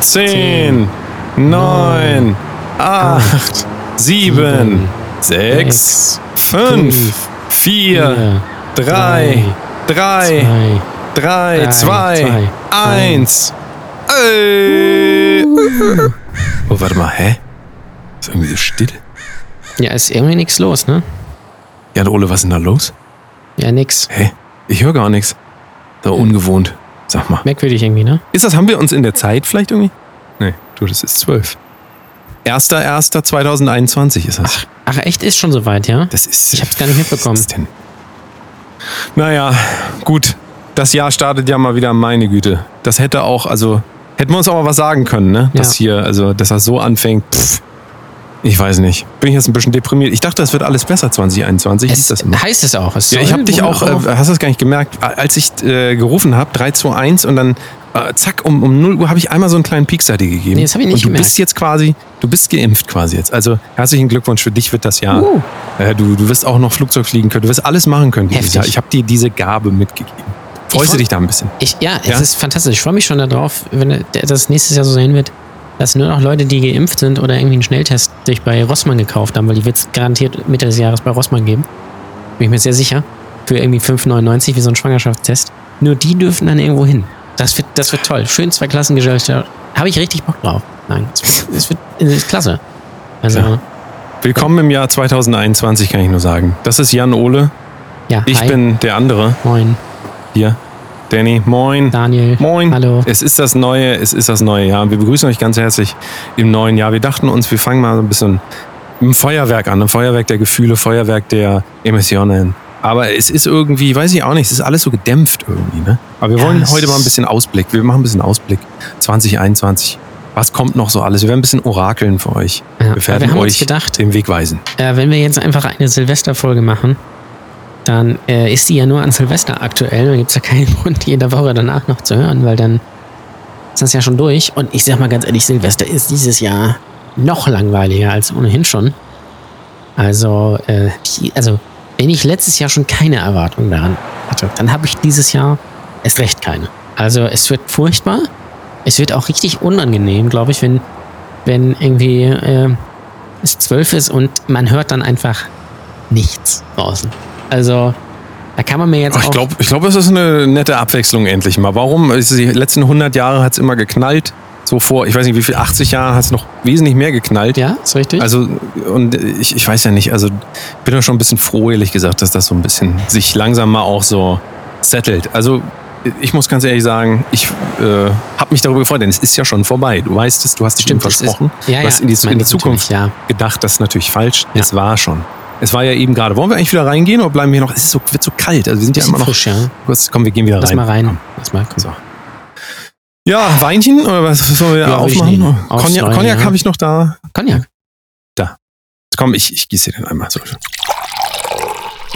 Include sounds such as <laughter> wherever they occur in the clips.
10, 9, 8, 7, 6, 5, 4, 3, 3, 3, 2, 1. Oh, warte mal, hä? Ist irgendwie so still. Ja, ist irgendwie nichts los, ne? Ja, Ole, was ist denn da los? Ja, nix. Hä? Ich höre gar nichts. So ungewohnt. Sag mal. Merkwürdig irgendwie, ne? Ist das, haben wir uns in der Zeit vielleicht irgendwie? Nee, du, das ist 12. 1.1.2021 ist das. Ach, echt? Ist schon soweit, ja? Das ist. Ich hab's gar nicht mitbekommen. Was ist denn? Naja, gut. Das Jahr startet ja mal wieder, meine Güte. Das hätte auch, also, hätten wir uns auch mal was sagen können, ne? Ja. Dass hier, also, dass das so anfängt. Pff, ich weiß nicht. Bin ich jetzt ein bisschen deprimiert. Ich dachte, das wird alles besser 2021. Hieß Es das immer. heißt es auch. Es Ja, ich habe dich auch, äh, hast du das gar nicht gemerkt, als ich äh, gerufen habe, 3, 2, 1 und dann äh, zack, um, um 0 Uhr habe ich einmal so einen kleinen Piekser dir gegeben. Nee, das hab ich nicht Und du gemerkt. bist jetzt quasi, du bist geimpft quasi jetzt. Also herzlichen Glückwunsch, für dich wird das Jahr. Uh. Äh, du, du wirst auch noch Flugzeug fliegen können, du wirst alles machen können dieses Heftig. Jahr. Ich habe dir diese Gabe mitgegeben. Freust freu- du dich da ein bisschen? Ich, ja, Ja? es ist fantastisch. Ich freue mich schon darauf, wenn das nächstes Jahr so sein wird, dass nur noch Leute, die geimpft sind oder irgendwie einen Schnelltest sich bei Rossmann gekauft haben, weil die wird es garantiert Mitte des Jahres bei Rossmann geben. Bin ich mir sehr sicher. Für irgendwie 5,99 wie so ein Schwangerschaftstest. Nur die dürfen dann irgendwo hin. Das wird, das wird toll. Schön zwei Klassengesellschaft. Habe ich richtig Bock drauf. Nein, es wird es ist klasse. Also, Ja. Willkommen im Jahr 2021, kann ich nur sagen. Das ist Jan Ole. ja, Ich hi. bin der andere. Moin, Hier. Danny, moin. Daniel. Moin. Hallo. Es ist das neue, es ist das neue Jahr. Wir begrüßen euch ganz herzlich im neuen Jahr. Wir dachten uns, wir fangen mal so ein bisschen im Feuerwerk an. Ein Feuerwerk der Gefühle, Feuerwerk der Emotionen. Aber es ist irgendwie, weiß ich auch nicht, es ist alles so gedämpft irgendwie. Ne? Aber wir wollen heute mal ein bisschen Ausblick. Wir machen ein bisschen Ausblick 2021. Was kommt noch so alles? Wir werden ein bisschen orakeln für euch. Ja, wir werden wir euch gedacht- den Weg weisen. Äh, wenn wir jetzt einfach eine Silvesterfolge machen, dann äh, ist die ja nur an Silvester aktuell. Dann gibt es ja keinen <laughs> Grund, jede Woche danach noch zu hören, weil dann ist das ja schon durch. Und ich sag mal ganz ehrlich, Silvester ist dieses Jahr noch langweiliger als ohnehin schon. Also, äh, also wenn ich letztes Jahr schon keine Erwartung daran hatte, dann habe ich dieses Jahr erst recht keine. Also es wird furchtbar. Es wird auch richtig unangenehm, glaube ich, wenn, wenn irgendwie äh, es zwölf ist und man hört dann einfach nichts draußen. Also, da kann man mir jetzt Ach, ich glaube, ich glaub, das ist eine nette Abwechslung endlich mal. Warum? Die letzten 100 Jahre hat es immer geknallt. So vor, ich weiß nicht wie viel, 80 Jahren hat es noch wesentlich mehr geknallt. ja, ist richtig. Also, und ich, ich weiß ja nicht, also bin da schon ein bisschen froh, ehrlich gesagt, dass das so ein bisschen sich langsam mal auch so settelt. Also, ich muss ganz ehrlich sagen, ich äh, habe mich darüber gefreut, denn es ist ja schon vorbei. Du weißt es, du hast es Stimmt, es ist- versprochen. ja, du hast ja, in die, in die Zukunft natürlich, gedacht, das ist natürlich falsch. Ja. Es war schon. Es war ja eben gerade. Wollen wir eigentlich wieder reingehen oder bleiben wir noch? Es ist so, wird so kalt. Also wir sind ja immer noch. frisch, ja. Kurz, komm, wir gehen wieder Lass rein. mal rein. Komm. Lass mal. Komm. So. Ja, Weinchen oder was sollen wir Ja, aufmachen? Cognac, ja. habe ich noch da. Cognac. Komm, ich, ich gieße den einmal. So.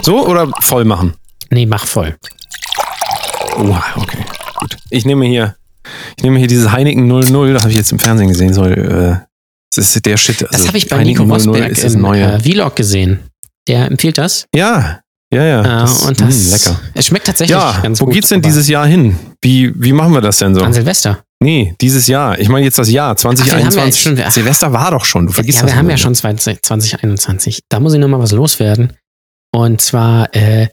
so oder voll machen? Nee, mach voll. Oha, okay. Gut. Ich nehme hier, ich nehme hier dieses Heineken 00, das habe ich jetzt im Fernsehen gesehen, soll, äh, das ist der Shit. Das also habe ich bei Heineken Nico 00 Rosberg ist das im neue. äh, Vlog gesehen. Der empfiehlt das. ja, ja, ja. Äh, das, und mh, das, lecker. Es schmeckt tatsächlich Ja, ganz wo gut. geht's denn dieses Jahr hin? Wie, wie machen wir das denn so? An Silvester. Nee, dieses Jahr. Ich meine jetzt das Jahr Ach, wir haben ja 2021. schon- ach. Silvester war doch schon. Du vergisst ja, das wir haben ja schon 20, 2021. Da muss ich noch mal was loswerden. Und zwar, äh,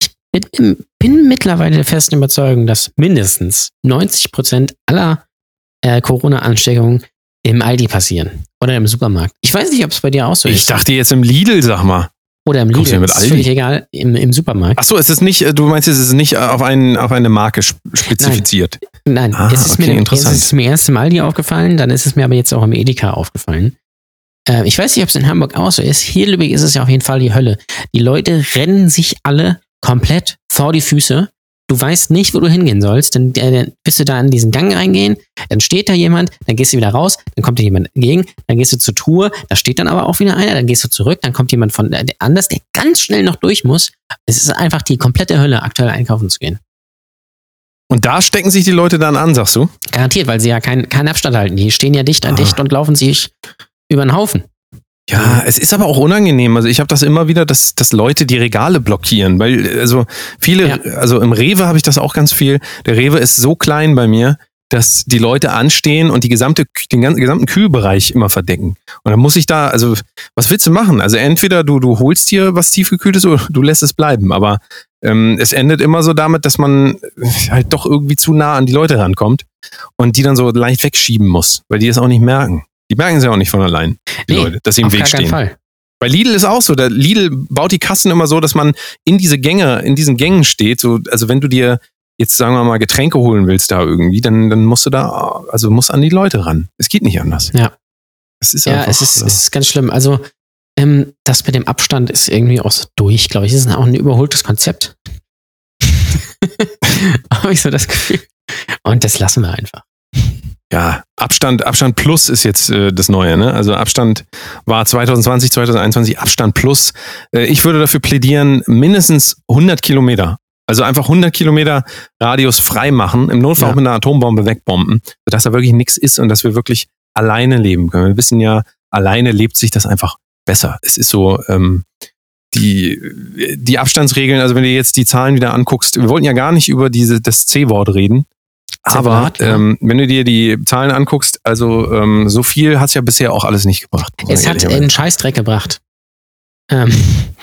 ich bin, bin mittlerweile der festen Überzeugung, dass mindestens 90 Prozent aller äh, Corona-Ansteckungen im Aldi passieren oder im Supermarkt. Ich weiß nicht, ob es bei dir auch so Ich ist. dachte jetzt im Lidl, sag mal. Oder im Lidl. ist völlig egal. Im, Im Supermarkt. Ach so, es ist nicht, äh, du meinst, es ist nicht auf, einen, auf eine Marke sp- spezifiziert. Nein, Ah, es, ist okay, mir, es ist mir erst im Aldi aufgefallen, dann ist es mir aber jetzt auch im Edeka aufgefallen. Äh, ich weiß nicht, ob es in Hamburg auch so ist. Hier in Lübeck ist es ja auf jeden Fall die Hölle. Die Leute rennen sich alle komplett vor die Füße. Du weißt nicht, wo du hingehen sollst. Dann, äh, bist du da in diesen Gang reingehen, dann steht da jemand, dann gehst du wieder raus, dann kommt dir jemand entgegen, dann gehst du zur Truhe, da steht dann aber auch wieder einer, dann gehst du zurück, dann kommt jemand von äh, der anders, der ganz schnell noch durch muss. Es ist einfach die komplette Hölle, aktuell einkaufen zu gehen. Und da stecken sich die Leute dann an, sagst du? Garantiert, weil sie ja keinen keinen Abstand halten. Die stehen ja dicht an Ah. dicht und laufen sich über den Haufen. Ja, es ist aber auch unangenehm. Also ich habe das immer wieder, dass, dass Leute die Regale blockieren, weil also viele, Ja. also im Rewe habe ich das auch ganz viel. Der Rewe ist so klein bei mir. dass die Leute anstehen und die gesamte, den ganzen, gesamten Kühlbereich immer verdecken. Und dann muss ich da, also, was willst du machen? Also entweder du, du holst dir was tiefgekühltes oder du lässt es bleiben. Aber ähm, es endet immer so damit, dass man halt doch irgendwie zu nah an die Leute rankommt und die dann so leicht wegschieben muss, weil die es auch nicht merken. Die merken es ja auch nicht von allein, die nee, Leute, dass sie im Weg stehen. Fall. Bei Lidl ist auch so. Der Lidl baut die Kassen immer so, dass man in diese Gänge, in diesen Gängen steht. So, also wenn du dir jetzt sagen wir mal Getränke holen willst da irgendwie, dann, dann musst du da, also musst an die Leute ran. Es geht nicht anders. Ja. Es ist ja, einfach, es ist, es ist ganz schlimm. Also ähm, das mit dem Abstand ist irgendwie auch so durch, glaube ich. Es ist auch ein überholtes Konzept. <laughs> Habe ich so das Gefühl. Und das lassen wir einfach. Ja, Abstand, Abstand Plus ist jetzt äh, das Neue, ne? Also Abstand war 2020, 2021 Abstand Plus. Äh, ich würde dafür plädieren, mindestens 100 Kilometer. Also einfach 100 Kilometer Radius frei machen, im Notfall ja. auch mit einer Atombombe wegbomben, sodass da wirklich nichts ist und dass wir wirklich alleine leben können. Wir wissen ja, alleine lebt sich das einfach besser. Es ist so, ähm, die, die Abstandsregeln, also wenn du jetzt die Zahlen wieder anguckst, wir wollten ja gar nicht über diese, das C-Wort reden. Aber ähm, wenn du dir die Zahlen anguckst, also ähm, so viel hat es ja bisher auch alles nicht gebracht. Es hat einen Scheißdreck gebracht. Ähm,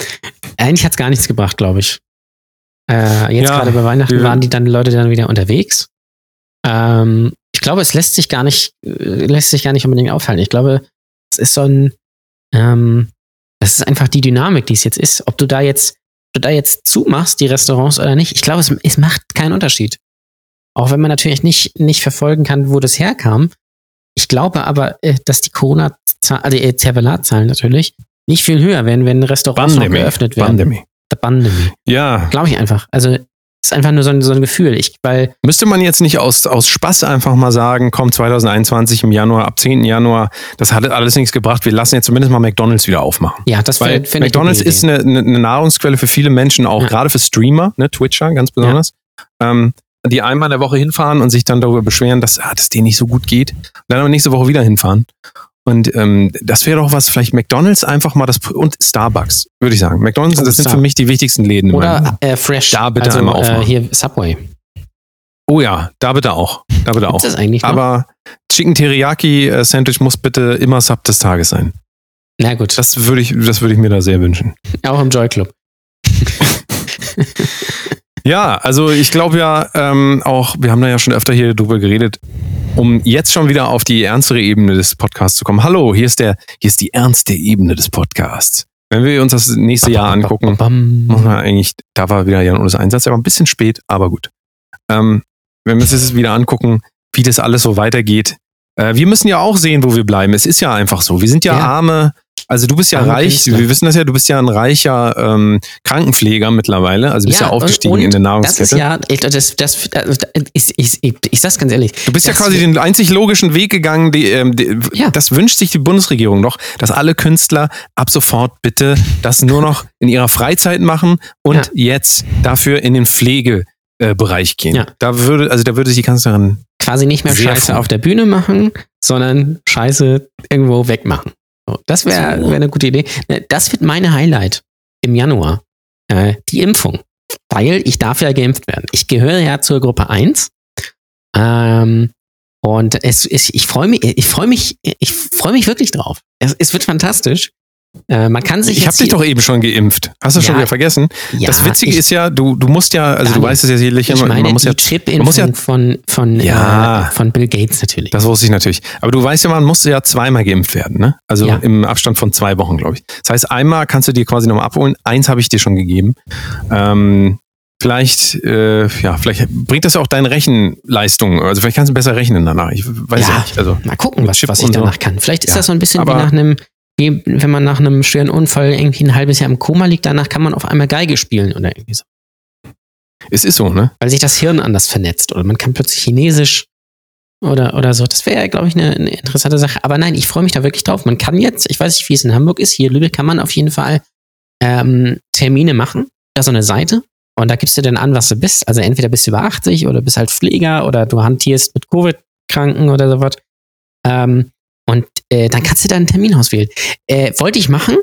<laughs> eigentlich hat es gar nichts gebracht, glaube ich. Äh, jetzt ja, gerade bei Weihnachten waren die dann Leute dann wieder unterwegs. Ähm, ich glaube, es lässt sich gar nicht, äh, lässt sich gar nicht unbedingt aufhalten. Ich glaube, es ist so ein, ähm, das ist einfach die Dynamik, die es jetzt ist. Ob du da jetzt, du da jetzt zumachst, die Restaurants oder nicht, ich glaube, es, es macht keinen Unterschied. Auch wenn man natürlich nicht, nicht verfolgen kann, wo das herkam. Ich glaube aber, äh, dass die Corona-Zahlen, also die Zervelatzahlen natürlich, nicht viel höher werden, wenn Restaurants Pandemie. geöffnet werden. Pandemie. The Pandemie. Ja. Glaube ich einfach. Also ist einfach nur so ein, so ein Gefühl. Ich, weil Müsste man jetzt nicht aus, aus Spaß einfach mal sagen, komm 2021 im Januar, ab 10. Januar, das hat alles nichts gebracht, wir lassen jetzt zumindest mal McDonalds wieder aufmachen. Ja, das Weil find, McDonalds ist eine, eine, Nahrungsquelle für viele Menschen, auch ja. gerade für Streamer, ne, Twitcher ganz besonders. Ja. Ähm, die einmal in der Woche hinfahren und sich dann darüber beschweren, dass ah, das denen nicht so gut geht, dann aber nächste Woche wieder hinfahren. Und ähm, das wäre doch was, vielleicht McDonalds einfach mal das und Starbucks, würde ich sagen. McDonalds, das sind für mich die wichtigsten Läden. Oder äh, Fresh. Da bitte also, einmal aufmachen. Äh, hier Subway. Oh ja, da bitte auch. Da bitte auch. Das eigentlich noch? Aber Chicken Teriyaki äh, Sandwich muss bitte immer Sub des Tages sein. Na gut. Das würde ich, das würde ich mir da sehr wünschen. Auch im Joy Club. <laughs> Ja, also ich glaube ja ähm, auch, wir haben da ja schon öfter hier drüber geredet, um jetzt schon wieder auf die ernstere Ebene des Podcasts zu kommen. Hallo, hier ist der, hier ist die ernste Ebene des Podcasts. Wenn wir uns das nächste Jahr angucken, muss man eigentlich, da war wieder Jan Ulis Einsatz, der war ein bisschen spät, aber gut. Ähm, wenn wir uns das wieder angucken, wie das alles so weitergeht, äh, wir müssen ja auch sehen, wo wir bleiben. Es ist ja einfach so. Wir sind ja, ja. arme, also du bist ja reich, wir wissen das ja, du bist ja ein reicher ähm, Krankenpfleger mittlerweile, also bist ja, ja aufgestiegen in der Nahrungskette. Das ist ja, ich, das, das, das, ich, ich, ich, ich sag's ganz ehrlich. Du bist ja quasi den einzig logischen Weg gegangen, die, ähm, die, ja. das wünscht sich die Bundesregierung noch, dass alle Künstler ab sofort bitte das nur noch in ihrer Freizeit machen und ja. jetzt dafür in den Pflegebereich gehen. Ja. Da würde, also da würde sich die Kanzlerin quasi nicht mehr Scheiße auf der Bühne machen, sondern Scheiße irgendwo wegmachen. Das wäre wär eine gute Idee. Ne, das wird meine Highlight im Januar. Äh, die Impfung. Weil ich darf ja geimpft werden. Ich gehöre ja zur Gruppe 1. Ähm, und es, es, ich freue mich, ich freue mich, ich freue mich wirklich drauf. Es, es wird fantastisch. Äh, man kann sich. Ich habe dich doch eben schon geimpft. Hast du ja, schon wieder vergessen? Ja, das Witzige ich, ist ja, du, du musst ja, also du weißt es ja sicherlich ich meine, man muss die ja, Chip-Impfung ja, von, von, ja, äh, von Bill Gates natürlich. Das wusste ich natürlich. Aber du weißt ja, man muss ja zweimal geimpft werden, ne? Also ja. im Abstand von zwei Wochen, glaube ich. Das heißt, einmal kannst du dir quasi nochmal abholen. Eins habe ich dir schon gegeben. Ähm, vielleicht, äh, ja, vielleicht bringt das ja auch deine Rechenleistung. Also vielleicht kannst du besser rechnen danach. Ich weiß ja, nicht. Also, mal gucken, was, was ich danach so. kann. Vielleicht ist ja, das so ein bisschen wie nach einem wenn man nach einem schweren Unfall irgendwie ein halbes Jahr im Koma liegt, danach kann man auf einmal Geige spielen oder irgendwie so. Es ist so, ne? Weil sich das Hirn anders vernetzt oder man kann plötzlich Chinesisch oder, oder so. Das wäre, glaube ich, eine, eine, interessante Sache. Aber nein, ich freue mich da wirklich drauf. Man kann jetzt, ich weiß nicht, wie es in Hamburg ist, hier in Lübeck kann man auf jeden Fall ähm, Termine machen. Da ist so eine Seite und da gibst du dann an, was du bist. Also entweder bist du über 80 oder bist halt Pfleger oder du hantierst mit Covid-Kranken oder sowas. Ähm, und äh, dann kannst du da einen Termin auswählen. Äh, wollte ich machen,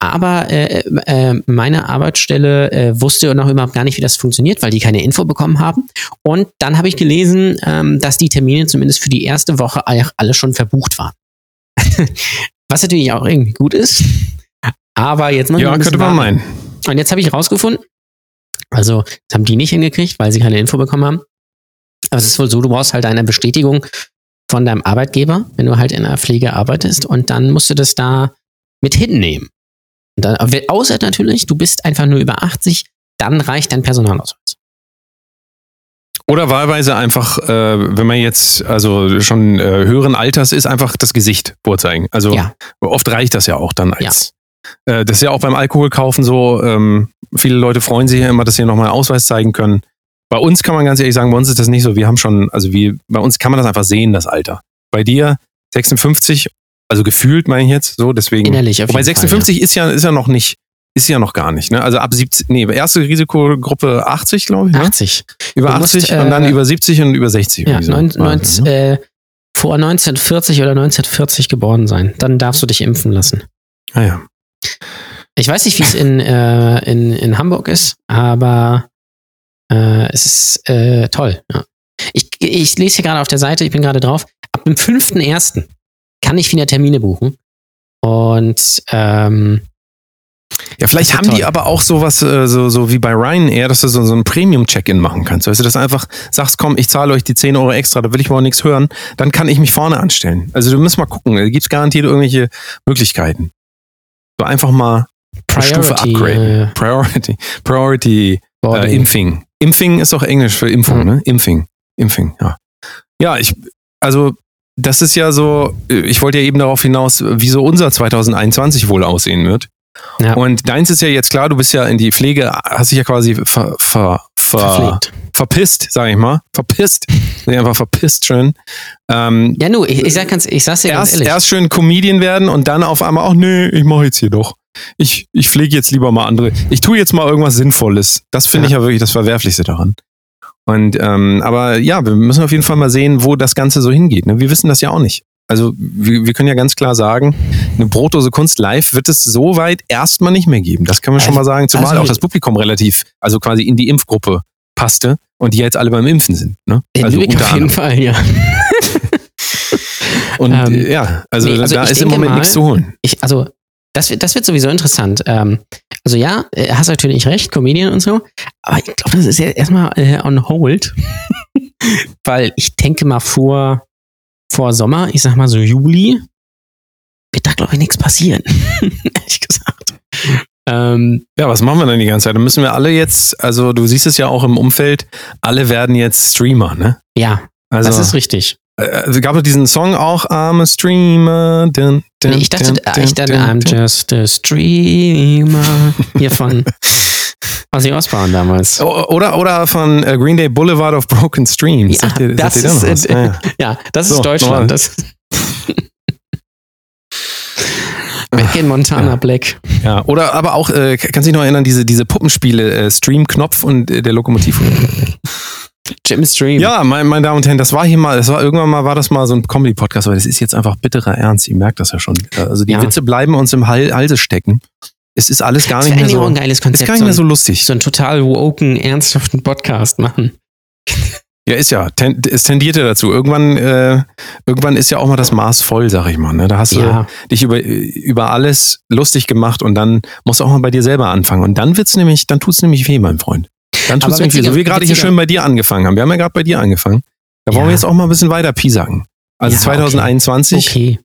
aber äh, äh, meine Arbeitsstelle äh, wusste noch überhaupt gar nicht, wie das funktioniert, weil die keine Info bekommen haben. Und dann habe ich gelesen, ähm, dass die Termine zumindest für die erste Woche alle schon verbucht waren. <laughs> Was natürlich auch irgendwie gut ist. Aber jetzt muss Ja, könnte man meinen. Und jetzt habe ich rausgefunden, also das haben die nicht hingekriegt, weil sie keine Info bekommen haben. Aber es ist wohl so, du brauchst halt eine Bestätigung von deinem Arbeitgeber, wenn du halt in der Pflege arbeitest und dann musst du das da mit hinnehmen. Dann, außer natürlich, du bist einfach nur über 80, dann reicht dein Personalausweis. Oder wahlweise einfach, äh, wenn man jetzt also schon äh, höheren Alters ist, einfach das Gesicht vorzeigen. Also ja. oft reicht das ja auch dann als. Ja. Äh, das ist ja auch beim Alkoholkaufen so. Ähm, viele Leute freuen sich ja immer, dass sie nochmal einen Ausweis zeigen können. Bei uns kann man ganz ehrlich sagen, bei uns ist das nicht so. Wir haben schon, also wie, bei uns kann man das einfach sehen, das Alter. Bei dir 56, also gefühlt meine ich jetzt so, deswegen. Innerlich, auf Wobei 56 Fall, ja. ist ja, ist ja noch nicht, ist ja noch gar nicht, ne? Also ab 70, nee, erste Risikogruppe 80, glaube ich. Ne? 80. Über du 80 musst, und dann äh, über 70 und über 60. Ja, so. 9, 9, ne? äh, vor 1940 oder 1940 geboren sein. Dann darfst du dich impfen lassen. Ah ja. Ich weiß nicht, wie es in, äh, in, in Hamburg ist, aber äh, es ist äh, toll. Ja. Ich, ich lese hier gerade auf der Seite, ich bin gerade drauf. Ab dem 5.1. kann ich wieder Termine buchen. Und ähm, ja, vielleicht haben toll. die aber auch sowas, äh, so, so wie bei Ryanair, dass du so, so ein Premium-Check-In machen kannst. Weißt du, dass du einfach sagst, komm, ich zahle euch die 10 Euro extra, da will ich mal nichts hören, dann kann ich mich vorne anstellen. Also du musst mal gucken, da gibt es garantiert irgendwelche Möglichkeiten. So einfach mal Priority, Stufe upgraden. Äh, Priority, Priority äh, Impfing. Impfing ist auch Englisch für Impfung, mhm. ne? Impfing. Impfing, ja. Ja, ich, also, das ist ja so, ich wollte ja eben darauf hinaus, wie so unser 2021 wohl aussehen wird. Ja. Und deins ist ja jetzt klar, du bist ja in die Pflege, hast dich ja quasi ver, ver, ver, verpisst, sag ich mal. Verpisst. <laughs> einfach verpisst schön. Ähm, ja, nu, ich, ich, sag ganz, ich sag's dir erst, ganz ehrlich. Erst schön Comedian werden und dann auf einmal, ach nee, ich mache jetzt hier doch ich, ich pflege jetzt lieber mal andere. Ich tue jetzt mal irgendwas Sinnvolles. Das finde ja. ich ja wirklich das Verwerflichste daran. Und ähm, aber ja, wir müssen auf jeden Fall mal sehen, wo das Ganze so hingeht. Ne? Wir wissen das ja auch nicht. Also wir, wir können ja ganz klar sagen, eine Brotdose Kunst live wird es so weit erstmal nicht mehr geben. Das können wir schon mal sagen, zumal also, auch das Publikum relativ, also quasi in die Impfgruppe passte und die jetzt alle beim Impfen sind. Ne? Also auf jeden Fall, ja. und ähm, ja, also, nee, also da ist im Moment mal, nichts zu holen. Ich, also das wird, das wird sowieso interessant. Ähm, also ja, äh, hast natürlich recht, Comedian und so. Aber ich glaube, das ist ja erstmal äh, on hold. <laughs> Weil ich denke mal vor, vor Sommer, ich sag mal so Juli, wird da, glaube ich, nichts passieren. <laughs> Ehrlich gesagt. Ähm, ja, was machen wir denn die ganze Zeit? Dann müssen wir alle jetzt, also du siehst es ja auch im Umfeld, alle werden jetzt Streamer, ne? Ja, also, das ist richtig. Also gab es diesen Song auch, I'm a Streamer. Dun, dun, nee, ich dachte, dun, ich dachte I'm just a Streamer. Hier von <laughs> Ozzy Osbourne damals. Oder, oder von äh, Green Day Boulevard of Broken Streams. Ja, ihr, das, ist, äh, ja. <laughs> ja. das ist so, Deutschland. Das <laughs> in Montana ja. Black. Ja, oder aber auch, äh, kannst du dich noch erinnern, diese, diese Puppenspiele, äh, Stream-Knopf und äh, der Lokomotiv. Jim Stream. Ja, meine mein Damen und Herren, das war hier mal, das war irgendwann mal war das mal so ein Comedy-Podcast, aber das ist jetzt einfach bitterer Ernst. Ihr merkt das ja schon. Also die ja. Witze bleiben uns im Halse stecken. Es ist alles gar nicht mehr so. Ein geiles Konzept, ist gar nicht mehr so lustig. So einen total woken, ernsthaften Podcast machen. Ja, ist ja. Ten, es tendiert ja dazu. Irgendwann, äh, irgendwann ist ja auch mal das Maß voll, sag ich mal. Ne? Da hast ja. du dich über, über alles lustig gemacht und dann musst du auch mal bei dir selber anfangen. Und dann wird's nämlich, dann tut's nämlich weh, mein Freund. Dann tut es irgendwie so, wie wir gerade hier schön bei dir angefangen haben. Wir haben ja gerade bei dir angefangen. Da wollen wir jetzt auch mal ein bisschen weiter piesacken. Also ja, 2021. Okay. okay.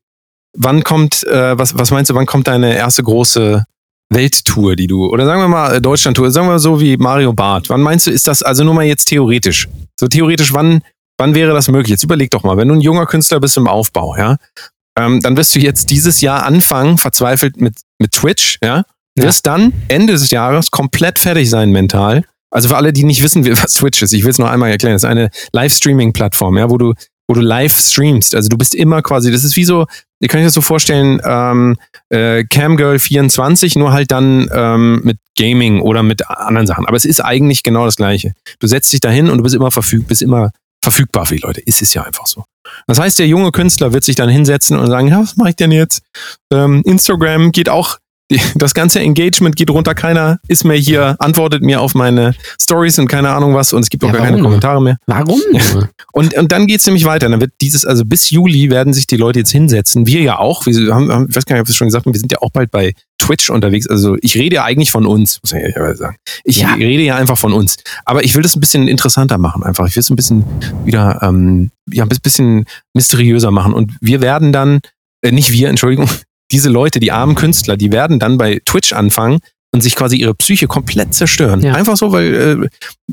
Wann kommt, äh, was, was meinst du, wann kommt deine erste große Welttour, die du, oder sagen wir mal äh, Deutschlandtour, sagen wir so wie Mario Barth. Wann meinst du, ist das, also nur mal jetzt theoretisch? So theoretisch, wann, wann wäre das möglich? Jetzt überleg doch mal, wenn du ein junger Künstler bist im Aufbau, ja, ähm, dann wirst du jetzt dieses Jahr anfangen, verzweifelt mit, mit Twitch, ja, wirst ja. dann Ende des Jahres komplett fertig sein mental also für alle, die nicht wissen, <laughs> was Twitch ist, ich will es noch einmal erklären. Das ist eine Live-Streaming-Plattform, ja, wo du, wo du live streamst. Also du bist immer quasi, das ist wie so, ihr könnt euch das so vorstellen, ähm, äh, Camgirl 24, nur halt dann ähm, mit Gaming oder mit anderen Sachen. Aber es ist eigentlich genau das Gleiche. Du setzt dich dahin und du bist immer verfügbar, bist immer verfügbar für die Leute. Ist es ja einfach so. Das heißt, der junge Künstler wird sich dann hinsetzen und sagen, ja, was mache ich denn jetzt? Ähm, Instagram geht auch das ganze Engagement geht runter, keiner ist mehr hier, antwortet mir auf meine Stories und keine Ahnung was und es gibt auch Ja, gar keine nur? Kommentare mehr. Warum? nur? <laughs> Und, und dann geht's nämlich weiter. Dann wird dieses, also bis Juli werden sich die Leute jetzt hinsetzen. Wir ja auch. Wir haben, haben ich weiß gar nicht, ob wir es schon gesagt haben, wir sind ja auch bald bei Twitch unterwegs. Also ich rede ja eigentlich von uns, muss ich ehrlicherweise sagen. Ich Ja. rede ja einfach von uns. Aber ich will das ein bisschen interessanter machen einfach. Ich will es ein bisschen wieder, ähm, ja, ein bisschen mysteriöser machen. Und wir werden dann, äh, nicht wir, Entschuldigung, diese Leute, die armen Künstler, die werden dann bei Twitch anfangen und sich quasi ihre Psyche komplett zerstören. Ja. Einfach so, weil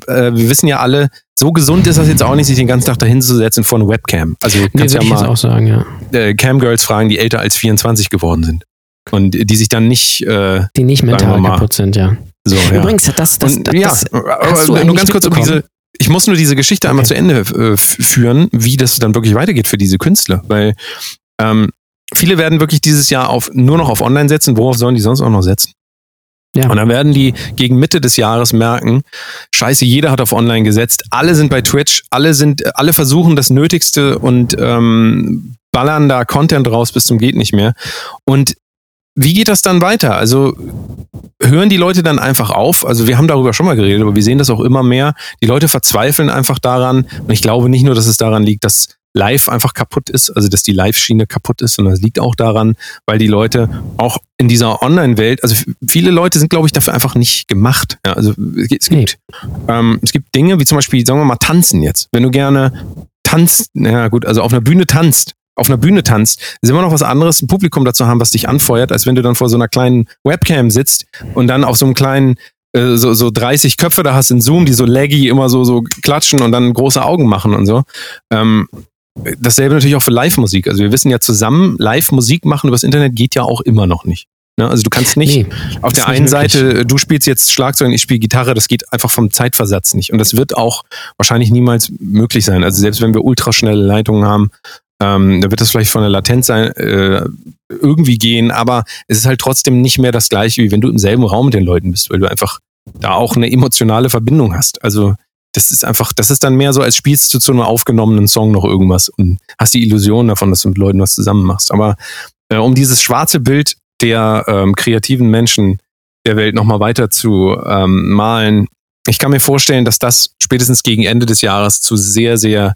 äh, äh, wir wissen ja alle, so gesund ist das jetzt auch nicht, sich den ganzen Tag dahin zu setzen vor einer Webcam. Also du Nee, kannst ja mal auch sagen, ja. äh, Camgirls fragen, die älter als 24 geworden sind. Und die sich dann nicht äh, Die nicht mental mal. kaputt sind, ja. so. Ja. Übrigens, das, das, und, das, ja, das aber hast du nur ganz kurz um diese. Ich muss nur diese Geschichte einmal Okay. zu Ende äh, führen, wie das dann wirklich weitergeht für diese Künstler. Weil ähm, viele werden wirklich dieses Jahr auf nur noch auf Online setzen. Worauf sollen die sonst auch noch setzen? Ja. Und dann werden die gegen Mitte des Jahres merken, scheiße, jeder hat auf Online gesetzt, alle sind bei Twitch, alle sind, alle versuchen das Nötigste und ähm, ballern da Content raus bis zum geht nicht mehr. Und wie geht das dann weiter? Also hören die Leute dann einfach auf? Also wir haben darüber schon mal geredet, aber wir sehen das auch immer mehr. Die Leute verzweifeln einfach daran. Und ich glaube nicht nur, dass es daran liegt, dass Live einfach kaputt ist, also dass die Live-Schiene kaputt ist, sondern es liegt auch daran, weil die Leute auch in dieser Online-Welt, also viele Leute sind, glaube ich, dafür einfach nicht gemacht. Ja, also es gibt, Nee. ähm, es gibt Dinge, wie zum Beispiel, sagen wir mal, tanzen jetzt. Wenn du gerne tanzt, na gut, also auf einer Bühne tanzt, auf einer Bühne tanzt, ist immer noch was anderes, ein Publikum dazu haben, was dich anfeuert, als wenn du dann vor so einer kleinen Webcam sitzt und dann auf so einem kleinen äh, so, so 30 Köpfe da hast in Zoom, die so laggy immer so, so klatschen und dann große Augen machen und so. Ähm, dasselbe natürlich auch für Live-Musik. Also wir wissen ja zusammen, Live-Musik machen übers Internet geht ja auch immer noch nicht. Ne? Also du kannst nicht Nee, auf der nicht einen möglich. Seite, du spielst jetzt Schlagzeug und ich spiele Gitarre, das geht einfach vom Zeitversatz nicht. Und das wird auch wahrscheinlich niemals möglich sein. Also selbst wenn wir ultraschnelle Leitungen haben, ähm, da wird das vielleicht von der Latenz sein, äh, irgendwie gehen, aber es ist halt trotzdem nicht mehr das gleiche, wie wenn du im selben Raum mit den Leuten bist, weil du einfach da auch eine emotionale Verbindung hast. Also das ist einfach, das ist dann mehr so, als spielst du zu einem aufgenommenen Song noch irgendwas und hast die Illusion davon, dass du mit Leuten was zusammen machst. Aber äh, um dieses schwarze Bild der ähm, kreativen Menschen der Welt nochmal weiter zu ähm, malen, ich kann mir vorstellen, dass das spätestens gegen Ende des Jahres zu sehr, sehr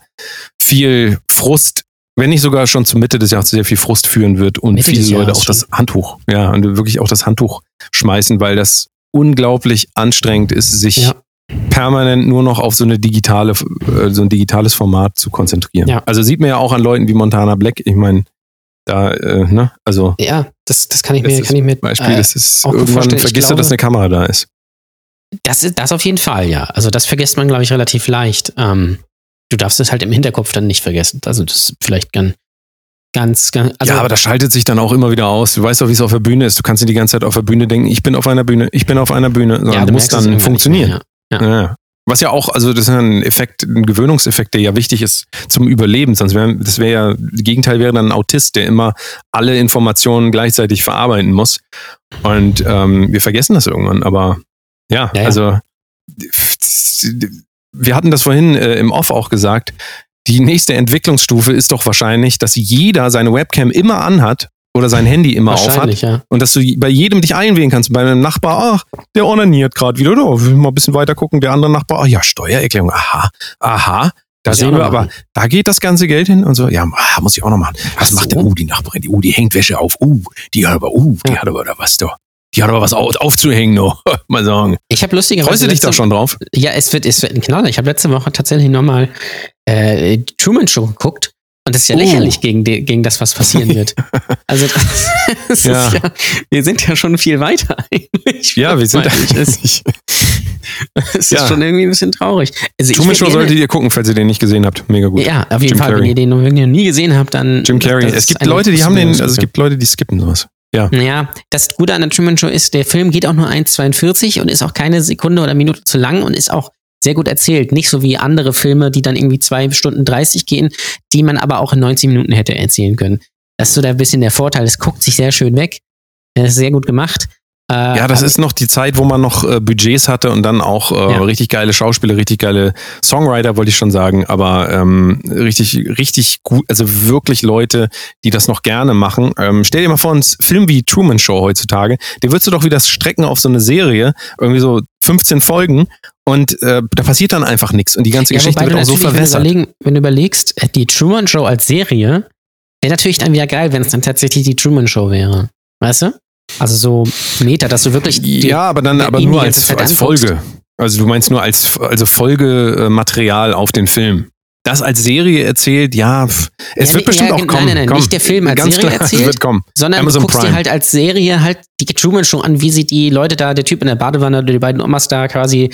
viel Frust, wenn nicht sogar schon zur Mitte des Jahres zu sehr viel Frust führen wird und Mitte viele Leute auch das Handtuch, ja, und wirklich auch das Handtuch schmeißen, weil das unglaublich anstrengend ist, sich Ja. Permanent nur noch auf so eine digitale, äh, so ein digitales Format zu konzentrieren. Ja. Also sieht man ja auch an Leuten wie Montana Black. Ich meine, da, äh, ne, also Ja, das, das kann ich mir, kann ich mir Beispiel, äh, das ist irgendwann vergisst du, glaube- dass eine Kamera da ist. Das ist das auf jeden Fall, ja. Also das vergisst man, glaube ich, relativ leicht. Ähm, du darfst es halt im Hinterkopf dann nicht vergessen. Also das ist vielleicht ganz, ganz, ganz also ja, aber das schaltet sich dann auch immer wieder aus. Du weißt doch, wie es auf der Bühne ist. Du kannst dir die ganze Zeit auf der Bühne denken, ich bin auf einer Bühne, ich bin auf einer Bühne. Ja, du musst dann funktionieren. mehr, ja. Ja. Was ja auch, also das ist ja ein Effekt, ein Gewöhnungseffekt, der ja wichtig ist zum Überleben. Sonst wäre, das wäre ja, das Gegenteil wäre dann ein Autist, der immer alle Informationen gleichzeitig verarbeiten muss. Und ähm, wir vergessen das irgendwann. Aber ja, Ja, ja. also wir hatten das vorhin äh, im Off auch gesagt. Die nächste Entwicklungsstufe ist doch wahrscheinlich, dass jeder seine Webcam immer anhat oder sein Handy immer aufhat Wahrscheinlich, ja. und dass du bei jedem dich einwählen kannst. Bei einem Nachbar, ach, der onaniert gerade wieder. Da will ich mal ein bisschen weiter gucken. Der andere Nachbar, ach ja, Steuererklärung. Aha, aha. Da Muss sehen wir aber, da geht das ganze Geld hin und so. Ja, ah, muss ich auch noch machen. Was Ach macht so. denn? Uh, die Nachbarin, die, uh, die hängt Wäsche auf. Uh, die hat aber, uh, die Ja. hat aber da was da. Die hat aber was au- aufzuhängen noch. <laughs> mal sagen. Ich habe lustigerweise. Freust du dich da schon drauf? Ja, es wird, es wird ein Knaller. Ich habe letzte Woche tatsächlich nochmal äh, Truman Show geguckt. Und das ist ja Oh. lächerlich gegen, die, gegen das, was passieren wird. <laughs> Also, das <laughs> Ja. ist ja, wir sind ja schon viel weiter <laughs> eigentlich. Ja, wir sind Weil ich- Es, es ist Ja. schon irgendwie ein bisschen traurig. Also Truman Show solltet ihr gucken, falls ihr den nicht gesehen habt. Mega gut. Ja, auf jeden Jim Fall. Wenn Carrey. ihr den noch nie gesehen habt, dann. Jim Carrey. das Es ist gibt Leute, die haben den, also es gibt Leute, die skippen sowas. Ja. Ja, das Gute an der Truman Show ist, der Film geht auch nur 1,42 und ist auch keine Sekunde oder Minute zu lang und ist auch sehr gut erzählt. Nicht so wie andere Filme, die dann irgendwie zwei Stunden 30 gehen, die man aber auch in 90 Minuten hätte erzählen können. Das ist so da ein bisschen der Vorteil. Es guckt sich sehr schön weg. Es ist sehr gut gemacht. Äh, ja, das ist noch die Zeit, wo man noch äh, Budgets hatte und dann auch äh, ja. richtig geile Schauspieler, richtig geile Songwriter, wollte ich schon sagen, aber ähm, richtig, richtig gut, also wirklich Leute, die das noch gerne machen. Ähm, stell dir mal vor, ein Film wie Truman Show heutzutage, den würdest du doch wieder strecken auf so eine Serie, irgendwie so 15 Folgen und äh, da passiert dann einfach nichts und die ganze ja, Geschichte wird auch so verwässert. Wenn du, wenn du überlegst, äh, die Truman Show als Serie wäre natürlich dann wieder geil, wenn es dann tatsächlich die Truman Show wäre. Weißt du? Also so Meter, dass du wirklich. Die, ja, aber dann aber nur als, als Folge. Also du meinst nur als also Folgematerial auf den Film. Das als Serie erzählt, ja, es ja, wird bestimmt ja, auch kommen. Nein, nein, nein, nicht der Film als Ganz Serie klar, <laughs> erzählt, wird kommen. sondern Amazon du guckst Prime. dir halt als Serie halt die Truman schon an, wie sie die Leute da, der Typ in der Badewanne oder die beiden Omas da quasi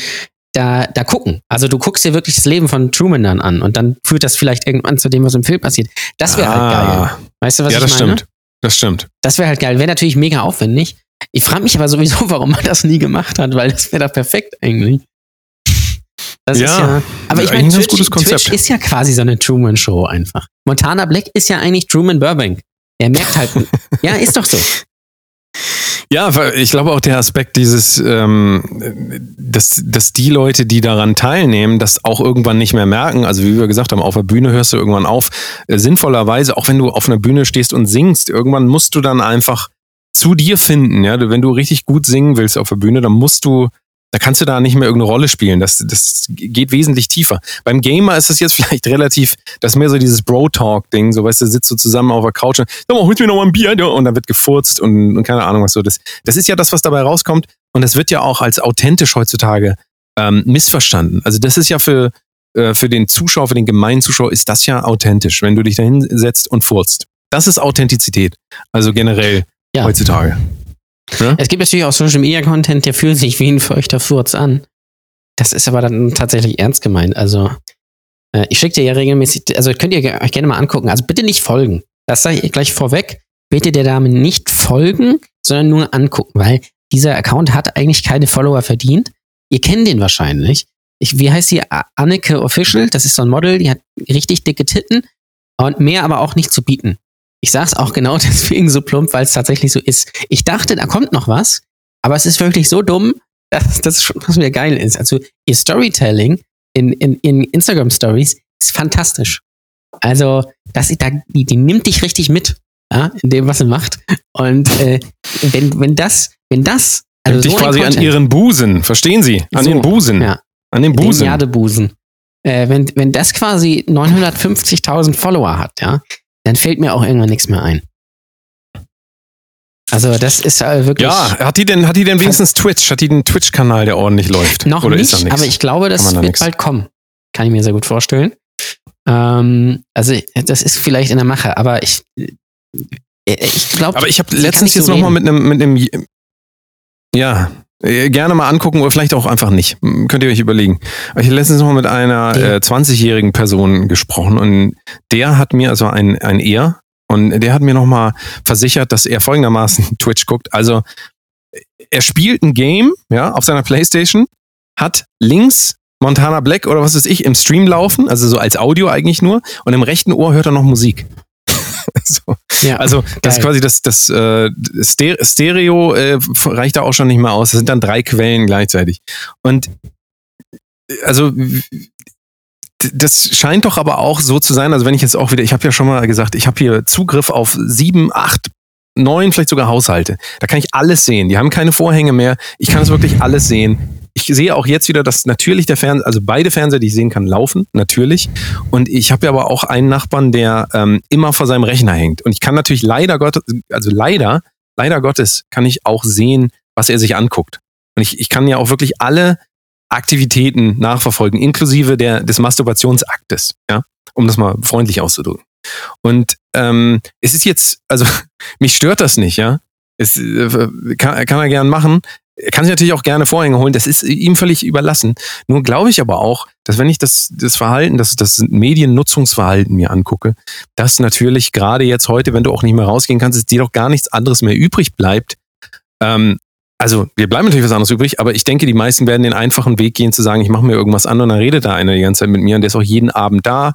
da, da gucken. Also du guckst dir wirklich das Leben von Truman dann an und dann führt das vielleicht irgendwann zu dem, was im Film passiert. Das wäre halt ah, halt geil. Weißt du, was ja, ich meine? Ja, das stimmt. Das stimmt. Das wäre halt geil. Wäre natürlich mega aufwendig. Ich frage mich aber sowieso, <laughs> warum man das nie gemacht hat, weil das wäre da perfekt eigentlich. Das ja, ist ja. Aber ich meine, Twitch, Twitch ist ja quasi so eine Truman-Show einfach. Montana Black ist ja eigentlich Truman Burbank. Er merkt halt. <laughs> ja, ist doch so. Ja, ich glaube auch der Aspekt dieses, ähm, dass, dass die Leute, die daran teilnehmen, das auch irgendwann nicht mehr merken. Also wie wir gesagt haben, auf der Bühne hörst du irgendwann auf. Äh, sinnvollerweise, auch wenn du auf einer Bühne stehst und singst, irgendwann musst du dann einfach zu dir finden. Ja, wenn du richtig gut singen willst auf der Bühne, dann musst du da kannst du da nicht mehr irgendeine Rolle spielen. Das, das geht wesentlich tiefer. Beim Gamer ist das jetzt <laughs> vielleicht relativ, das ist mehr so dieses Bro-Talk-Ding, so weißt du, sitzt du zusammen auf der Couch und sag mal, holst mir noch mal ein Bier, und dann wird gefurzt und, und, keine Ahnung was so. Das, das ist ja das, was dabei rauskommt und das wird ja auch als authentisch heutzutage ähm, missverstanden. Also das ist ja für, äh, für den Zuschauer, für den gemeinen Zuschauer ist das ja authentisch, wenn du dich da hinsetzt und furzt. Das ist Authentizität. Also generell ja. heutzutage. Ja? Es gibt natürlich auch Social Media Content, der fühlt sich wie ein feuchter Furz an. Das ist aber dann tatsächlich ernst gemeint. Also, äh, ich schicke dir ja regelmäßig, also könnt ihr euch gerne mal angucken. Also bitte nicht folgen. Das sage ich gleich vorweg. Bitte der Dame nicht folgen, sondern nur angucken, weil dieser Account hat eigentlich keine Follower verdient. Ihr kennt den wahrscheinlich. Ich, wie heißt sie? Anneke Official. Das ist so ein Model, die hat richtig dicke Titten und mehr aber auch nicht zu bieten. Ich sag's auch genau <laughs> deswegen so plump, weil es tatsächlich so ist. Ich dachte, da kommt noch was, aber es ist wirklich so dumm, <laughs> dass das schon was wieder geil ist. Also ihr Storytelling in, in, in Instagram Stories ist fantastisch. Also, das, da, die, die nimmt dich richtig mit, ja, in dem, was sie macht. Und äh, wenn, wenn das, wenn das, also nimmt so dich quasi Content, an ihren Busen, verstehen Sie? An so, den Busen. Ja. An den Busen. Den Jadebusen. Äh, wenn, wenn das quasi 950.000 Follower hat, ja, dann fällt mir auch irgendwann nichts mehr ein. Also das ist äh, wirklich. Ja, hat die denn, hat die denn wenigstens Twitch? Hat die einen Twitch-Kanal, der ordentlich läuft? Noch Oder nicht, aber ich glaube, das da wird nix? bald kommen. Kann ich mir sehr gut vorstellen. Ähm, also das ist vielleicht in der Mache, aber ich, äh, ich glaube. Aber ich habe letztens jetzt so nochmal mit einem, mit einem, ja, gerne mal angucken oder vielleicht auch einfach nicht. Könnt ihr euch überlegen. Ich habe letztens noch mit einer äh, 20-jährigen Person gesprochen und der hat mir, also ein, ein Er, und der hat mir nochmal versichert, dass er folgendermaßen <laughs> Twitch guckt. Also er spielt ein Game, ja, auf seiner Playstation, hat links Montana Black oder was weiß ich im Stream laufen, also so als Audio eigentlich nur, und im rechten Ohr hört er noch Musik. So. ja, also das ist quasi das, das äh, Stereo äh, reicht da auch schon nicht mehr aus. Das sind dann drei Quellen gleichzeitig. Und also das scheint doch aber auch so zu sein, also wenn ich jetzt auch wieder, ich habe ja schon mal gesagt, ich habe hier Zugriff auf sieben, acht, neun, vielleicht sogar Haushalte. Da kann ich alles sehen. Die haben keine Vorhänge mehr. Ich kann es wirklich alles sehen ich sehe auch jetzt wieder, dass natürlich der Fernseher, also beide Fernseher, die ich sehen kann, laufen, natürlich. Und ich habe ja aber auch einen Nachbarn, der ähm, immer vor seinem Rechner hängt. Und ich kann natürlich leider Gottes, also leider, leider Gottes, kann ich auch sehen, was er sich anguckt. Und ich, ich kann ja auch wirklich alle Aktivitäten nachverfolgen, inklusive der, des Masturbationsaktes, ja, um das mal freundlich auszudrücken. Und ähm, es ist jetzt, also <laughs> mich stört das nicht, ja. Es äh, kann, kann er gern machen. Er kann sich natürlich auch gerne Vorhänge holen, das ist ihm völlig überlassen. Nur glaube ich aber auch, dass wenn ich das, das Verhalten, das, das Mediennutzungsverhalten mir angucke, dass natürlich gerade jetzt heute, wenn du auch nicht mehr rausgehen kannst, es dir doch gar nichts anderes mehr übrig bleibt. Ähm, also wir bleiben natürlich was anderes übrig, aber ich denke, die meisten werden den einfachen Weg gehen zu sagen, ich mache mir irgendwas an und dann redet da einer die ganze Zeit mit mir und der ist auch jeden Abend da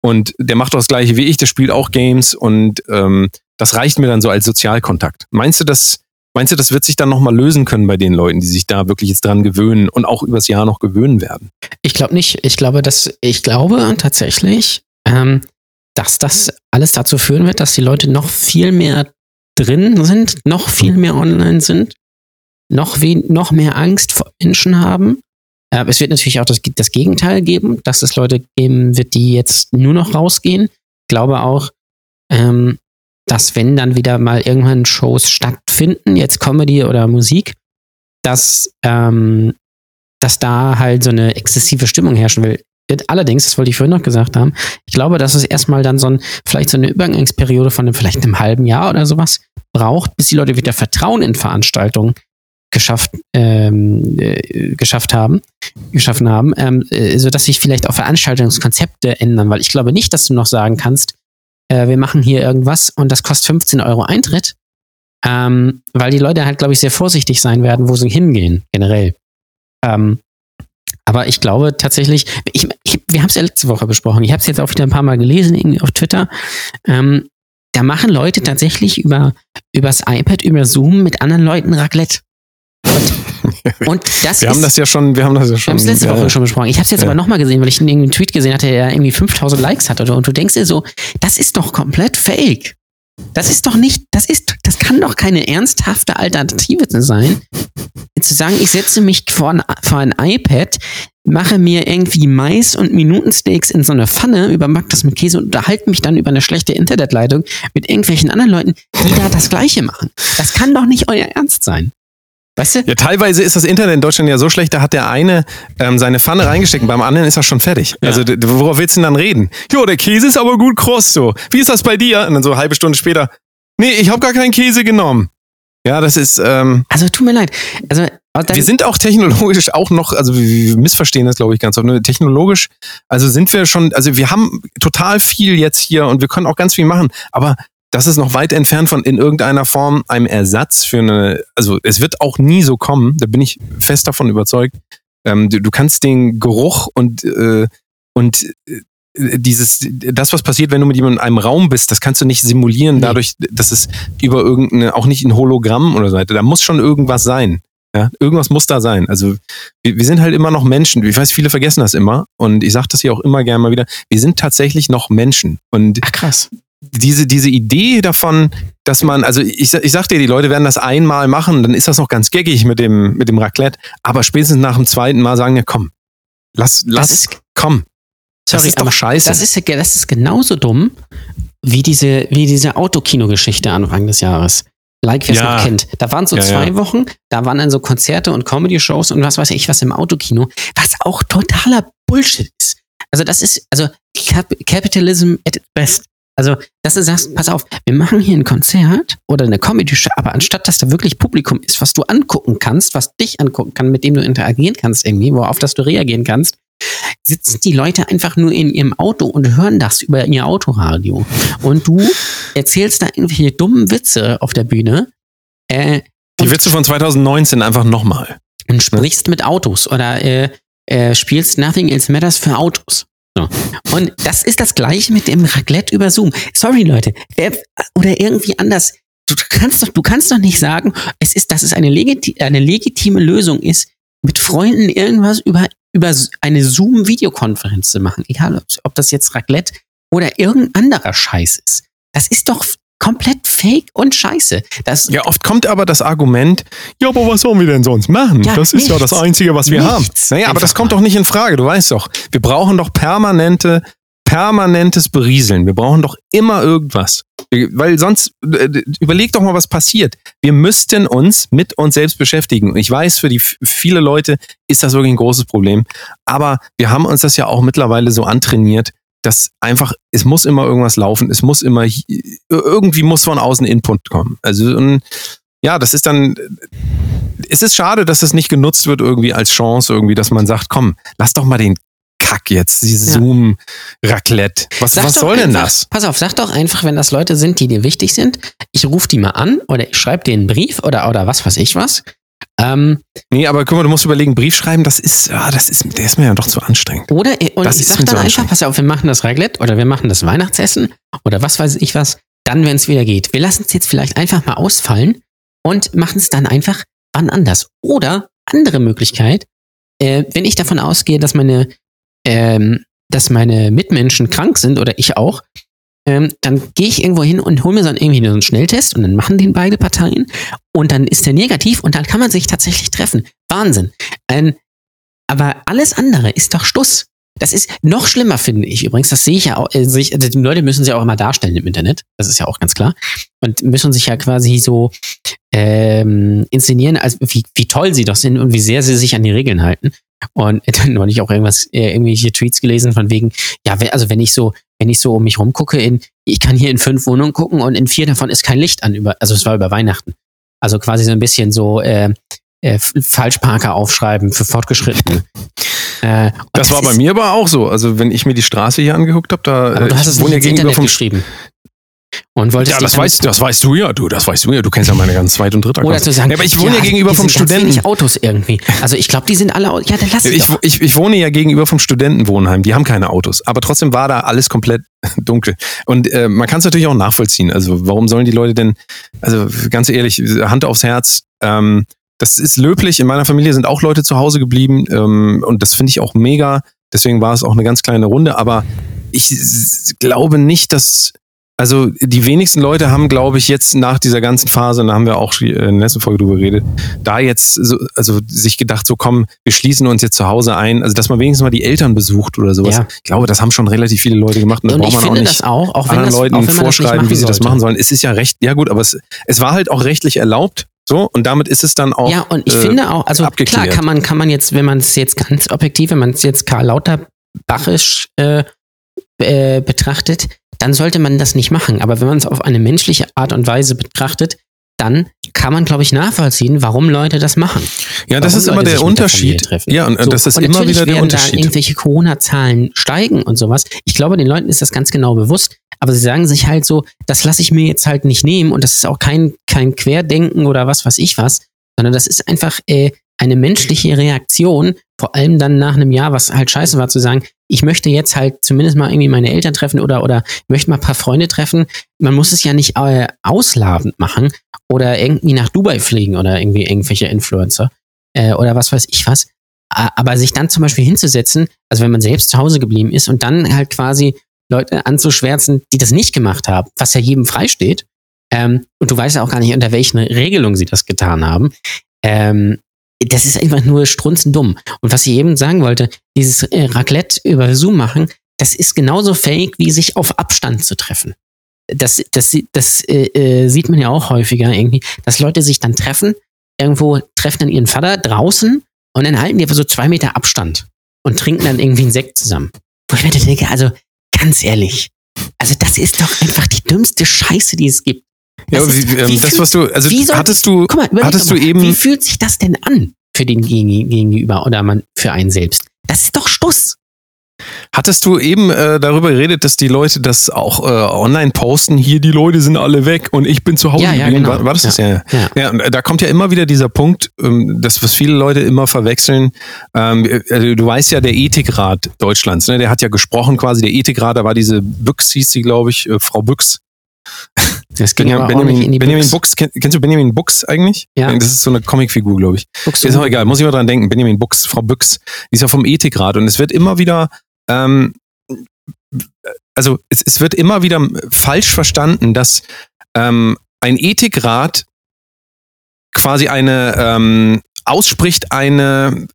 und der macht doch das gleiche wie ich, der spielt auch Games und ähm, das reicht mir dann so als Sozialkontakt. Meinst du, dass Meinst du, das wird sich dann nochmal lösen können bei den Leuten, die sich da wirklich jetzt dran gewöhnen und auch übers Jahr noch gewöhnen werden? Ich glaube nicht. Ich glaube, dass, ich glaube tatsächlich, ähm, dass das alles dazu führen wird, dass die Leute noch viel mehr drin sind, noch viel mehr online sind, noch, we noch mehr Angst vor Menschen haben. Äh, es wird natürlich auch das, das Gegenteil geben, dass es Leute geben wird, die jetzt nur noch rausgehen. Ich glaube auch, ähm, dass wenn dann wieder mal irgendwann Shows stattfinden, jetzt Comedy oder Musik, dass, ähm, dass da halt so eine exzessive Stimmung herrschen will. Allerdings, das wollte ich vorhin noch gesagt haben, ich glaube, dass es erstmal dann so ein, vielleicht so eine Übergangsperiode von einem, vielleicht einem halben Jahr oder sowas braucht, bis die Leute wieder Vertrauen in Veranstaltungen geschafft, ähm, äh, geschafft haben, geschaffen haben, ähm, äh, sodass sich vielleicht auch Veranstaltungskonzepte ändern, weil ich glaube nicht, dass du noch sagen kannst, äh, wir machen hier irgendwas und das kostet 15 Euro Eintritt, ähm, weil die Leute halt, glaube ich, sehr vorsichtig sein werden, wo sie hingehen, generell. Ähm, aber ich glaube tatsächlich, ich, ich, wir haben es ja letzte Woche besprochen, ich habe es jetzt auch wieder ein paar Mal gelesen, irgendwie auf Twitter. Ähm, da machen Leute tatsächlich über übers iPad, über Zoom mit anderen Leuten Raclette. Und, <laughs> und das wir ist, haben das ja schon, wir haben das ja schon. Wir haben es letzte Woche schon besprochen. Ich habe es jetzt ja. aber nochmal gesehen, weil ich einen Tweet gesehen hatte, der irgendwie 5000 Likes hatte. Und du denkst dir so, das ist doch komplett fake. Das ist doch nicht, das ist, das kann doch keine ernsthafte Alternative sein. Zu sagen, ich setze mich vor ein, vor ein iPad, mache mir irgendwie Mais und Minutensteaks in so eine Pfanne, überback das mit Käse und unterhalte mich dann über eine schlechte Internetleitung mit irgendwelchen anderen Leuten, die da das Gleiche machen. Das kann doch nicht euer Ernst sein. Weißt du? Ja, teilweise ist das Internet in Deutschland ja so schlecht, da hat der eine ähm, seine Pfanne reingesteckt und beim anderen ist er schon fertig. Ja. Also worauf willst du denn dann reden? Jo, der Käse ist aber gut kross so. Wie ist das bei dir? Und dann so eine halbe Stunde später, nee, ich habe gar keinen Käse genommen. Ja, das ist. Ähm, also tut mir leid. Also wir sind auch technologisch auch noch, also wir missverstehen das, glaube ich, ganz oft. Ne? Technologisch, also sind wir schon, also wir haben total viel jetzt hier und wir können auch ganz viel machen, aber das ist noch weit entfernt von in irgendeiner Form einem Ersatz für eine, also es wird auch nie so kommen, da bin ich fest davon überzeugt. Ähm, du, du, kannst den Geruch und, äh, und äh, dieses, das, was passiert, wenn du mit jemandem in einem Raum bist, das kannst du nicht simulieren, dadurch, dass es über irgendeine, auch nicht ein Hologramm oder so weiter, da muss schon irgendwas sein. Ja, irgendwas muss da sein. Also wir, wir, sind halt immer noch Menschen. Ich weiß, viele vergessen das immer und ich sage das hier auch immer gerne mal wieder. Wir sind tatsächlich noch Menschen. Und Ach, krass diese, diese Idee davon, dass man, also ich, ich sag dir, die Leute werden das einmal machen, dann ist das noch ganz geckig mit dem, mit dem Raclette, aber spätestens nach dem zweiten Mal sagen ja, komm, lass, lass, ist, komm. Sorry, das ist doch scheiße. Das ist, das ist genauso dumm wie diese, wie diese Autokino-Geschichte Anfang des Jahres. Like, wer es ja. noch kennt. Da waren so ja, zwei ja. Wochen, da waren dann so Konzerte und Comedy-Shows und was weiß ich was im Autokino, was auch totaler Bullshit ist. Also das ist, also Capitalism at best. Also, dass du sagst, pass auf, wir machen hier ein Konzert oder eine Comedy-Show, aber anstatt dass da wirklich Publikum ist, was du angucken kannst, was dich angucken kann, mit dem du interagieren kannst irgendwie, worauf das du reagieren kannst, sitzen die Leute einfach nur in ihrem Auto und hören das über ihr Autoradio. Und du erzählst da irgendwelche dummen Witze auf der Bühne. Äh, die Witze von 2019 einfach nochmal. Und sprichst mit Autos oder äh, äh, spielst Nothing Else Matters für Autos. So. Und das ist das gleiche mit dem Raclette über Zoom. Sorry, Leute. Oder irgendwie anders. Du kannst doch, du kannst doch nicht sagen, es ist, dass es eine, legiti eine legitime Lösung ist, mit Freunden irgendwas über, über eine Zoom-Videokonferenz zu machen. Egal, ob, ob das jetzt Raclette oder irgendein anderer Scheiß ist. Das ist doch komplett fake und scheiße. Das ja, oft kommt aber das Argument, ja, aber was sollen wir denn sonst machen? Ja, das ist nichts, ja das Einzige, was wir nichts. haben. Naja, aber das kommt doch nicht in Frage, du weißt doch. Wir brauchen doch permanente, permanentes Berieseln. Wir brauchen doch immer irgendwas. Weil sonst, äh, überleg doch mal, was passiert. Wir müssten uns mit uns selbst beschäftigen. Ich weiß, für die viele Leute ist das wirklich ein großes Problem. Aber wir haben uns das ja auch mittlerweile so antrainiert, dass einfach, es muss immer irgendwas laufen, es muss immer, irgendwie muss von außen Input kommen. Also, und, ja, das ist dann, es ist schade, dass es nicht genutzt wird irgendwie als Chance irgendwie, dass man sagt, komm, lass doch mal den Kack jetzt, diese ja. Zoom-Raclette. Was, was soll denn das? Pass auf, sag doch einfach, wenn das Leute sind, die dir wichtig sind, ich rufe die mal an oder ich schreibe denen einen Brief oder, oder was weiß ich was ähm, nee, aber guck mal, du musst überlegen, Brief schreiben, das ist, ja, das ist, der ist mir ja doch zu anstrengend. Oder und das ich sag dann einfach, pass auf, wir machen das Raclette oder wir machen das Weihnachtsessen oder was weiß ich was, dann, wenn es wieder geht. Wir lassen es jetzt vielleicht einfach mal ausfallen und machen es dann einfach wann anders. Oder andere Möglichkeit, äh, wenn ich davon ausgehe, dass meine, ähm, dass meine Mitmenschen krank sind oder ich auch, ähm, dann gehe ich irgendwo hin und hole mir so einen, irgendwie so einen Schnelltest und dann machen den beide Parteien und dann ist der negativ und dann kann man sich tatsächlich treffen. Wahnsinn. Ähm, aber alles andere ist doch Stuss. Das ist noch schlimmer, finde ich übrigens. Das sehe ich ja auch. Äh, sich, also die Leute müssen sich auch immer darstellen im Internet. Das ist ja auch ganz klar. Und müssen sich ja quasi so ähm, inszenieren, als wie, wie toll sie doch sind und wie sehr sie sich an die Regeln halten. Und <laughs> dann habe ich auch irgendwas, äh, irgendwelche Tweets gelesen von wegen, ja, also wenn ich so, wenn ich so um mich rumgucke, in, ich kann hier in fünf Wohnungen gucken und in vier davon ist kein Licht an über, also es war über Weihnachten. Also quasi so ein bisschen so äh, äh, Falschparker aufschreiben für Fortgeschrittene. <laughs> Äh, das, war bei mir aber auch so. Also wenn ich mir die Straße hier angeguckt habe, da aber du hast es nicht ja gegenüber vom geschrieben. Und wolltest ja, das weißt, das weißt du ja, du, das weißt du ja. Du kennst ja meine ganzen Zweit- und Dritter. Oder zu sagen, ja, aber ich wohne ja, ja gegenüber vom Studenten. Ich Autos irgendwie. Also ich glaube, die sind alle. Ja, dann lass ich, doch. ich, ich wohne ja gegenüber vom Studentenwohnheim. Die haben keine Autos, aber trotzdem war da alles komplett <laughs> dunkel. Und äh, man kann es natürlich auch nachvollziehen. Also warum sollen die Leute denn? Also ganz ehrlich, Hand aufs Herz. Ähm, das ist löblich. In meiner Familie sind auch Leute zu Hause geblieben ähm, und das finde ich auch mega. Deswegen war es auch eine ganz kleine Runde. Aber ich glaube nicht, dass also die wenigsten Leute haben, glaube ich, jetzt nach dieser ganzen Phase, da haben wir auch in der letzten Folge drüber geredet, da jetzt so, also sich gedacht, so komm, wir schließen uns jetzt zu Hause ein, also dass man wenigstens mal die Eltern besucht oder sowas. Ja. Ich glaube, das haben schon relativ viele Leute gemacht und da braucht man auch nicht auch, auch anderen das, Leuten vorschreiben, wie sie das machen sollen. Es ist ja recht, ja gut, aber es, es war halt auch rechtlich erlaubt, so, und damit ist es dann auch. Ja, und ich äh, finde auch, also abgeklärt. klar kann man, kann man jetzt, wenn man es jetzt ganz objektiv, wenn man es jetzt Karl Lauterbachisch äh, äh, betrachtet, dann sollte man das nicht machen. Aber wenn man es auf eine menschliche Art und Weise betrachtet, dann kann man, glaube ich, nachvollziehen, warum Leute das machen. Ja, das ist immer der Unterschied. Der ja, und so, das ist immer wieder der Unterschied. Da irgendwelche Corona-Zahlen steigen und sowas. Ich glaube, den Leuten ist das ganz genau bewusst. Aber sie sagen sich halt so, das lasse ich mir jetzt halt nicht nehmen und das ist auch kein, kein Querdenken oder was weiß ich was, sondern das ist einfach äh, eine menschliche Reaktion, vor allem dann nach einem Jahr, was halt scheiße war, zu sagen, ich möchte jetzt halt zumindest mal irgendwie meine Eltern treffen oder, oder möchte mal ein paar Freunde treffen. Man muss es ja nicht äh, ausladend machen oder irgendwie nach Dubai fliegen oder irgendwie irgendwelche Influencer äh, oder was weiß ich was. Aber sich dann zum Beispiel hinzusetzen, also wenn man selbst zu Hause geblieben ist und dann halt quasi Leute anzuschwärzen, die das nicht gemacht haben, was ja jedem freisteht. Ähm, und du weißt ja auch gar nicht, unter welchen Regelungen sie das getan haben. Ähm, das ist einfach nur strunzendumm. Und was ich eben sagen wollte, dieses äh, Raclette über Zoom machen, das ist genauso fake, wie sich auf Abstand zu treffen. Das, das, das äh, äh, sieht man ja auch häufiger irgendwie, dass Leute sich dann treffen, irgendwo treffen dann ihren Vater draußen und dann halten die einfach so zwei Meter Abstand und trinken dann irgendwie einen Sekt zusammen. Wo ich mir denke, also ganz ehrlich, also das ist doch einfach die dümmste Scheiße, die es gibt. Ja, aber wie, ähm, das, was du, also hattest du, mal, hattest du eben. Wie fühlt sich das denn an für den Gegenüber oder man für einen selbst? Das ist doch Stuss. Hattest du eben äh, darüber geredet, dass die Leute das auch äh, online posten? Hier, die Leute sind alle weg und ich bin zu Hause. Ja, ja, genau. war, war, das ja. das? Ja, ja. ja. und da kommt ja immer wieder dieser Punkt, ähm, das, was viele Leute immer verwechseln. Ähm, also du weißt ja, der Ethikrat Deutschlands, ne, der hat ja gesprochen quasi, der Ethikrat, da war diese Büchs, hieß sie, glaube ich, äh, Frau Büchs, <laughs> das ging Benjamin, aber Benjamin, in Benjamin Books. Kenn, kennst du Benjamin Books eigentlich? Ja. Das ist so eine Comicfigur, glaube ich. Books ist auch egal, muss ich mal dran denken. Benjamin Books, Frau Büchs, die ist ja vom Ethikrat und es wird immer wieder, ähm, also es, es wird immer wieder falsch verstanden, dass ähm, ein Ethikrat quasi eine ähm, ausspricht eine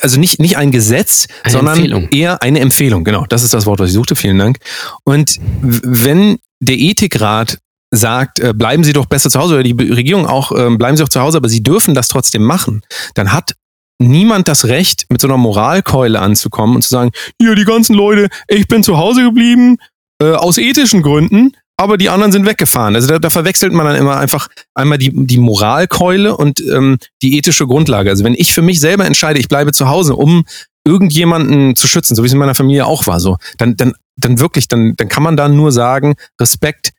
also nicht, nicht ein Gesetz, eine sondern Empfehlung. eher eine Empfehlung. Genau, das ist das Wort, was ich suchte. Vielen Dank. Und wenn der Ethikrat sagt, äh, bleiben Sie doch besser zu Hause oder die Regierung auch, äh, bleiben Sie doch zu Hause, aber Sie dürfen das trotzdem machen, dann hat niemand das Recht, mit so einer Moralkeule anzukommen und zu sagen, hier die ganzen Leute, ich bin zu Hause geblieben, äh, aus ethischen Gründen, aber die anderen sind weggefahren. Also da, da verwechselt man dann immer einfach einmal die, die Moralkeule und ähm, die ethische Grundlage. Also wenn ich für mich selber entscheide, ich bleibe zu Hause, um irgendjemanden zu schützen, so wie es in meiner Familie auch war, so, dann, dann, dann wirklich, dann, dann kann man da nur sagen, Respekt,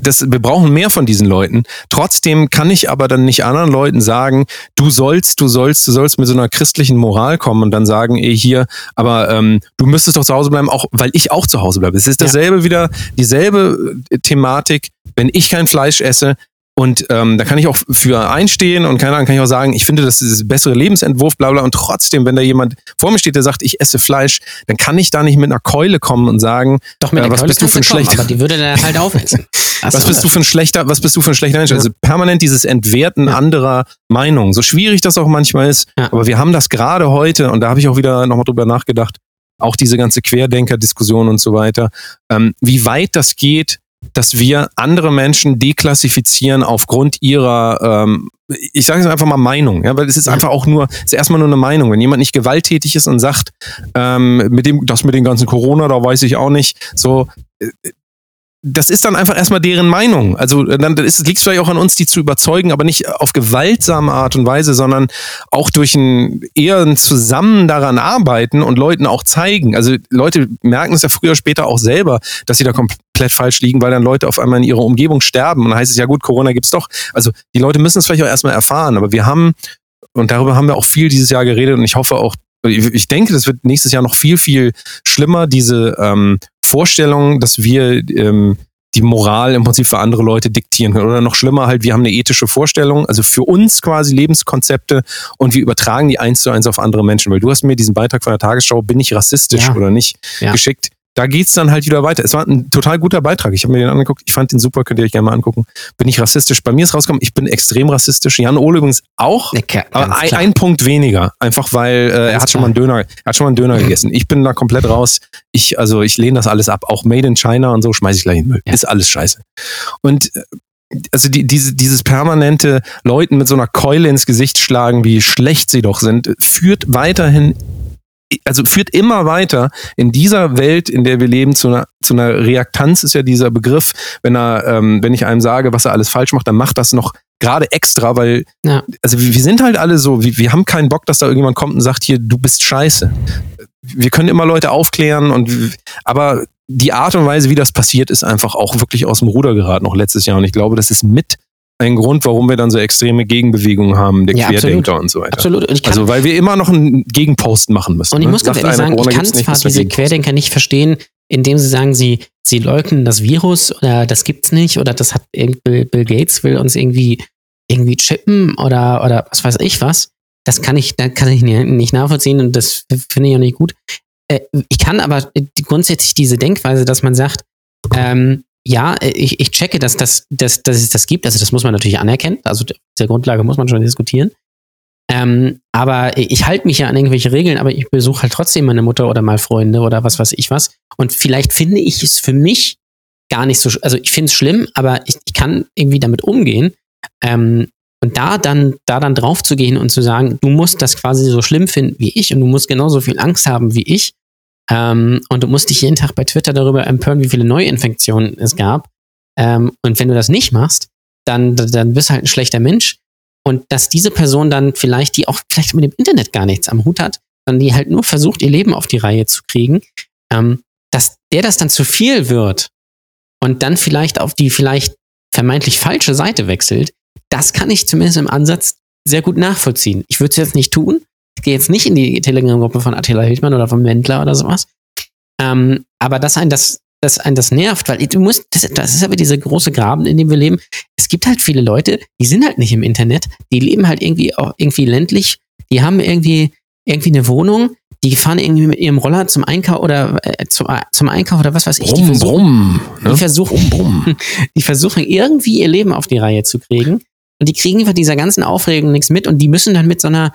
das, wir brauchen mehr von diesen Leuten. Trotzdem kann ich aber dann nicht anderen Leuten sagen, du sollst, du sollst, du sollst mit so einer christlichen Moral kommen und dann sagen, ey, hier, aber ähm, du müsstest doch zu Hause bleiben, auch weil ich auch zu Hause bleibe. Es ist dasselbe ja. wieder, dieselbe äh, Thematik. Wenn ich kein Fleisch esse, Und ähm, da kann ich auch für einstehen und keine Ahnung, kann ich auch sagen, ich finde, das ist der bessere Lebensentwurf, bla bla. Und trotzdem, wenn da jemand vor mir steht, der sagt, ich esse Fleisch, dann kann ich da nicht mit einer Keule kommen und sagen, Doch, mit äh, was Keule bist du für ein schlechter Aber die würde der halt aufessen. <laughs> Was bist du für ein schlechter, was bist du für ein schlechter Mensch? Ja. Also permanent dieses Entwerten Ja. anderer Meinungen. So schwierig das auch manchmal ist. Ja. Aber wir haben das gerade heute, und da habe ich auch wieder nochmal drüber nachgedacht, auch diese ganze Querdenker-Diskussion und so weiter, ähm, wie weit das geht, dass wir andere Menschen deklassifizieren aufgrund ihrer, ähm, ich sage es einfach mal Meinung, ja, weil es ist Ja. einfach auch nur, es ist erstmal nur eine Meinung. Wenn jemand nicht gewalttätig ist und sagt, ähm, mit dem, das mit den ganzen Corona, da weiß ich auch nicht, so, äh, das ist dann einfach erstmal deren Meinung. Also äh, dann liegt es vielleicht auch an uns, die zu überzeugen, aber nicht auf gewaltsame Art und Weise, sondern auch durch ein eher ein Zusammen daran arbeiten und Leuten auch zeigen. Also Leute merken es ja früher später auch selber, dass sie da komplett falsch liegen, weil dann Leute auf einmal in ihrer Umgebung sterben. Und dann heißt es ja gut, Corona gibt's doch. Also die Leute müssen es vielleicht auch erstmal erfahren, aber wir haben, und darüber haben wir auch viel dieses Jahr geredet und ich hoffe auch, ich ich denke, das wird nächstes Jahr noch viel, viel schlimmer, diese ähm, Vorstellung, dass wir ähm, die Moral im Prinzip für andere Leute diktieren können. Oder noch schlimmer halt, wir haben eine ethische Vorstellung, also für uns quasi Lebenskonzepte und wir übertragen die eins zu eins auf andere Menschen. Weil du hast mir diesen Beitrag von der Tagesschau, bin ich rassistisch Ja. oder nicht, Ja. geschickt. Da geht's dann halt wieder weiter. Es war ein total guter Beitrag. Ich habe mir den angeguckt. Ich fand den super, könnt ihr euch gerne mal angucken. Bin ich rassistisch? Bei mir ist rausgekommen, ich bin extrem rassistisch. Jan Ole übrigens auch. Ja, Aber ein, ein Punkt weniger, einfach weil äh, er hat schon mal einen Döner, er hat schon mal einen Döner gegessen. Ich bin da komplett raus. Ich also ich lehne das alles ab, auch Made in China und so schmeiße ich gleich in den Müll. Ja. Ist alles scheiße. Und äh, also die, diese, dieses permanente Leuten mit so einer Keule ins Gesicht schlagen, wie schlecht sie doch sind, führt weiterhin also führt immer weiter in dieser Welt, in der wir leben, zu einer, zu einer Reaktanz ist ja dieser Begriff. Wenn er, ähm, wenn ich einem sage, was er alles falsch macht, dann macht das noch gerade extra, weil Ja. also wir, wir sind halt alle so, wir, wir haben keinen Bock, dass da irgendjemand kommt und sagt, hier, du bist scheiße. Wir können immer Leute aufklären und aber die Art und Weise, wie das passiert, ist einfach auch wirklich aus dem Ruder geraten, noch letztes Jahr. Und ich glaube, das ist mit ein Grund, warum wir dann so extreme Gegenbewegungen haben, der Ja, Querdenker und so weiter. Absolut. Also, weil wir immer noch einen Gegenpost machen müssen. Und ich ne? muss ganz ehrlich sagen, ich kann nicht, zwar wir diese. Querdenker nicht verstehen, indem sie sagen, sie, sie leugnen das Virus oder das gibt's nicht oder das hat Bill Gates will uns irgendwie irgendwie chippen oder oder was weiß ich was. Das kann ich, da kann ich nicht nachvollziehen und das finde ich auch nicht gut. Äh, Ich kann aber die- grundsätzlich diese Denkweise, dass man sagt, ähm, ja, ich, ich checke, dass, das, dass, dass es das gibt. Also das muss man natürlich anerkennen. Also der Grundlage muss man schon diskutieren. Ähm, aber ich halte mich ja an irgendwelche Regeln, aber ich besuche halt trotzdem meine Mutter oder mal Freunde oder was weiß ich was. Und vielleicht finde ich es für mich gar nicht so, also ich finde es schlimm, aber ich, ich kann irgendwie damit umgehen. Ähm, und da dann, da dann drauf zu gehen und zu sagen, du musst das quasi so schlimm finden wie ich und du musst genauso viel Angst haben wie ich. Ähm, und du musst dich jeden Tag bei Twitter darüber empören, wie viele Neuinfektionen es gab. Ähm, und wenn du das nicht machst, dann, dann bist du halt ein schlechter Mensch. Und dass diese Person dann vielleicht, die auch vielleicht mit dem Internet gar nichts am Hut hat, sondern die halt nur versucht, ihr Leben auf die Reihe zu kriegen, ähm, dass der das dann zu viel wird und dann vielleicht auf die vielleicht vermeintlich falsche Seite wechselt, das kann ich zumindest im Ansatz sehr gut nachvollziehen. Ich würde es jetzt nicht tun. Ich gehe jetzt nicht in die Telegram-Gruppe von Attila Hildmann oder von Wendler oder sowas. Ähm, aber dass ein das, dass ein das nervt, weil du musst, das, das ist aber diese große Graben, in dem wir leben. Es gibt halt viele Leute, die sind halt nicht im Internet, die leben halt irgendwie auch irgendwie ländlich, die haben irgendwie irgendwie eine Wohnung, die fahren irgendwie mit ihrem Roller zum Einkauf oder äh, zum, äh, zum Einkauf oder was weiß ich. die Brumm, versuchen, brumm. die Ne? versuchen, Brumm. <laughs> die versuchen irgendwie ihr Leben auf die Reihe zu kriegen. Und die kriegen von dieser ganzen Aufregung nichts mit und die müssen dann mit so einer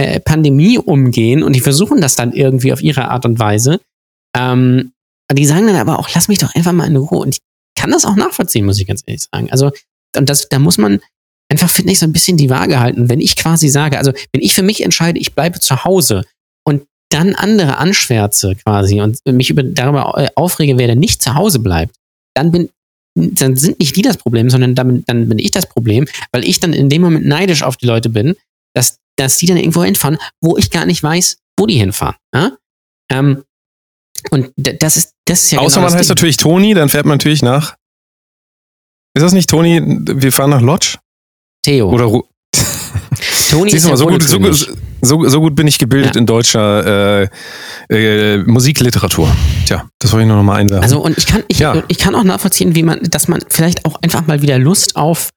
äh, Pandemie umgehen und die versuchen das dann irgendwie auf ihre Art und Weise. Ähm, die sagen dann aber auch, lass mich doch einfach mal in Ruhe. Und ich kann das auch nachvollziehen, muss ich ganz ehrlich sagen. Also, und das, da muss man einfach, finde ich, so ein bisschen die Waage halten. Wenn ich quasi sage, also wenn ich für mich entscheide, ich bleibe zu Hause und dann andere anschwärze quasi und mich über, darüber äh, aufrege, wer denn nicht zu Hause bleibt, dann bin dann sind nicht die das Problem, sondern dann, dann bin ich das Problem, weil ich dann in dem Moment neidisch auf die Leute bin, dass, dass die dann irgendwo hinfahren, wo ich gar nicht weiß, wo die hinfahren. Ja? Ähm, und das ist, das ist ja Außer genau man heißt Ding. natürlich Toni, dann fährt man natürlich nach. Ist das nicht Toni? Wir fahren nach Lodge? Theo. Oder Ru <laughs> Toni Siehst ist du mal, so gut, so, so, so gut bin ich gebildet Ja. in deutscher äh, äh, Musikliteratur. Tja, das wollte ich nur noch mal einwerfen. Also und ich kann, ich, Ja. ich kann auch nachvollziehen, wie man, dass man vielleicht auch einfach mal wieder Lust auf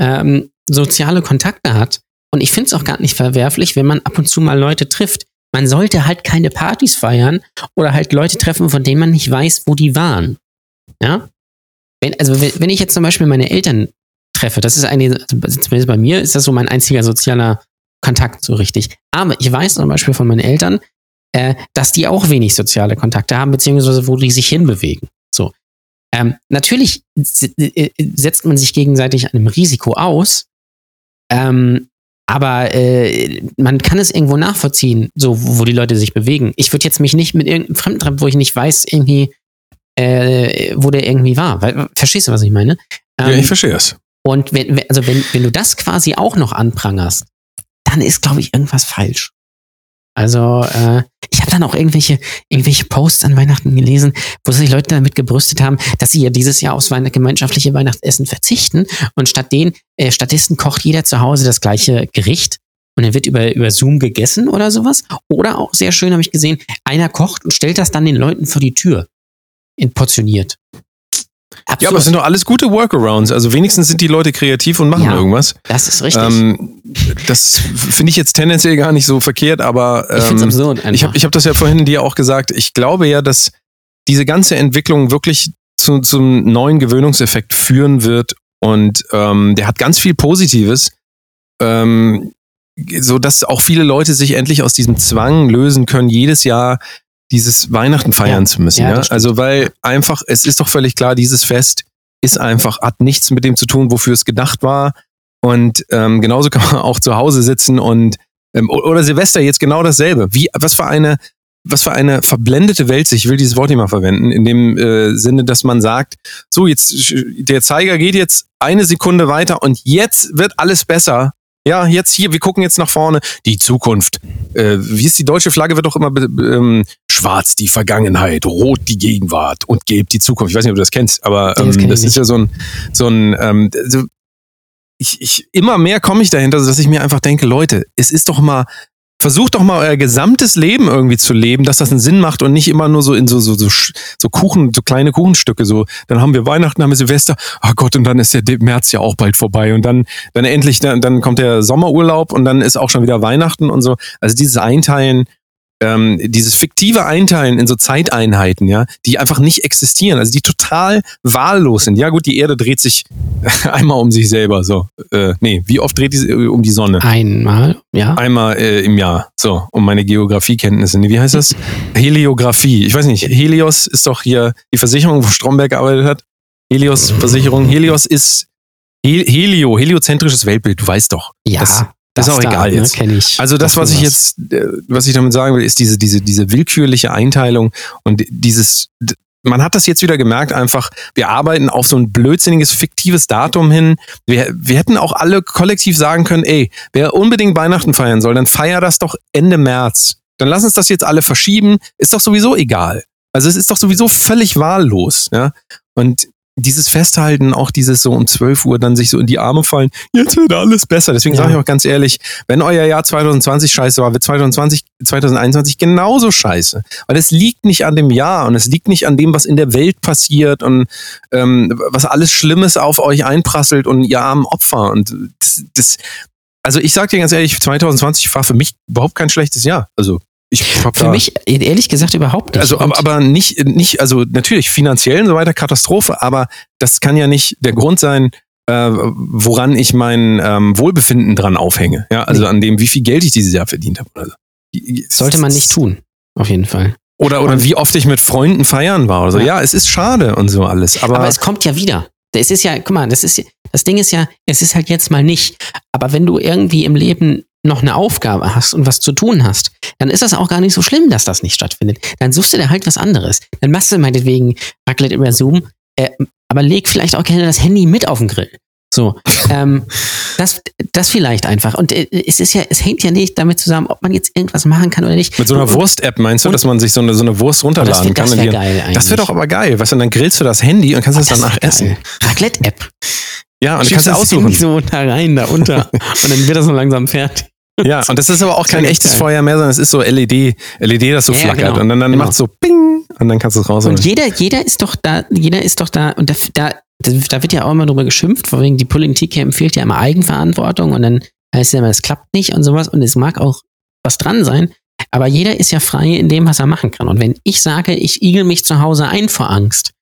ähm, soziale Kontakte hat. Und ich finde es auch gar nicht verwerflich, wenn man ab und zu mal Leute trifft. Man sollte halt keine Partys feiern oder halt Leute treffen, von denen man nicht weiß, wo die waren. Ja? Wenn, also wenn, ich jetzt zum Beispiel meine Eltern treffe, das ist eine, also zumindest bei mir ist das so mein einziger sozialer Kontakt so richtig. Aber ich weiß zum Beispiel von meinen Eltern, äh, dass die auch wenig soziale Kontakte haben, beziehungsweise wo die sich hinbewegen. So. Ähm, natürlich äh, setzt man sich gegenseitig einem Risiko aus, ähm, aber äh, man kann es irgendwo nachvollziehen, so wo die Leute sich bewegen. Ich würde jetzt mich nicht mit irgendeinem Fremden treffen, wo ich nicht weiß, irgendwie, äh, wo der irgendwie war. Weil, verstehst du, was ich meine? Ähm, ja, ich ähm, verstehe es. Und wenn, also wenn, wenn du das quasi auch noch anprangerst, dann ist, glaube ich, irgendwas falsch. Also, äh, ich habe dann auch irgendwelche, irgendwelche Posts an Weihnachten gelesen, wo sich Leute damit gebrüstet haben, dass sie ja dieses Jahr aufs Weihnacht gemeinschaftliche Weihnachtsessen verzichten und statt den, äh, stattdessen kocht jeder zu Hause das gleiche Gericht und dann wird über, über Zoom gegessen oder sowas. Oder auch sehr schön habe ich gesehen, einer kocht und stellt das dann den Leuten vor die Tür. Portioniert. Absurd. Ja, aber es sind doch alles gute Workarounds. Also wenigstens sind die Leute kreativ und machen ja, irgendwas. Das ist richtig. Ähm, das finde ich jetzt tendenziell gar nicht so verkehrt, aber ähm, ich finde absurd. Einfach. Ich habe ich hab das ja vorhin dir auch gesagt. Ich glaube ja, dass diese ganze Entwicklung wirklich zu, zum neuen Gewöhnungseffekt führen wird und ähm, der hat ganz viel Positives. Ähm, so dass auch viele Leute sich endlich aus diesem Zwang lösen können, jedes Jahr dieses Weihnachten feiern ja. zu müssen. Ja, ja? Also weil einfach, es ist doch völlig klar, dieses Fest ist einfach, hat nichts mit dem zu tun, wofür es gedacht war. Und ähm, genauso kann man auch zu Hause sitzen und ähm, oder Silvester jetzt genau dasselbe. Wie, was für eine, was für eine verblendete Welt sich, ich will dieses Wort nicht mal verwenden, in dem äh, Sinne, dass man sagt, so, jetzt, der Zeiger geht jetzt eine Sekunde weiter und jetzt wird alles besser. Ja, jetzt hier, wir gucken jetzt nach vorne. Die Zukunft. Äh, wie ist die deutsche Flagge? Wird doch immer ähm, schwarz die Vergangenheit, rot die Gegenwart und gelb die Zukunft. Ich weiß nicht, ob du das kennst, aber ähm, das, das ist ja so ein, so ein ähm, so, ich, ich, immer mehr komme ich dahinter, dass ich mir einfach denke, Leute, es ist doch mal versucht doch mal euer gesamtes Leben irgendwie zu leben, dass das einen Sinn macht und nicht immer nur so in so, so, so, so Kuchen, so kleine Kuchenstücke. So, dann haben wir Weihnachten, haben wir Silvester, oh Gott, und dann ist der März ja auch bald vorbei. Und dann, dann endlich, dann, dann kommt der Sommerurlaub und dann ist auch schon wieder Weihnachten und so. Also dieses Einteilen, ähm, dieses fiktive Einteilen in so Zeiteinheiten, ja, die einfach nicht existieren, also die total wahllos sind. Ja gut, die Erde dreht sich <laughs> einmal um sich selber, so. Äh, nee, wie oft dreht die äh, um die Sonne? Einmal, ja. Einmal äh, im Jahr, so, um meine Geografiekenntnisse. Nee, wie heißt das? <laughs> Heliographie. Ich weiß nicht, Helios ist doch hier die Versicherung, wo Stromberg gearbeitet hat. Helios Versicherung. Helios ist Helio, heliozentrisches Weltbild, du weißt doch. Ja. Das, das ist auch egal ne, jetzt. Ne, ich. Also das, was ich jetzt, äh, was ich damit sagen will, ist diese, diese, diese willkürliche Einteilung und dieses, man hat das jetzt wieder gemerkt, einfach, wir arbeiten auf so ein blödsinniges, fiktives Datum hin. Wir, wir hätten auch alle kollektiv sagen können, ey, wer unbedingt Weihnachten feiern soll, dann feier das doch Ende März. Dann lass uns das jetzt alle verschieben. Ist doch sowieso egal. Also es ist doch sowieso völlig wahllos. Ja? Und dieses Festhalten, auch dieses so um 12 Uhr dann sich so in die Arme fallen, jetzt wird alles besser. Deswegen ja. sage ich auch ganz ehrlich, wenn euer Jahr 2020 scheiße war, wird 2020, 2021 genauso scheiße. Weil es liegt nicht an dem Jahr und es liegt nicht an dem, was in der Welt passiert und ähm, was alles Schlimmes auf euch einprasselt und ihr armen Opfer. Und das, das also ich sage dir ganz ehrlich, 2020 war für mich überhaupt kein schlechtes Jahr. Also Für mich ehrlich gesagt überhaupt nicht. Also, aber, aber nicht, nicht, also natürlich finanziell und so weiter Katastrophe, aber das kann ja nicht der Grund sein, äh, woran ich mein ähm, Wohlbefinden dran aufhänge. Ja, also nee. an dem, wie viel Geld ich dieses Jahr verdient habe. Also, Sollte man nicht tun, auf jeden Fall. Oder, oder wie oft ich mit Freunden feiern war. Oder so. Ja. ja, es ist schade und so alles. Aber, aber es kommt ja wieder. Es ist ja, guck mal, das ist, das Ding ist ja, es ist halt jetzt mal nicht. Aber wenn du irgendwie im Leben noch eine Aufgabe hast und was zu tun hast, dann ist das auch gar nicht so schlimm, dass das nicht stattfindet. Dann suchst du dir halt was anderes. Dann machst du meinetwegen Raclette über Zoom, äh, aber leg vielleicht auch gerne das Handy mit auf den Grill. So, <laughs> ähm, das, das vielleicht einfach. Und äh, es ist ja, es hängt ja nicht damit zusammen, ob man jetzt irgendwas machen kann oder nicht. Mit so einer Wurst-App meinst du, dass man sich so eine, so eine Wurst runterladen das wär, kann? Das wäre geil eigentlich. Das wäre doch aber geil, weißt du, dann grillst du das Handy und kannst oh, es danach essen. Raclette-App. Ja, und du kannst es aussuchen. so da rein, da unter. <laughs> und dann wird das so langsam fertig. Ja, und das ist aber auch kein echtes Feuer mehr, sondern es ist so LED, LED, das so ja, flackert. Genau, und dann, dann genau. macht so Ping und dann kannst du es raus. Und jeder, jeder ist doch da, jeder ist doch da, und da, da da wird ja auch immer drüber geschimpft, vor wegen die Politik empfiehlt ja immer Eigenverantwortung und dann heißt es ja immer, es klappt nicht und sowas und es mag auch was dran sein, aber jeder ist ja frei in dem, was er machen kann. Und wenn ich sage, ich igel mich zu Hause ein vor Angst,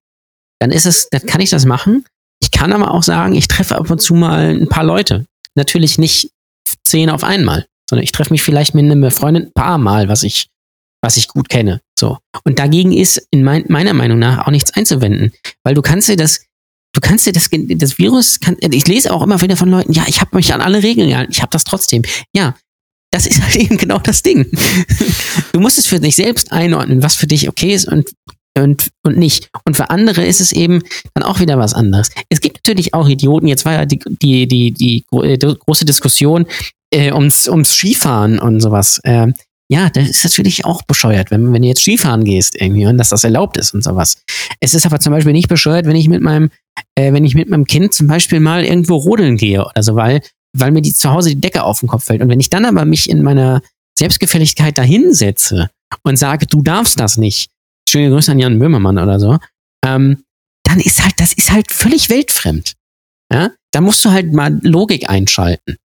dann ist es, dann kann ich das machen. Ich kann aber auch sagen, ich treffe ab und zu mal ein paar Leute. Natürlich nicht zehn auf einmal, sondern ich treffe mich vielleicht mit einer Freundin ein paar Mal, was ich, was ich gut kenne. So. Und dagegen ist in mein, meiner Meinung nach auch nichts einzuwenden, weil du kannst dir das, du kannst dir das, das Virus, kann, ich lese auch immer wieder von Leuten, ja, ich habe mich an alle Regeln gehalten, ich habe das trotzdem. Ja, das ist <laughs> halt eben genau das Ding. <laughs> Du musst es für dich selbst einordnen, was für dich okay ist und, und, und nicht. Und für andere ist es eben dann auch wieder was anderes. Es gibt natürlich auch Idioten, jetzt war ja die, die, die, die, die große Diskussion äh, ums, ums Skifahren und sowas. Äh, ja, das ist natürlich auch bescheuert, wenn, wenn du jetzt Skifahren gehst irgendwie und dass das erlaubt ist und sowas. Es ist aber zum Beispiel nicht bescheuert, wenn ich mit meinem, äh, wenn ich mit meinem Kind zum Beispiel mal irgendwo rodeln gehe oder so, weil weil mir die zu Hause die Decke auf den Kopf fällt. Und wenn ich dann aber mich in meiner Selbstgefälligkeit dahinsetze und sage, du darfst das nicht, schöne Grüße an Jan Böhmermann oder so, ähm, dann ist halt, das ist halt völlig weltfremd. Ja, da musst du halt mal Logik einschalten.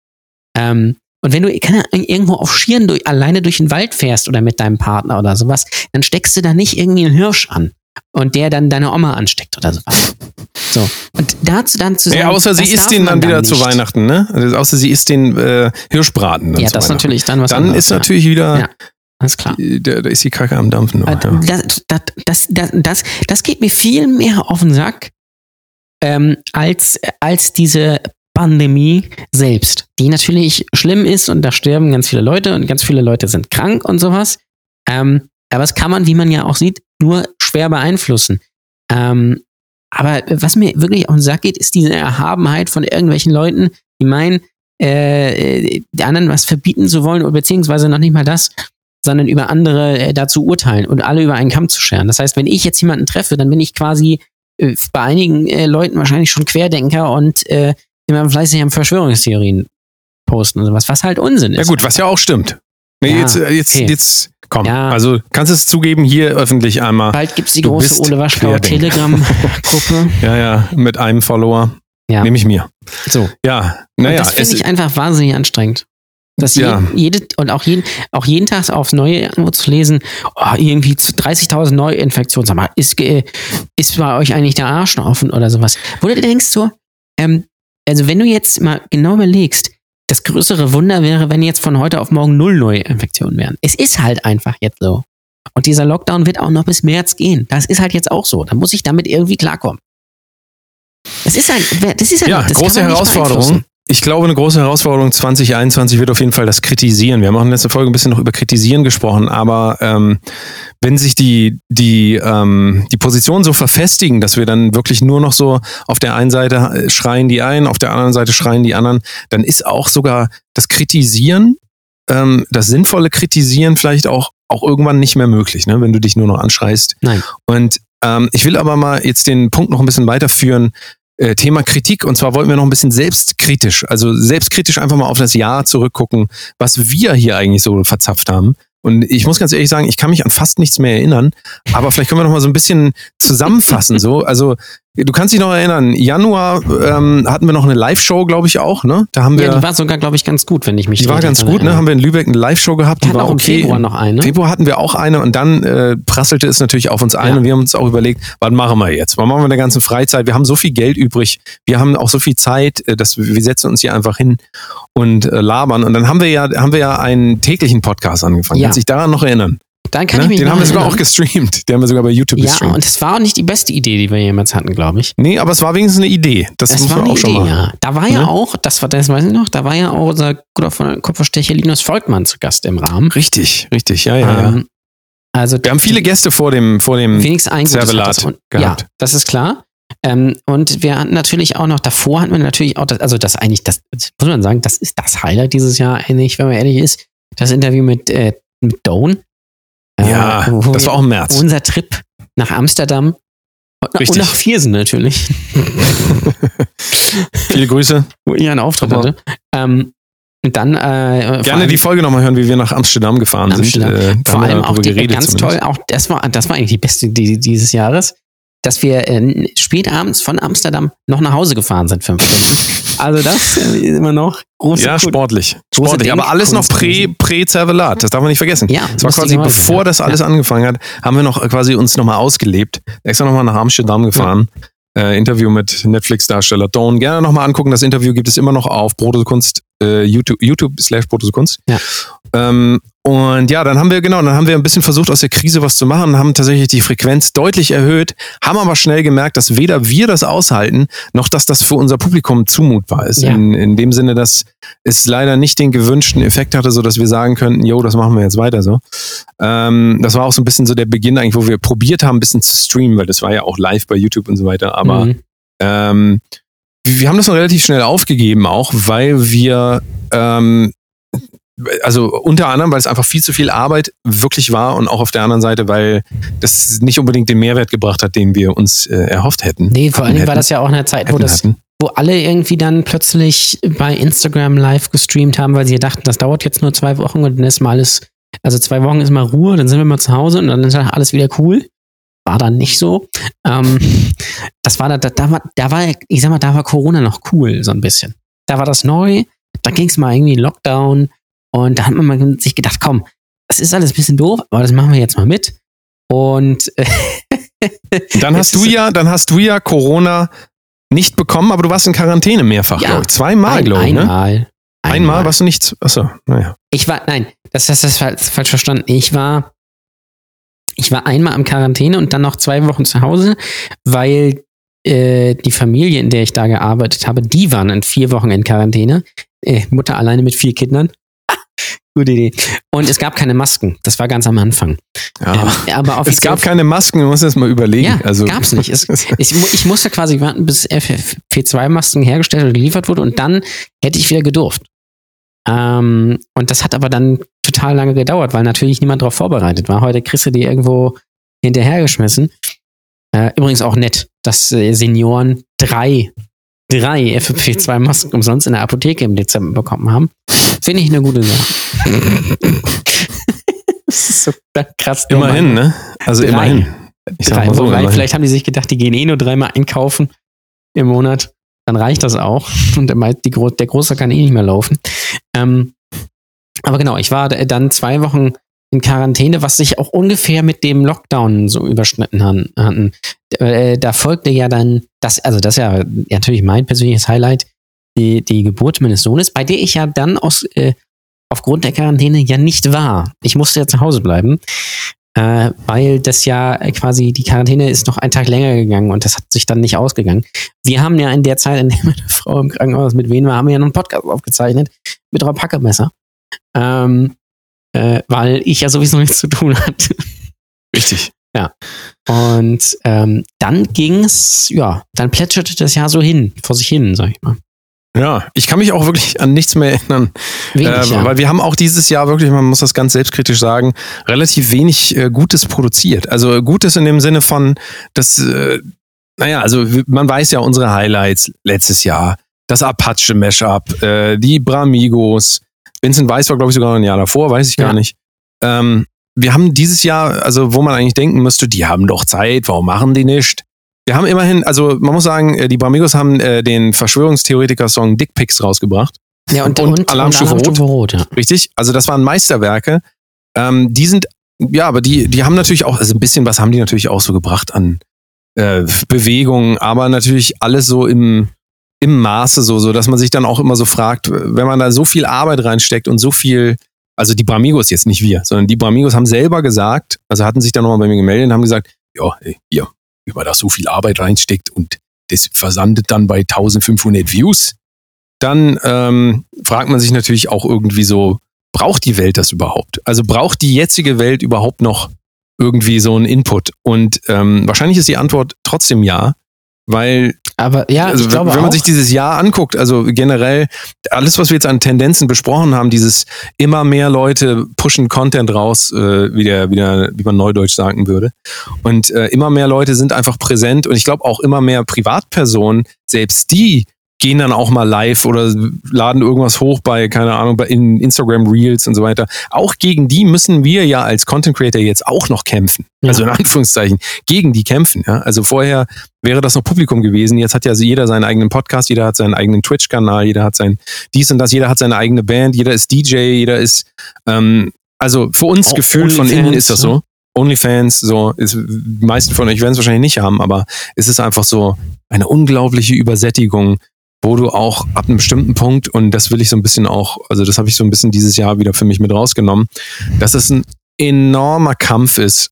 Ähm, und wenn du keine, irgendwo auf Schieren durch, alleine durch den Wald fährst oder mit deinem Partner oder sowas, dann steckst du da nicht irgendwie einen Hirsch an und der dann deine Oma ansteckt oder sowas. So. Und dazu dann zu sagen, ja, außer sie isst den dann wieder dann zu Weihnachten, ne? Also außer sie isst den äh, Hirschbraten. ja, das natürlich dann was Dann anderes, ist ja. natürlich wieder. Ja. Alles klar. Da, da ist die Kacke am Dampfen. Noch, das, das, das, das, das, das geht mir viel mehr auf den Sack ähm, als, als diese Pandemie selbst, die natürlich schlimm ist und da sterben ganz viele Leute und ganz viele Leute sind krank und sowas. Ähm, aber das kann man, wie man ja auch sieht, nur schwer beeinflussen. Ähm, aber was mir wirklich auf den Sack geht, ist diese Erhabenheit von irgendwelchen Leuten, die meinen, äh, die anderen was verbieten zu wollen, beziehungsweise noch nicht mal das, sondern über andere äh, dazu urteilen und alle über einen Kamm zu scheren. Das heißt, wenn ich jetzt jemanden treffe, dann bin ich quasi äh, bei einigen äh, Leuten wahrscheinlich schon Querdenker und äh, immer fleißig am Verschwörungstheorien posten und sowas, was halt Unsinn ist. Ja gut, was ja auch stimmt. Nee, ja, jetzt, äh, jetzt, okay. jetzt Komm, ja. also kannst du es zugeben, hier öffentlich einmal. Bald gibt es die große Ole Waschbauer Telegram-Gruppe. <laughs> ja, ja, mit einem Follower. Ja. Nehme ich mir. So. Ja, naja. das finde ich einfach wahnsinnig anstrengend. Das ja. jede, jede, und auch jeden, auch jeden Tag aufs Neue irgendwo zu lesen, oh, irgendwie 30.000 Neuinfektionen. Sag mal, ist, ist bei euch eigentlich der Arsch noch offen oder sowas? Wo du denkst so, ähm, also wenn du jetzt mal genau überlegst, das größere Wunder wäre, wenn jetzt von heute auf morgen null neue Infektionen wären. Es ist halt einfach jetzt so. Und dieser Lockdown wird auch noch bis März gehen. Das ist halt jetzt auch so. Da muss ich damit irgendwie klarkommen. Das ist halt, das ist halt ja, das große Herausforderung. Ich glaube, eine große Herausforderung 2021 wird auf jeden Fall das Kritisieren. Wir haben auch in letzter Folge ein bisschen noch über Kritisieren gesprochen, aber ähm, wenn sich die, die, ähm, die Positionen so verfestigen, dass wir dann wirklich nur noch so auf der einen Seite schreien die einen, auf der anderen Seite schreien die anderen, dann ist auch sogar das Kritisieren, ähm, das sinnvolle Kritisieren vielleicht auch, auch irgendwann nicht mehr möglich, ne? wenn du dich nur noch anschreist. Nein. Und ähm, ich will aber mal jetzt den Punkt noch ein bisschen weiterführen, äh, Thema Kritik. Und zwar wollten wir noch ein bisschen selbstkritisch, also selbstkritisch einfach mal auf das Jahr zurückgucken, was wir hier eigentlich so verzapft haben. Und ich muss ganz ehrlich sagen, ich kann mich an fast nichts mehr erinnern, aber vielleicht können wir noch mal so ein bisschen <laughs> zusammenfassen. So, also Du kannst dich noch erinnern, Januar ähm, hatten wir noch eine Live-Show, glaube ich auch, ne? Da haben wir. Ja, die war sogar, glaube ich, ganz gut, wenn ich mich Die war ganz gut, ne? Haben wir in Lübeck eine Live-Show gehabt, die war auch okay. Im Februar noch eine. Februar hatten wir auch eine und dann äh, prasselte es natürlich auf uns ein ja. und wir haben uns auch überlegt, was machen wir jetzt? Was machen wir in der ganzen Freizeit? Wir haben so viel Geld übrig, wir haben auch so viel Zeit, äh, dass wir, wir setzen uns hier einfach hin und äh, labern. Und dann haben wir ja, haben wir ja einen täglichen Podcast angefangen. Ja. Kannst dich daran noch erinnern? Dann kann ne? ich mich Den haben wir sogar auch gestreamt. Den haben wir sogar bei YouTube ja, gestreamt. Ja, und es war auch nicht die beste Idee, die wir jemals hatten, glaube ich. Nee, aber es war wenigstens eine Idee. Das, das muss man auch Idee, schon mal. Ja. Da war ja, ja auch, das war das weiß ich noch, da war ja auch unser guter Kopfverstecher Linus Volkmann zu Gast im Rahmen. Richtig, richtig, ja, ja, ähm, ja. Also wir haben viele Gäste vor dem, vor dem wenigstens ein Servelat und, gehabt. Ja, das ist klar. Ähm, und wir hatten natürlich auch noch, davor hatten wir natürlich auch, das, also das eigentlich, das muss man sagen, das ist das Highlight dieses Jahr eigentlich, wenn man ehrlich ist, das Interview mit, äh, mit Doan. Ja, äh, das war auch im März. Unser Trip nach Amsterdam. Richtig. Und nach Viersen natürlich. <laughs> Viele Grüße. <laughs> Wo ich einen Auftritt hatte. Ähm, und dann äh, gerne die Folge nochmal hören, wie wir nach Amsterdam gefahren Amsterdam. sind. Äh, vor allem auch die, ganz zumindest. toll. Auch das war das war eigentlich die beste die, dieses Jahres. Dass wir äh, spät abends von Amsterdam noch nach Hause gefahren sind, fünf Stunden. Also das ist immer noch große Ja, sportlich. Sportlich, aber alles noch prä, prä. Das darf man nicht vergessen. Ja, das war quasi bevor ja. das alles ja. angefangen hat, haben wir noch quasi uns nochmal ausgelebt. Extra nochmal nach Amsterdam gefahren. Ja. Äh, Interview mit Netflix-Darsteller Dawn. Gerne nochmal angucken. Das Interview gibt es immer noch auf Brotekunst, äh, YouTube, YouTube slash Brotekunst. Ja. Ähm, und ja, dann haben wir, genau, dann haben wir ein bisschen versucht, aus der Krise was zu machen, haben tatsächlich die Frequenz deutlich erhöht, haben aber schnell gemerkt, dass weder wir das aushalten, noch dass das für unser Publikum zumutbar ist. Ja. In, in dem Sinne, dass es leider nicht den gewünschten Effekt hatte, so dass wir sagen könnten, jo, das machen wir jetzt weiter so. Ähm, das war auch so ein bisschen so der Beginn eigentlich, wo wir probiert haben, ein bisschen zu streamen, weil das war ja auch live bei YouTube und so weiter, aber mhm. ähm, wir haben das dann relativ schnell aufgegeben, auch weil wir ähm, also unter anderem, weil es einfach viel zu viel Arbeit wirklich war und auch auf der anderen Seite, weil das nicht unbedingt den Mehrwert gebracht hat, den wir uns äh, erhofft hätten. Nee, vor allen Dingen war das ja auch eine Zeit, wo das, wo alle irgendwie dann plötzlich bei Instagram live gestreamt haben, weil sie dachten, das dauert jetzt nur zwei Wochen und dann ist mal alles, also zwei Wochen ist mal Ruhe, dann sind wir mal zu Hause und dann ist alles wieder cool. War dann nicht so. Ähm, <laughs> das war da, da, da, war, da war, ich sag mal, da war Corona noch cool, so ein bisschen. Da war das neu, da ging es mal irgendwie Lockdown, und da hat man mal sich gedacht, komm, das ist alles ein bisschen doof, aber das machen wir jetzt mal mit. Und dann <laughs> hast du ja, dann hast du ja Corona nicht bekommen, aber du warst in Quarantäne mehrfach, ja, glaube ich. Zweimal, ein, glaube ich. Ne? Einmal. Einmal. Einmal warst du nicht. Achso, naja. Ich war, nein, das, das, das ist falsch verstanden. Ich war, ich war einmal im Quarantäne und dann noch zwei Wochen zu Hause, weil äh, die Familie, in der ich da gearbeitet habe, die waren in vier Wochen in Quarantäne. Äh, Mutter alleine mit vier Kindern. Gute Idee. Und es gab keine Masken. Das war ganz am Anfang. Ja. Ähm, aber es gab keine Masken, du musst das mal überlegen. Ja, also. nicht. Es, <laughs> ich, ich, musste quasi warten, bis FFP2-Masken hergestellt oder geliefert wurde und dann hätte ich wieder gedurft. Ähm, und das hat aber dann total lange gedauert, weil natürlich niemand darauf vorbereitet war. Heute kriegst du die irgendwo hinterhergeschmissen. Äh, übrigens auch nett, dass äh, Senioren drei, drei FFP2-Masken umsonst in der Apotheke im Dezember bekommen haben. Finde ich eine gute Sache. <laughs> das ist so krass. Immerhin, ne? Also drei. immerhin. Ich sag mal so, immerhin. Vielleicht haben die sich gedacht, die gehen eh nur dreimal einkaufen im Monat. Dann reicht das auch. Und der, die, der Große kann eh nicht mehr laufen. Ähm, aber genau, ich war dann zwei Wochen in Quarantäne, was sich auch ungefähr mit dem Lockdown so überschnitten hatten. Äh, da folgte ja dann, das, also das ist ja natürlich mein persönliches Highlight, die, die Geburt meines Sohnes, bei der ich ja dann aus, äh, aufgrund der Quarantäne ja nicht war. Ich musste ja zu Hause bleiben, äh, weil das ja quasi, die Quarantäne ist noch einen Tag länger gegangen und das hat sich dann nicht ausgegangen. Wir haben ja in der Zeit, in der meine <laughs> Frau im Krankenhaus mit wen war, haben wir ja noch einen Podcast aufgezeichnet mit Rob Hackemesser. Ähm, äh, weil ich ja sowieso nichts zu tun hatte. Richtig. Ja. Und ähm, dann ging's, ja, dann plätscherte das ja so hin, vor sich hin, sag ich mal. Ja, ich kann mich auch wirklich an nichts mehr erinnern. Wenig, äh, ja. Weil wir haben auch dieses Jahr wirklich, man muss das ganz selbstkritisch sagen, relativ wenig äh, Gutes produziert. Also Gutes in dem Sinne von, dass, äh, naja, also man weiß ja unsere Highlights letztes Jahr. Das Apache-Mashup, äh, die Bramigos. Vincent Weiss war, glaube ich, sogar ein Jahr davor, weiß ich ja. gar nicht. Ähm, wir haben dieses Jahr, also wo man eigentlich denken müsste, die haben doch Zeit, warum machen die nicht? Wir haben immerhin, also man muss sagen, äh, die Bramigos haben äh, den Verschwörungstheoretiker-Song Dick Pics rausgebracht. Ja, und, und, und Alarmstufe Rot. Rot ja. Richtig. Also das waren Meisterwerke. Ähm, die sind, ja, aber die, die haben natürlich auch, also ein bisschen was haben die natürlich auch so gebracht an äh, Bewegungen, aber natürlich alles so im, im Maße so, so, dass man sich dann auch immer so fragt, wenn man da so viel Arbeit reinsteckt und so viel, also die Bramigos jetzt nicht wir, sondern die Bramigos haben selber gesagt, also hatten sich dann nochmal bei mir gemeldet und haben gesagt, ja, hier, wenn man da so viel Arbeit reinsteckt und das versandet dann bei 1500 Views, dann ähm, fragt man sich natürlich auch irgendwie so, braucht die Welt das überhaupt? Also braucht die jetzige Welt überhaupt noch irgendwie so einen Input? Und ähm, wahrscheinlich ist die Antwort trotzdem ja, weil aber ja, also, wenn man auch. sich dieses Jahr anguckt, also generell alles, was wir jetzt an Tendenzen besprochen haben, dieses immer mehr Leute pushen Content raus, äh, wie, der, wie, der, wie man neudeutsch sagen würde. Und äh, immer mehr Leute sind einfach präsent und ich glaube auch immer mehr Privatpersonen, selbst die gehen dann auch mal live oder laden irgendwas hoch bei, keine Ahnung, bei in Instagram Reels und so weiter. Auch gegen die müssen wir ja als Content Creator jetzt auch noch kämpfen. Ja. Also in Anführungszeichen, gegen die kämpfen. Ja? Also vorher wäre das noch Publikum gewesen. Jetzt hat ja jeder seinen eigenen Podcast, jeder hat seinen eigenen Twitch-Kanal, jeder hat sein dies und das, jeder hat seine eigene Band, jeder ist DJ, jeder ist, ähm, also für uns auch gefühlt von innen ist das so. Ne? OnlyFans, so, ist, die meisten von euch werden es wahrscheinlich nicht haben, aber es ist einfach so eine unglaubliche Übersättigung wo du auch ab einem bestimmten Punkt, und das will ich so ein bisschen auch, also das habe ich so ein bisschen dieses Jahr wieder für mich mit rausgenommen, dass es ein enormer Kampf ist,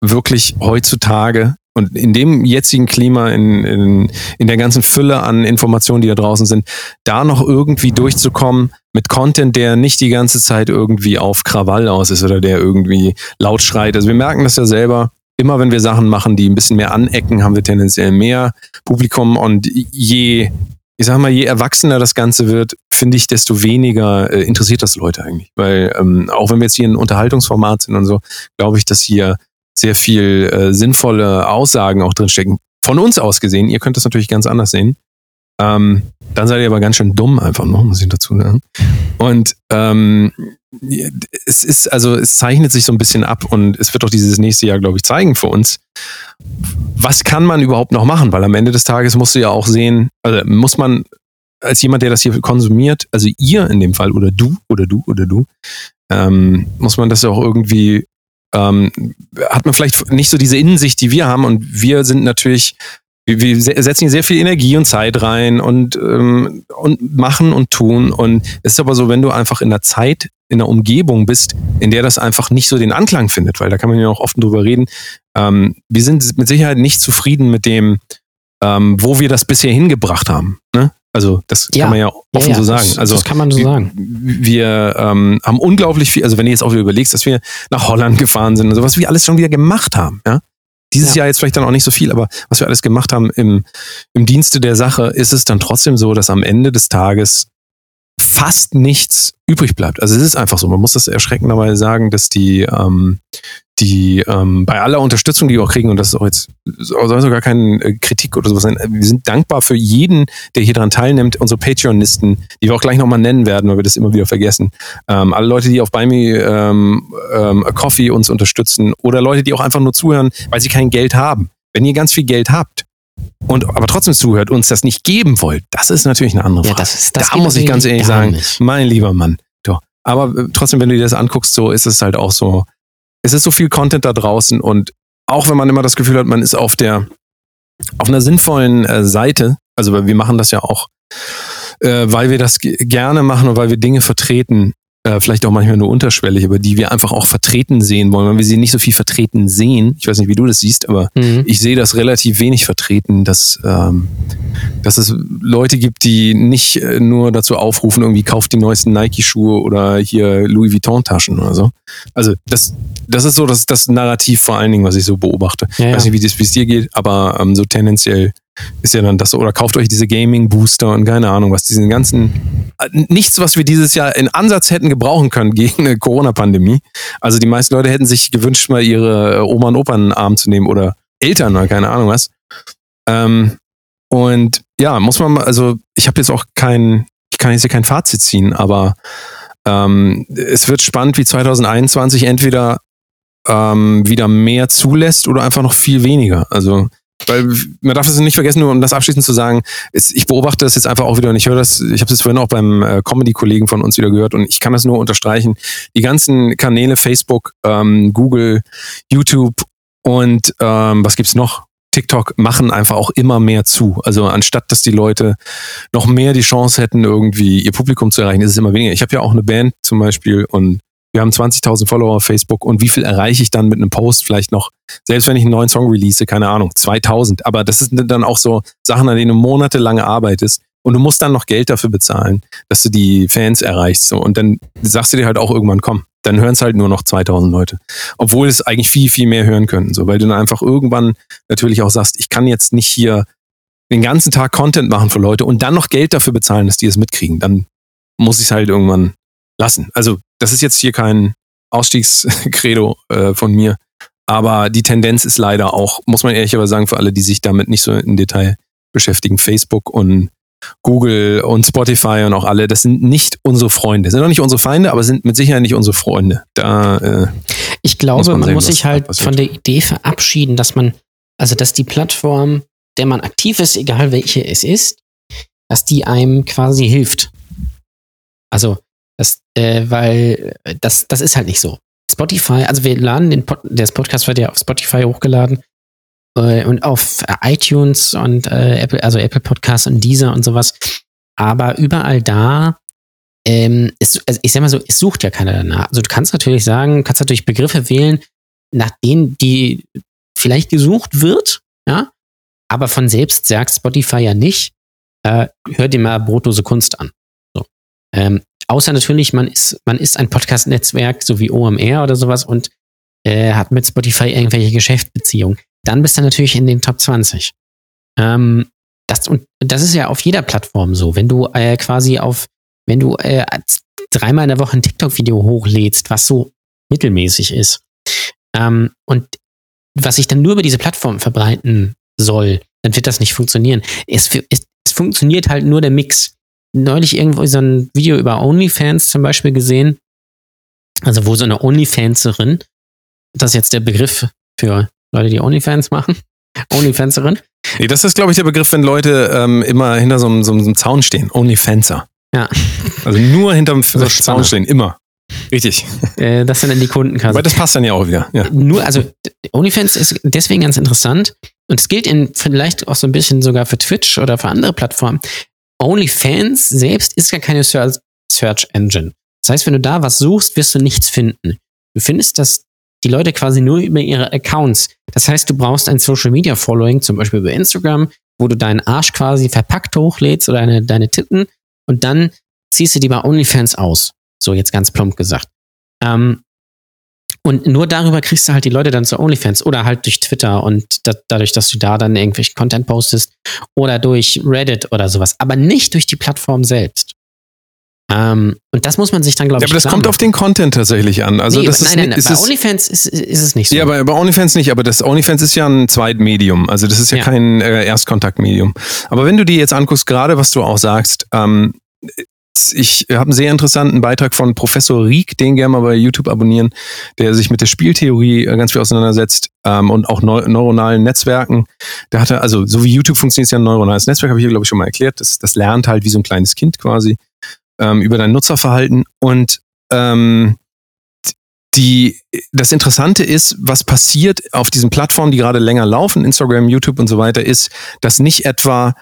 wirklich heutzutage und in dem jetzigen Klima, in, in, in der ganzen Fülle an Informationen, die da draußen sind, da noch irgendwie durchzukommen mit Content, der nicht die ganze Zeit irgendwie auf Krawall aus ist oder der irgendwie laut schreit. Also wir merken das ja selber, immer wenn wir Sachen machen, die ein bisschen mehr anecken, haben wir tendenziell mehr Publikum und je ich sag mal, je erwachsener das Ganze wird, finde ich, desto weniger äh, interessiert das Leute eigentlich. Weil ähm, auch wenn wir jetzt hier ein Unterhaltungsformat sind und so, glaube ich, dass hier sehr viel äh, sinnvolle Aussagen auch drinstecken. Von uns aus gesehen, ihr könnt das natürlich ganz anders sehen. Ähm, dann seid ihr aber ganz schön dumm einfach noch, muss ich dazu sagen. Und ähm, es ist, also es zeichnet sich so ein bisschen ab und es wird auch dieses nächste Jahr, glaube ich, zeigen für uns, was kann man überhaupt noch machen? Weil am Ende des Tages musst du ja auch sehen, also muss man als jemand, der das hier konsumiert, also ihr in dem Fall oder du oder du oder du, ähm, muss man das ja auch irgendwie, ähm, hat man vielleicht nicht so diese Innensicht, die wir haben und wir sind natürlich wir, wir setzen hier sehr viel Energie und Zeit rein und, ähm, und machen und tun. Und es ist aber so, wenn du einfach in der Zeit, in der Umgebung bist, in der das einfach nicht so den Anklang findet, weil da kann man ja auch oft drüber reden. Ähm, wir sind mit Sicherheit nicht zufrieden mit dem, ähm, wo wir das bisher hingebracht haben. Ne? Also das ja. kann man ja offen ja, ja, so sagen. Das, also das kann man so wir, sagen. Wir ähm, haben unglaublich viel, also wenn du jetzt auch wieder überlegst, dass wir nach Holland gefahren sind und so, was wir alles schon wieder gemacht haben, ja. Dieses ja. Jahr jetzt vielleicht dann auch nicht so viel, aber was wir alles gemacht haben im, im Dienste der Sache, ist es dann trotzdem so, dass am Ende des Tages fast nichts übrig bleibt. Also es ist einfach so. Man muss das erschreckenderweise sagen, dass die, ähm, die ähm, bei aller Unterstützung, die wir auch kriegen, und das ist auch jetzt soll sogar keine äh, Kritik oder sowas sein, wir sind dankbar für jeden, der hier dran teilnimmt, unsere Patreonisten, die wir auch gleich nochmal nennen werden, weil wir das immer wieder vergessen. Ähm, alle Leute, die auf Buy Me ähm, ähm, Coffee uns unterstützen oder Leute, die auch einfach nur zuhören, weil sie kein Geld haben. Wenn ihr ganz viel Geld habt, und aber trotzdem zuhört, uns das nicht geben wollt, das ist natürlich eine andere Frage. Ja, das ist, das da muss ich ganz ehrlich sagen, nicht. mein lieber Mann. Doch. Aber äh, trotzdem, wenn du dir das anguckst, so ist es halt auch so, es ist so viel Content da draußen und auch wenn man immer das Gefühl hat, man ist auf der, auf einer sinnvollen äh, Seite, also wir machen das ja auch, äh, weil wir das gerne machen und weil wir Dinge vertreten, äh, vielleicht auch manchmal nur unterschwellig, aber die wir einfach auch vertreten sehen wollen, weil wir sie nicht so viel vertreten sehen. Ich weiß nicht, wie du das siehst, aber mhm. ich sehe das relativ wenig vertreten, dass, ähm, dass es Leute gibt, die nicht äh, nur dazu aufrufen, irgendwie kauft die neuesten Nike-Schuhe oder hier Louis Vuitton-Taschen oder so. Also das, das ist so das, das Narrativ vor allen Dingen, was ich so beobachte. Ja, ich weiß nicht, wie es dir geht, aber ähm, so tendenziell ist ja dann das, oder kauft euch diese Gaming-Booster und keine Ahnung, was diesen ganzen, äh, nichts, was wir dieses Jahr in Ansatz hätten gebrauchen können gegen eine Corona-Pandemie. Also die meisten Leute hätten sich gewünscht, mal ihre äh, Oma und Opa in den Arm zu nehmen oder Eltern oder keine Ahnung was. Ähm, und ja, muss man mal, also ich habe jetzt auch kein, ich kann jetzt hier kein Fazit ziehen, aber ähm, es wird spannend, wie 2021 entweder ähm, wieder mehr zulässt oder einfach noch viel weniger. Also weil man darf es nicht vergessen, nur um das abschließend zu sagen, ist, ich beobachte das jetzt einfach auch wieder und ich höre das, ich habe es vorhin auch beim äh, Comedy-Kollegen von uns wieder gehört und ich kann das nur unterstreichen. Die ganzen Kanäle, Facebook, ähm, Google, YouTube und ähm, was gibt's noch? TikTok machen einfach auch immer mehr zu. Also anstatt dass die Leute noch mehr die Chance hätten, irgendwie ihr Publikum zu erreichen, ist es immer weniger. Ich habe ja auch eine Band zum Beispiel und wir haben 20.000 Follower auf Facebook und wie viel erreiche ich dann mit einem Post vielleicht noch, selbst wenn ich einen neuen Song release, keine Ahnung, 2000. Aber das sind dann auch so Sachen, an denen du monatelang arbeitest und du musst dann noch Geld dafür bezahlen, dass du die Fans erreichst. So. Und dann sagst du dir halt auch irgendwann, komm, dann hören es halt nur noch 2000 Leute. Obwohl es eigentlich viel, viel mehr hören können. So, weil du dann einfach irgendwann natürlich auch sagst, ich kann jetzt nicht hier den ganzen Tag Content machen für Leute und dann noch Geld dafür bezahlen, dass die es mitkriegen. Dann muss ich es halt irgendwann lassen. Also das ist jetzt hier kein Ausstiegskredo äh, von mir, aber die Tendenz ist leider auch, muss man ehrlich aber sagen, für alle, die sich damit nicht so im Detail beschäftigen, Facebook und Google und Spotify und auch alle, das sind nicht unsere Freunde. Sind auch nicht unsere Feinde, aber sind mit Sicherheit nicht unsere Freunde. Da, äh, ich glaube, muss man, man sehen, muss sich halt von der Idee verabschieden, dass man, also dass die Plattform, der man aktiv ist, egal welche es ist, dass die einem quasi hilft. Also, das, äh, weil das, das ist halt nicht so. Spotify, also wir laden den Pod, der Podcast wird ja auf Spotify hochgeladen äh, und auf iTunes und äh, Apple, also Apple Podcasts und Deezer und sowas. Aber überall da, ähm, ist, also ich sag mal so, es sucht ja keiner danach. Also du kannst natürlich sagen, kannst natürlich Begriffe wählen, nach denen die vielleicht gesucht wird, ja, aber von selbst sagt Spotify ja nicht, äh, hör dir mal brotlose Kunst an. So. Ähm, außer natürlich, man ist, man ist ein Podcast-Netzwerk, so wie OMR oder sowas und äh, hat mit Spotify irgendwelche Geschäftsbeziehungen dann bist du natürlich in den Top 20. Ähm, das, und das ist ja auf jeder Plattform so. Wenn du äh, quasi auf, wenn du äh, dreimal in der Woche ein TikTok-Video hochlädst, was so mittelmäßig ist, ähm, und was sich dann nur über diese Plattform verbreiten soll, dann wird das nicht funktionieren. Es, es, es funktioniert halt nur der Mix. Neulich irgendwo so ein Video über OnlyFans zum Beispiel gesehen, also wo so eine OnlyFanserin, das ist jetzt der Begriff für Leute, die OnlyFans machen. <laughs> OnlyFanserin. Nee, das ist, glaube ich, der Begriff, wenn Leute ähm, immer hinter so einem, so einem Zaun stehen. OnlyFanser. Ja. Also nur hinterm so Zaun stehen, immer. Richtig. Äh, das sind dann die Kundenkasse. Aber das passt dann ja auch wieder. Ja. Nur, also OnlyFans ist deswegen ganz interessant und es gilt in, vielleicht auch so ein bisschen sogar für Twitch oder für andere Plattformen. OnlyFans selbst ist gar keine Search Engine. Das heißt, wenn du da was suchst, wirst du nichts finden. Du findest das die Leute quasi nur über ihre Accounts. Das heißt, du brauchst ein Social Media Following, zum Beispiel über Instagram, wo du deinen Arsch quasi verpackt hochlädst oder deine, deine Titten und dann ziehst du die bei OnlyFans aus. So jetzt ganz plump gesagt. Ähm, und nur darüber kriegst du halt die Leute dann zu OnlyFans oder halt durch Twitter und da, dadurch, dass du da dann irgendwelchen Content postest oder durch Reddit oder sowas, aber nicht durch die Plattform selbst. Ähm, und das muss man sich dann, glaube ich, Ja, aber das kommt auf den Content tatsächlich an. Also nee, das nein, nein, nein. Ist, bei OnlyFans ist, ist, es nicht so. Ja, aber bei OnlyFans nicht. Aber das OnlyFans ist ja ein Zweitmedium. Also das ist ja, ja. kein äh, Erstkontaktmedium. Aber wenn du dir jetzt anguckst, gerade was du auch sagst, ähm, ich habe einen sehr interessanten Beitrag von Professor Rieck, den gerne mal bei YouTube abonnieren, der sich mit der Spieltheorie äh, ganz viel auseinandersetzt ähm, und auch neu neuronalen Netzwerken. Der hatte, also so wie YouTube funktioniert, ist ja ein neuronales Netzwerk, habe ich hier, glaube ich, schon mal erklärt. Das, das lernt halt wie so ein kleines Kind quasi ähm, über dein Nutzerverhalten. Und ähm, die, das Interessante ist, was passiert auf diesen Plattformen, die gerade länger laufen, Instagram, YouTube und so weiter, ist, dass nicht etwa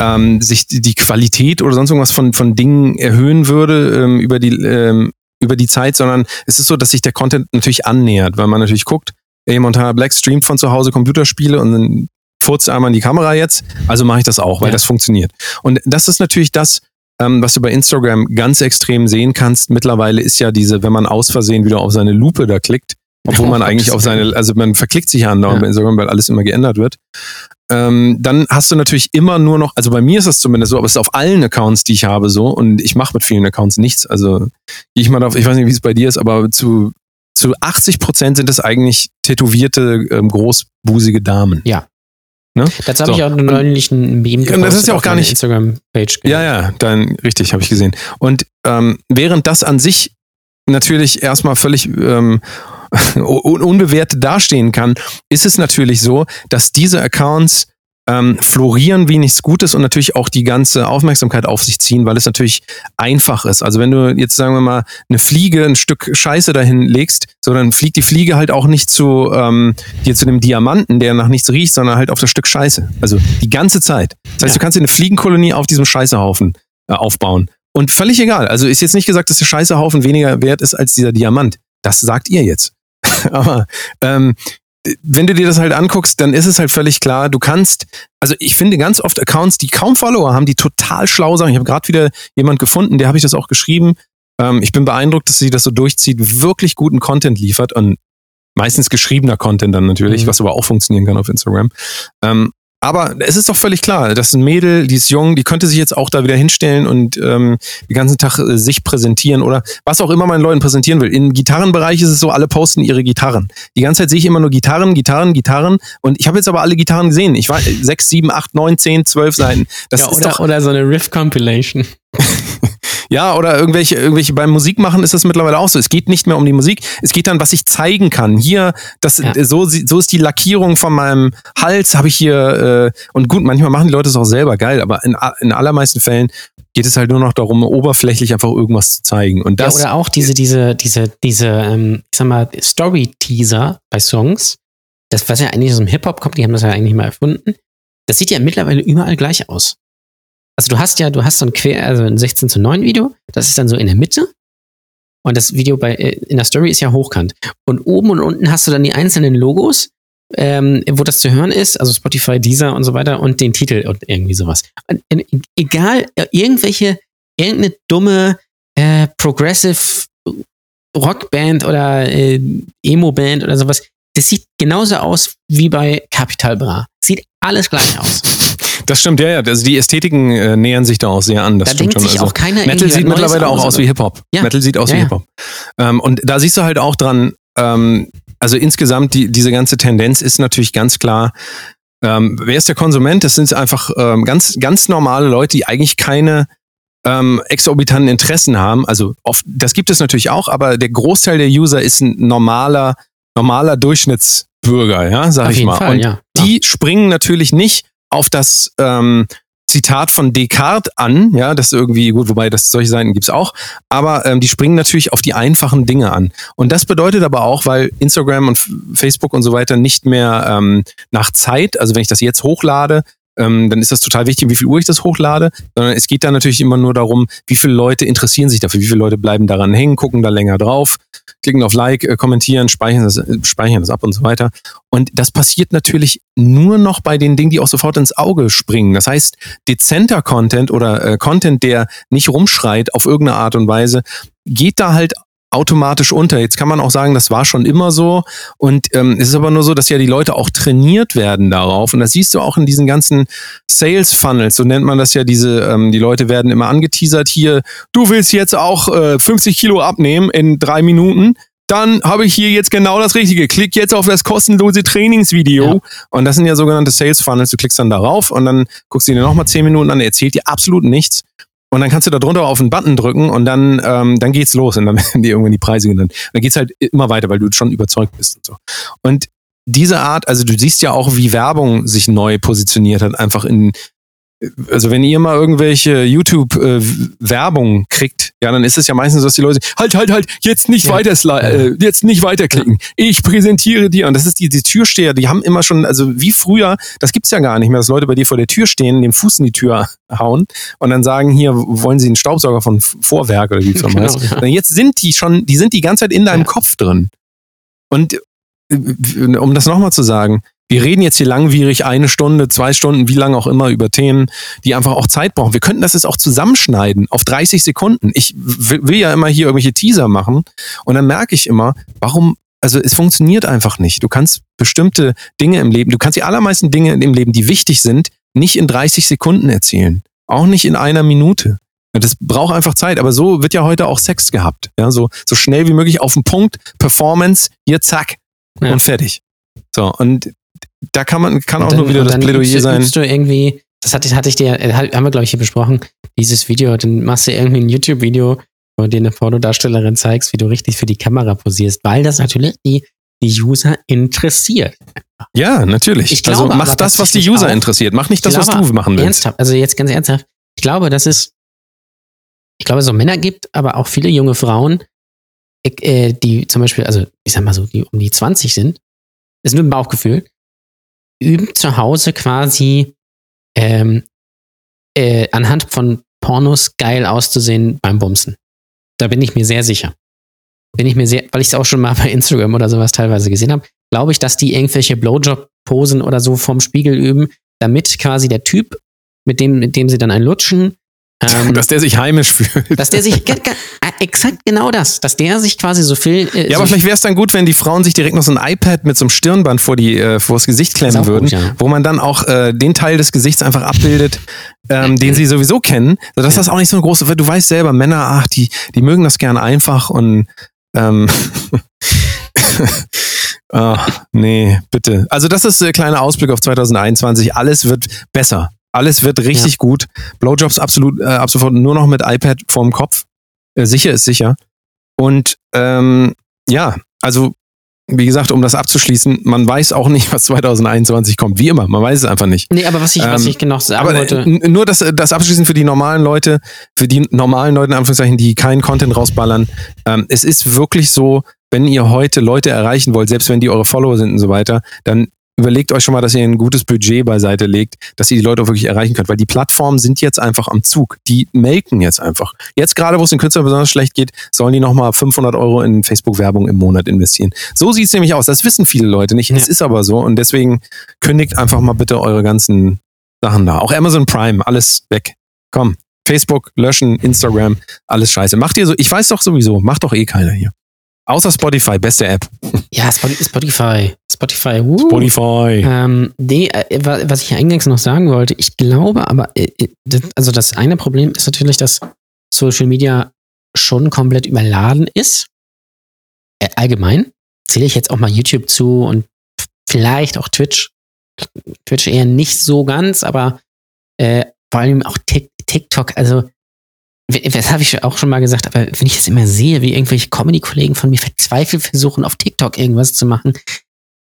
ähm, sich die Qualität oder sonst irgendwas von, von Dingen erhöhen würde ähm, über, die, ähm, über die Zeit, sondern es ist so, dass sich der Content natürlich annähert, weil man natürlich guckt, ey, Montana Black streamt von zu Hause Computerspiele und dann furzt einmal in die Kamera jetzt, also mache ich das auch, weil ja. das funktioniert. Und das ist natürlich das, ähm, was du bei Instagram ganz extrem sehen kannst, mittlerweile ist ja diese, wenn man aus Versehen wieder auf seine Lupe da klickt, obwohl man eigentlich auf seine, also man verklickt sich ja andauernd ja. bei Instagram, weil alles immer geändert wird. Ähm, dann hast du natürlich immer nur noch, also bei mir ist das zumindest so, aber es ist auf allen Accounts, die ich habe, so und ich mache mit vielen Accounts nichts. Also gehe ich mal auf, ich weiß nicht, wie es bei dir ist, aber zu, zu 80 Prozent sind es eigentlich tätowierte, ähm, großbusige Damen. Ja. Ne? Dazu habe so. ich auch neulich ein Meme gepostet. Und das ist ja auch gar nicht Instagram-Page. Ja, ja, dann richtig, habe ich gesehen. Und ähm, während das an sich natürlich erstmal völlig ähm, <laughs> unbewertet dastehen kann, ist es natürlich so, dass diese Accounts ähm, florieren wie nichts Gutes und natürlich auch die ganze Aufmerksamkeit auf sich ziehen, weil es natürlich einfach ist. Also wenn du jetzt sagen wir mal eine Fliege, ein Stück Scheiße dahin legst, so dann fliegt die Fliege halt auch nicht zu ähm, dir zu dem Diamanten, der nach nichts riecht, sondern halt auf das Stück Scheiße. Also die ganze Zeit. Das heißt, ja. du kannst dir eine Fliegenkolonie auf diesem Scheißehaufen äh, aufbauen. Und völlig egal. Also ist jetzt nicht gesagt, dass der Scheißehaufen weniger wert ist als dieser Diamant. Das sagt ihr jetzt. <laughs> Aber ähm, wenn du dir das halt anguckst, dann ist es halt völlig klar, du kannst, also ich finde ganz oft Accounts, die kaum Follower haben, die total schlau sagen. Ich habe gerade wieder jemand gefunden, der habe ich das auch geschrieben. Ähm, ich bin beeindruckt, dass sie das so durchzieht, wirklich guten Content liefert und meistens geschriebener Content dann natürlich, mhm. was aber auch funktionieren kann auf Instagram. Ähm, Aber es ist doch völlig klar, dass ein Mädel, die ist jung, die könnte sich jetzt auch da wieder hinstellen und ähm, den ganzen Tag äh, sich präsentieren oder was auch immer man Leuten präsentieren will. Im Gitarrenbereich ist es so, alle posten ihre Gitarren. Die ganze Zeit sehe ich immer nur Gitarren, Gitarren, Gitarren und ich habe jetzt aber alle Gitarren gesehen. Ich war sechs, sieben, acht, neun, zehn, zwölf Seiten. Das ja, oder, ist doch, oder so eine Riff-Compilation. <laughs> Ja, oder irgendwelche, irgendwelche beim Musikmachen ist das mittlerweile auch so. Es geht nicht mehr um die Musik, es geht dann, was ich zeigen kann. Hier, das, ja. so, so ist die Lackierung von meinem Hals, habe ich hier, äh, und gut, manchmal machen die Leute es auch selber geil, aber in, in allermeisten Fällen geht es halt nur noch darum, oberflächlich einfach irgendwas zu zeigen. Und das, ja, oder auch diese, diese, diese, diese, ähm, ich sag mal, Story-Teaser bei Songs, das, was ja eigentlich aus dem Hip-Hop kommt, die haben das ja eigentlich mal erfunden. Das sieht ja mittlerweile überall gleich aus. Also du hast ja, du hast so ein quer, also ein 16 zu 9 Video, das ist dann so in der Mitte. Und das Video bei, äh, in der Story ist ja hochkant. Und oben und unten hast du dann die einzelnen Logos, ähm, wo das zu hören ist, also Spotify, Deezer und so weiter und den Titel und irgendwie sowas. Und, äh, egal, äh, irgendwelche, irgendeine dumme äh, Progressive Rockband oder äh, Emo-Band oder sowas, das sieht genauso aus wie bei Capital Bra. Sieht alles gleich aus. <laughs> Das stimmt, ja, ja. Also die Ästhetiken äh, nähern sich da auch sehr an. Das da stimmt denkt schon. sich also auch keiner Metal sieht mittlerweile auch aus wie Hip-Hop. Ja. Metal sieht aus ja, wie Hip-Hop. Ähm, und da siehst du halt auch dran, ähm, also insgesamt die, diese ganze Tendenz ist natürlich ganz klar, ähm, wer ist der Konsument? Das sind einfach ähm, ganz, ganz normale Leute, die eigentlich keine ähm, exorbitanten Interessen haben. Also oft, das gibt es natürlich auch, aber der Großteil der User ist ein normaler, normaler Durchschnittsbürger, ja, sag Auf ich mal. Fall, Und ja. die springen natürlich nicht auf das ähm, Zitat von Descartes an, ja, das irgendwie, gut, wobei das solche Seiten gibt's auch, aber ähm, die springen natürlich auf die einfachen Dinge an. Und das bedeutet aber auch, weil Instagram und Facebook und so weiter nicht mehr ähm, nach Zeit, also wenn ich das jetzt hochlade, ähm, dann ist das total wichtig, wie viel Uhr ich das hochlade, sondern es geht dann natürlich immer nur darum, wie viele Leute interessieren sich dafür, wie viele Leute bleiben daran hängen, gucken da länger drauf, klicken auf Like, äh, kommentieren, speichern das, äh, speichern das ab und so weiter. Und das passiert natürlich nur noch bei den Dingen, die auch sofort ins Auge springen. Das heißt, dezenter Content oder äh, Content, der nicht rumschreit auf irgendeine Art und Weise, geht da halt automatisch unter. Jetzt kann man auch sagen, das war schon immer so. Und ähm, es ist aber nur so, dass ja die Leute auch trainiert werden darauf. Und das siehst du auch in diesen ganzen Sales Funnels, so nennt man das ja. Diese, ähm, die Leute werden immer angeteasert hier. Du willst jetzt auch äh, 50 Kilo abnehmen in drei Minuten dann habe ich hier jetzt genau das Richtige. Klick jetzt auf das kostenlose Trainingsvideo. Ja. Und das sind ja sogenannte Sales Funnels. Du klickst dann darauf und dann guckst du dir nochmal 10 Minuten an. Er erzählt dir absolut nichts. Und dann kannst du da drunter auf einen Button drücken und dann, ähm, dann geht's los und dann <laughs> werden dir irgendwann die Preise genannt. Und dann geht's halt immer weiter, weil du schon überzeugt bist und so. Und diese Art, also du siehst ja auch, wie Werbung sich neu positioniert hat, einfach in, also wenn ihr mal irgendwelche YouTube-Werbung äh, kriegt, ja, dann ist es ja meistens so, dass die Leute halt, halt, halt, jetzt nicht ja. weiter, äh, jetzt nicht weiterklicken. Ich präsentiere dir. Und das ist die, die Türsteher, die haben immer schon, also wie früher, das gibt's ja gar nicht mehr, dass Leute bei dir vor der Tür stehen, den Fuß in die Tür hauen und dann sagen, hier wollen sie einen Staubsauger von Vorwerk oder wie es genau, heißt. Ja. Jetzt sind die schon, die sind die ganze Zeit in deinem ja. Kopf drin. Und äh, um das nochmal zu sagen, wir reden jetzt hier langwierig eine Stunde, zwei Stunden, wie lange auch immer über Themen, die einfach auch Zeit brauchen. Wir könnten das jetzt auch zusammenschneiden auf 30 Sekunden. Ich will ja immer hier irgendwelche Teaser machen und dann merke ich immer, warum, also es funktioniert einfach nicht. Du kannst bestimmte Dinge im Leben, du kannst die allermeisten Dinge im Leben, die wichtig sind, nicht in 30 Sekunden erzählen. Auch nicht in einer Minute. Das braucht einfach Zeit, aber so wird ja heute auch Sex gehabt. Ja, so, so schnell wie möglich auf den Punkt, Performance, hier zack ja. und fertig. So, und da kann man, kann auch dann, nur wieder das Plädoyer übst, sein. Übst du irgendwie, das hatte, hatte ich dir, haben wir glaube ich hier besprochen, dieses Video, dann machst du irgendwie ein YouTube-Video, wo du dir eine Pornodarstellerin zeigst, wie du richtig für die Kamera posierst, weil das natürlich die, die User interessiert. Ja, natürlich. Ich also glaube, also mach das, was die User auch, interessiert. Mach nicht das, was du machen willst. Ernsthaft, also jetzt ganz ernsthaft. Ich glaube, dass es, ich glaube, es so Männer gibt, aber auch viele junge Frauen, äh, die zum Beispiel, also ich sag mal so, die um die 20 sind, ist nur ein Bauchgefühl, üben zu Hause quasi ähm, äh, anhand von Pornos geil auszusehen beim Bumsen. Da bin ich mir sehr sicher. Bin ich mir sehr, weil ich es auch schon mal <laughs> bei Instagram oder sowas teilweise gesehen habe, glaube ich, dass die irgendwelche Blowjob-Posen oder so vorm Spiegel üben, damit quasi der Typ, mit dem, mit dem sie dann ein Lutschen, Ähm, dass der sich heimisch fühlt. dass der sich äh, exakt genau das, dass der sich quasi so viel. Äh, Ja, so aber vielleicht wäre es dann gut, wenn die Frauen sich direkt noch so ein iPad mit so einem Stirnband vor die äh, vors Gesicht klemmen würden, gut, ja. wo man dann auch äh, den Teil des Gesichts einfach abbildet, ähm, den sie sowieso kennen, sodass Ja. das auch nicht so eine große, weil du weißt selber, Männer, ach, die die mögen das gern einfach und ähm, <laughs> ah, nee, bitte. Also das ist ein kleiner Ausblick auf 2021. Alles wird besser. Alles wird richtig gut. Blowjobs absolut, äh, ab sofort nur noch mit iPad vorm Kopf. Äh, sicher ist sicher. Und ähm, ja, also wie gesagt, um das abzuschließen, man weiß auch nicht, <laughs> was 2021 kommt. Wie immer, man weiß es einfach nicht. nee, aber was ich, was Ähm, ich genau sagen Aber wollte. äh, n- nur das, das abschließend für die normalen Leute, für die normalen Leute, in Anführungszeichen, die keinen Content rausballern. Ähm, es ist wirklich so, wenn ihr heute Leute erreichen wollt, selbst wenn die eure Follower sind und so weiter, dann überlegt euch schon mal, dass ihr ein gutes Budget beiseite legt, dass ihr die Leute auch wirklich erreichen könnt, weil die Plattformen sind jetzt einfach am Zug. Die melken jetzt einfach. Jetzt gerade, wo es den Künstlern besonders schlecht geht, sollen die nochmal 500 Euro in Facebook-Werbung im Monat investieren. So sieht es nämlich aus. Das wissen viele Leute nicht. Es Ja. ist aber so und deswegen kündigt einfach mal bitte eure ganzen Sachen da. Auch Amazon Prime, alles weg. Komm. Facebook löschen, Instagram, alles scheiße. Macht ihr so, ich weiß doch sowieso, macht doch eh keiner hier. Außer Spotify, beste App. ja, Spot- Spotify. Spotify. Uh. Spotify. Ähm, nee, äh, wa- was ich eingangs noch sagen wollte, ich glaube aber, äh, äh, das- also das eine Problem ist natürlich, dass Social Media schon komplett überladen ist. Allgemein zähle ich jetzt auch mal YouTube zu und vielleicht auch Twitch. Twitch eher nicht so ganz, aber äh, vor allem auch Tik- TikTok, also das habe ich auch schon mal gesagt, aber wenn ich das immer sehe, wie irgendwelche Comedy-Kollegen von mir verzweifelt versuchen, auf TikTok irgendwas zu machen,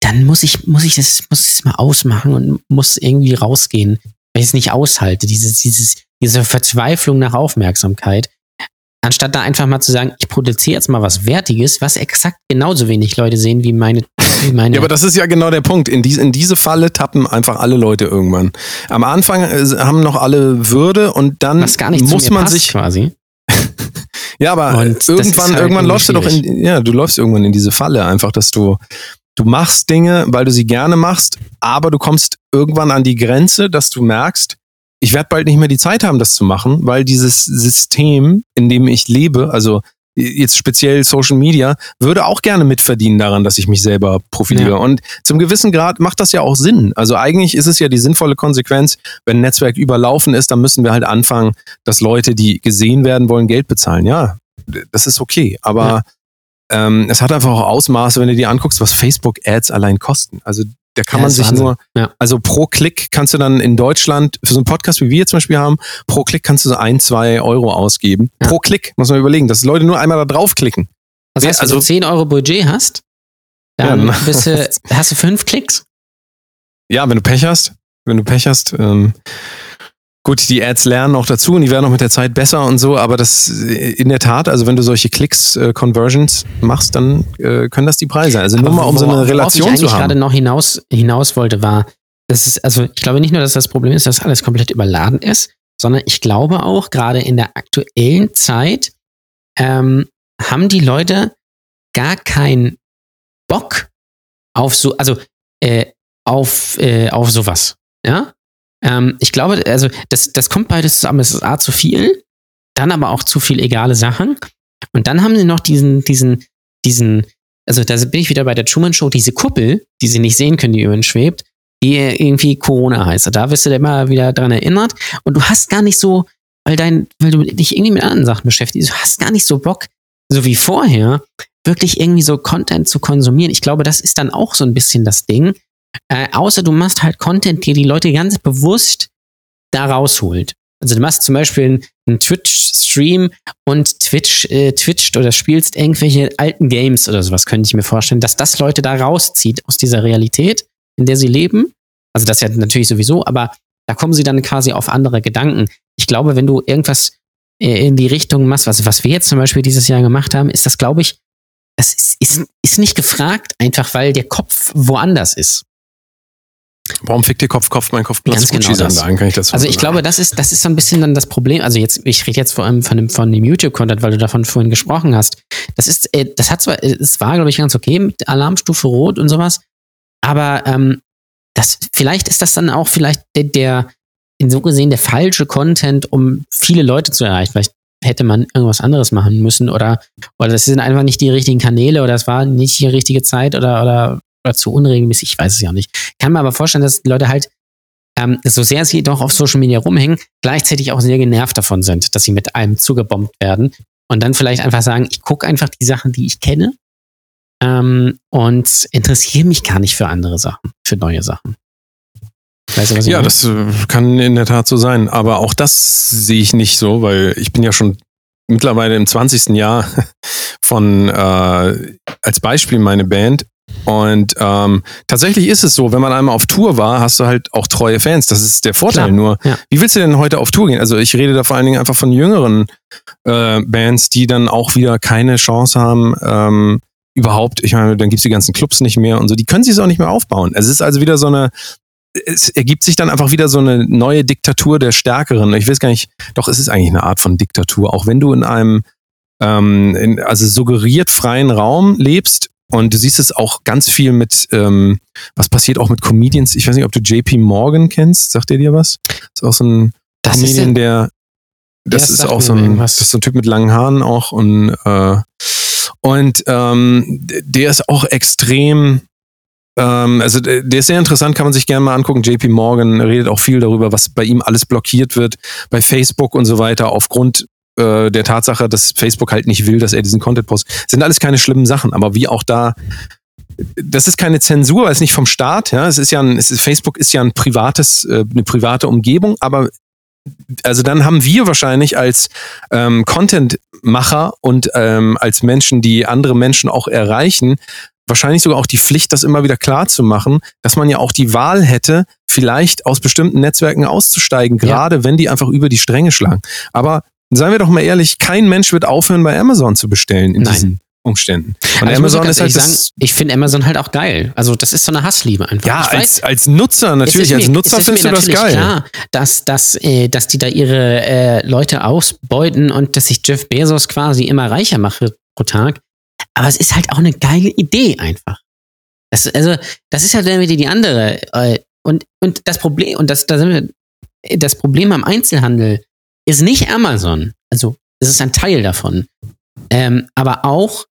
dann muss ich, muss ich das, muss ich das mal ausmachen und muss irgendwie rausgehen, weil ich es nicht aushalte, dieses, dieses, diese Verzweiflung nach Aufmerksamkeit. Anstatt da einfach mal zu sagen, ich produziere jetzt mal was Wertiges, was exakt genauso wenig Leute sehen wie meine, wie meine Ja, aber das ist ja genau der Punkt. In, diese in diese Falle tappen einfach alle Leute irgendwann. Am Anfang äh, haben noch alle Würde und dann muss man sich. quasi. <laughs> Ja, aber Und irgendwann, halt irgendwann läufst du doch in, ja, du läufst irgendwann in diese Falle einfach, dass du, du machst Dinge, weil du sie gerne machst, aber du kommst irgendwann an die Grenze, dass du merkst, ich werde bald nicht mehr die Zeit haben, das zu machen, weil dieses System, in dem ich lebe, also jetzt speziell Social Media, würde auch gerne mitverdienen daran, dass ich mich selber profiliere. Ja. Und zum gewissen Grad macht das ja auch Sinn. Also eigentlich ist es ja die sinnvolle Konsequenz, wenn ein Netzwerk überlaufen ist, dann müssen wir halt anfangen, dass Leute, die gesehen werden wollen, Geld bezahlen. Ja, das ist okay. Aber ähm, es hat einfach auch Ausmaße, wenn du dir anguckst, was Facebook-Ads allein kosten. Also da kann Ja, man sich Wahnsinn. nur, Ja. also pro Klick kannst du dann in Deutschland, für so einen Podcast wie wir zum Beispiel haben, pro Klick kannst du so ein, zwei Euro ausgeben. Ja. Pro Klick, muss man überlegen, dass Leute nur einmal da draufklicken. Das heißt, wenn also- du 10 Euro Budget hast, dann Ja, dann- bist du, <laughs> hast du fünf Klicks. Ja, wenn du Pech hast, wenn du Pech hast, ähm, gut, die Ads lernen auch dazu und die werden auch mit der Zeit besser und so, aber das in der Tat, also wenn du solche Klicks, äh, Conversions machst, dann äh, können das die Preise sein. Also nur Aber mal um so eine Relation ich zu eigentlich gerade haben. noch hinaus, hinaus wollte, war, dass es, also ich glaube nicht nur, dass das Problem ist, dass alles komplett überladen ist, sondern ich glaube auch, gerade in der aktuellen Zeit ähm, haben die Leute gar keinen Bock auf so, also äh, auf, äh, auf sowas. Ja? Ähm, ich glaube, also das, das kommt beides zusammen. Es ist A zu viel, dann aber auch zu viel egale Sachen. Und dann haben sie noch diesen, diesen, diesen, also da bin ich wieder bei der Truman Show, diese Kuppel, die sie nicht sehen können, die über ihnen schwebt, die irgendwie Corona heißt. Da wirst du immer wieder dran erinnert. Und du hast gar nicht so, weil dein, weil du dich irgendwie mit anderen Sachen beschäftigst, du hast gar nicht so Bock, so wie vorher, wirklich irgendwie so Content zu konsumieren. Ich glaube, das ist dann auch so ein bisschen das Ding. Äh, außer du machst halt Content, der die Leute ganz bewusst da rausholt. Also du machst zum Beispiel einen, Twitch-Stream und Twitch, äh, twitcht oder spielst irgendwelche alten Games oder sowas, könnte ich mir vorstellen, dass das Leute da rauszieht aus dieser Realität, in der sie leben. Also das ja natürlich sowieso, aber da kommen sie dann quasi auf andere Gedanken. Ich glaube, wenn du irgendwas äh, in die Richtung machst, was, was wir jetzt zum Beispiel dieses Jahr gemacht haben, ist das, glaube ich, das ist, ist, ist nicht gefragt, einfach weil der Kopf woanders ist. Warum fickt ihr Kopf, Kopf, mein Kopf, Platz, Ganz genau das. sagen, kann ich dazu Also ich glaube, das ist, das ist so ein bisschen dann das Problem. Also jetzt, ich rede jetzt vor allem von dem, von dem YouTube-Content, weil du davon vorhin gesprochen hast. Das ist, äh, das hat zwar, äh, es war, glaube ich, ganz okay mit Alarmstufe Rot und sowas, aber ähm, das, vielleicht ist das dann auch vielleicht der, der, so gesehen der falsche Content, um viele Leute zu erreichen. Vielleicht hätte man irgendwas anderes machen müssen oder, oder das sind einfach nicht die richtigen Kanäle oder es war nicht die richtige Zeit oder, oder, oder zu unregelmäßig, ich weiß es ja nicht. Kann mir aber vorstellen, dass die Leute halt, ähm, so sehr sie doch auf Social Media rumhängen, gleichzeitig auch sehr genervt davon sind, dass sie mit allem zugebombt werden und dann vielleicht einfach sagen, ich gucke einfach die Sachen, die ich kenne ähm, und interessiere mich gar nicht für andere Sachen, für neue Sachen. Weißt du, ja, meine? das äh, kann in der Tat so sein. Aber auch das sehe ich nicht so, weil ich bin ja schon mittlerweile im 20. Jahr <laughs> von äh, als Beispiel meine Band. Und ähm, tatsächlich ist es so, wenn man einmal auf Tour war, hast du halt auch treue Fans. Das ist der Vorteil. Klar, Nur, ja. wie willst du denn heute auf Tour gehen? Also ich rede da vor allen Dingen einfach von jüngeren äh, Bands, die dann auch wieder keine Chance haben, ähm, überhaupt, ich meine, dann gibt's die ganzen Clubs nicht mehr und so, die können sich es auch nicht mehr aufbauen. Es ist also wieder so eine, es ergibt sich dann einfach wieder so eine neue Diktatur der Stärkeren. Ich weiß gar nicht, doch es ist eigentlich eine Art von Diktatur. Auch wenn du in einem ähm, in, also suggeriert freien Raum lebst und du siehst es auch ganz viel mit, ähm, was passiert auch mit Comedians. Ich weiß nicht, ob du JP Morgan kennst. Sagt der dir was? Das ist auch so ein das Comedian, der das ist auch so ein, das ist so ein Typ mit langen Haaren auch und äh, und ähm, der ist auch extrem ähm, also der ist sehr interessant, kann man sich gerne mal angucken. JP Morgan redet auch viel darüber, was bei ihm alles blockiert wird, bei Facebook und so weiter, aufgrund äh, der Tatsache, dass Facebook halt nicht will, dass er diesen Content postet. Das sind alles keine schlimmen Sachen, aber wie auch da das ist keine Zensur, weil es nicht vom Staat, ja, es ist ja ein, es ist, Facebook ist ja ein privates, äh, eine private Umgebung, aber also dann haben wir wahrscheinlich als ähm, Contentmacher und ähm, als Menschen, die andere Menschen auch erreichen, wahrscheinlich sogar auch die Pflicht, das immer wieder klar zu machen, dass man ja auch die Wahl hätte, vielleicht aus bestimmten Netzwerken auszusteigen, gerade ja. wenn die einfach über die Stränge schlagen. Aber seien wir doch mal ehrlich, kein Mensch wird aufhören, bei Amazon zu bestellen in Nein. diesen Umständen. Und also Amazon ist halt sagen, ich finde Amazon halt auch geil. Also das ist so eine Hassliebe einfach. Ja, als, als Nutzer natürlich. Mir, als Nutzer findest du das geil. Klar, dass, dass, äh, dass die da ihre äh, Leute ausbeuten und dass sich Jeff Bezos quasi immer reicher macht pro Tag. Aber es ist halt auch eine geile Idee einfach. Das, also, das ist ja dann wieder die andere. Äh, und, und das Problem, und das, da sind wir, das Problem am Einzelhandel ist nicht Amazon. Also, es ist ein Teil davon. Ähm, aber auch,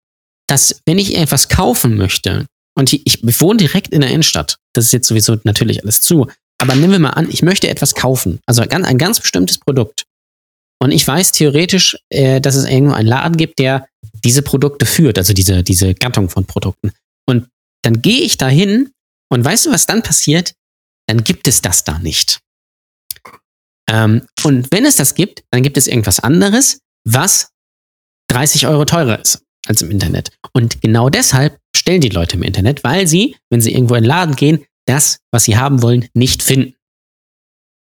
dass, wenn ich etwas kaufen möchte, und ich, ich wohne direkt in der Innenstadt, das ist jetzt sowieso natürlich alles zu, aber nehmen wir mal an, ich möchte etwas kaufen, also ein, ein ganz bestimmtes Produkt. Und ich weiß theoretisch, äh, dass es irgendwo einen Laden gibt, der diese Produkte führt, also diese, diese Gattung von Produkten. Und dann gehe ich da hin und weißt du, was dann passiert? Dann gibt es das da nicht. Ähm, und wenn es das gibt, dann gibt es irgendwas anderes, was 30 Euro teurer ist als im Internet. Und genau deshalb stellen die Leute im Internet, weil sie, wenn sie irgendwo in den Laden gehen, das, was sie haben wollen, nicht finden.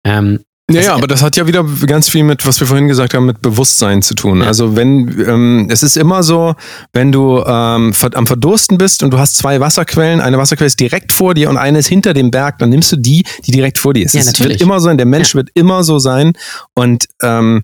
Ähm, ja, ja, aber das hat ja wieder ganz viel mit, was wir vorhin gesagt haben, mit Bewusstsein zu tun. Ja. Also wenn, ähm, es ist immer so, wenn du ähm, am Verdursten bist und du hast zwei Wasserquellen, eine Wasserquelle ist direkt vor dir und eine ist hinter dem Berg, dann nimmst du die, die direkt vor dir ist. Ja, natürlich. Es wird immer so sein, der Mensch ja. wird immer so sein und ähm,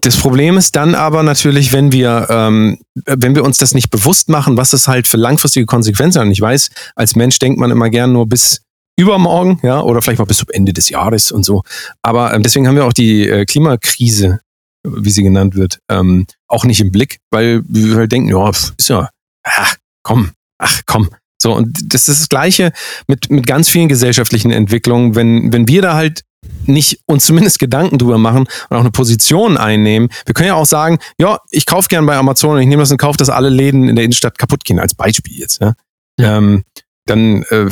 das Problem ist dann aber natürlich, wenn wir, ähm, wenn wir uns das nicht bewusst machen, was es halt für langfristige Konsequenzen hat. Und ich weiß, als Mensch denkt man immer gern nur bis übermorgen, ja, oder vielleicht mal bis zum Ende des Jahres und so. Aber ähm, deswegen haben wir auch die äh, Klimakrise, wie sie genannt wird, ähm, auch nicht im Blick, weil wir halt denken, ja, ist ja, ach, komm, ach, komm. So, und das ist das Gleiche mit, mit ganz vielen gesellschaftlichen Entwicklungen. Wenn, wenn wir da halt nicht uns zumindest Gedanken drüber machen und auch eine Position einnehmen. Wir können ja auch sagen, ja, ich kaufe gern bei Amazon und ich nehme das in Kauf, dass alle Läden in der Innenstadt kaputt gehen, als Beispiel jetzt. Ja? ja. Ähm, dann äh,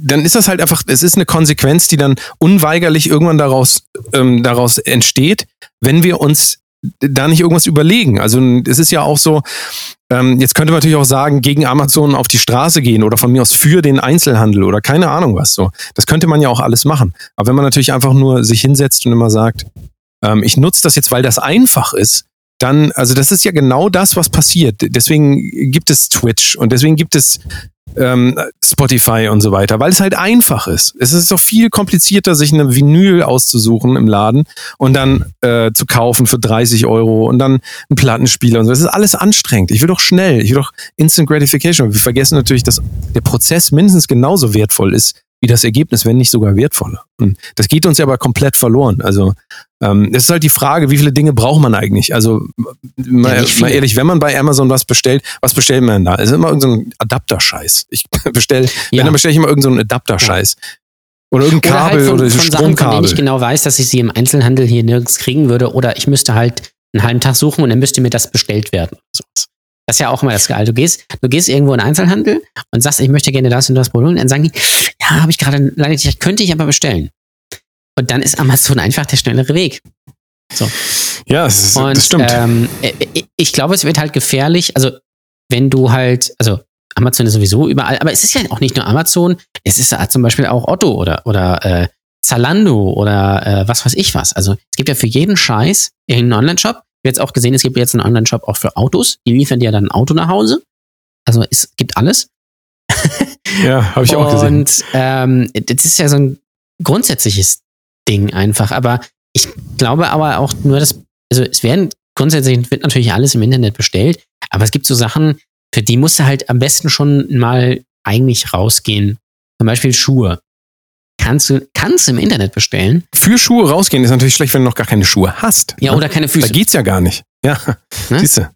dann ist das halt einfach, es ist eine Konsequenz, die dann unweigerlich irgendwann daraus, ähm, daraus entsteht, wenn wir uns da nicht irgendwas überlegen. Also es ist ja auch so, ähm, jetzt könnte man natürlich auch sagen, gegen Amazon auf die Straße gehen oder von mir aus für den Einzelhandel oder keine Ahnung was so. Das könnte man ja auch alles machen. Aber wenn man natürlich einfach nur sich hinsetzt und immer sagt, ähm, ich nutze das jetzt, weil das einfach ist, dann, also das ist ja genau das, was passiert. Deswegen gibt es Twitch und deswegen gibt es ähm, Spotify und so weiter, weil es halt einfach ist. Es ist doch viel komplizierter, sich eine Vinyl auszusuchen im Laden und dann äh, zu kaufen für 30 Euro und dann einen Plattenspieler und so. Das ist alles anstrengend. Ich will doch schnell, ich will doch Instant Gratification. wir vergessen natürlich, dass der Prozess mindestens genauso wertvoll ist wie das Ergebnis, wenn nicht sogar wertvoller. Und das geht uns ja aber komplett verloren. Also ähm, es ist halt die Frage, wie viele Dinge braucht man eigentlich? Also mal, ja, mal ehrlich, wenn man bei Amazon was bestellt, was bestellt man denn da? Es ist immer irgendein so Adapter-Scheiß. Ich <laughs> bestelle, ja. wenn, dann bestelle ich immer irgendeinen so Adapter-Scheiß. Ja. Oder irgendein Kabel oder, halt von, oder von Sachen, von denen ich genau weiß, dass ich sie im Einzelhandel hier nirgends kriegen würde. Oder ich müsste halt einen halben Tag suchen und dann müsste mir das bestellt werden. Das ist ja auch immer das Geile. Du gehst, du gehst irgendwo in den Einzelhandel und sagst, ich möchte gerne das und das Produkt. Und dann sagen die, ja, habe ich gerade lange nicht, könnte ich aber bestellen. Und dann ist Amazon einfach der schnellere Weg. So. Ja, das, ist, und, das stimmt. Ähm, äh, ich glaube, es wird halt gefährlich. Also, wenn du halt, also Amazon ist sowieso überall, aber es ist ja auch nicht nur Amazon, es ist halt zum Beispiel auch Otto oder, oder äh, Zalando oder äh, was weiß ich was. Also es gibt ja für jeden Scheiß irgendeinen Online-Shop. Ich habe jetzt auch gesehen, es gibt jetzt einen Online-Shop auch für Autos. Die liefern dir dann ein Auto nach Hause. Also es gibt alles. ja, habe ich auch <laughs> gesehen. Und ähm, das ist ja so ein grundsätzliches Ding einfach. Aber ich glaube aber auch nur, dass, also es werden grundsätzlich wird natürlich alles im Internet bestellt, aber es gibt so Sachen, für die musst du halt am besten schon mal eigentlich rausgehen. Zum Beispiel Schuhe. Kannst du, kannst im Internet bestellen. Für Schuhe rausgehen ist natürlich schlecht, wenn du noch gar keine Schuhe hast. Ja, ne? oder keine Füße. Da geht's ja gar nicht. Ja, ne? siehst du.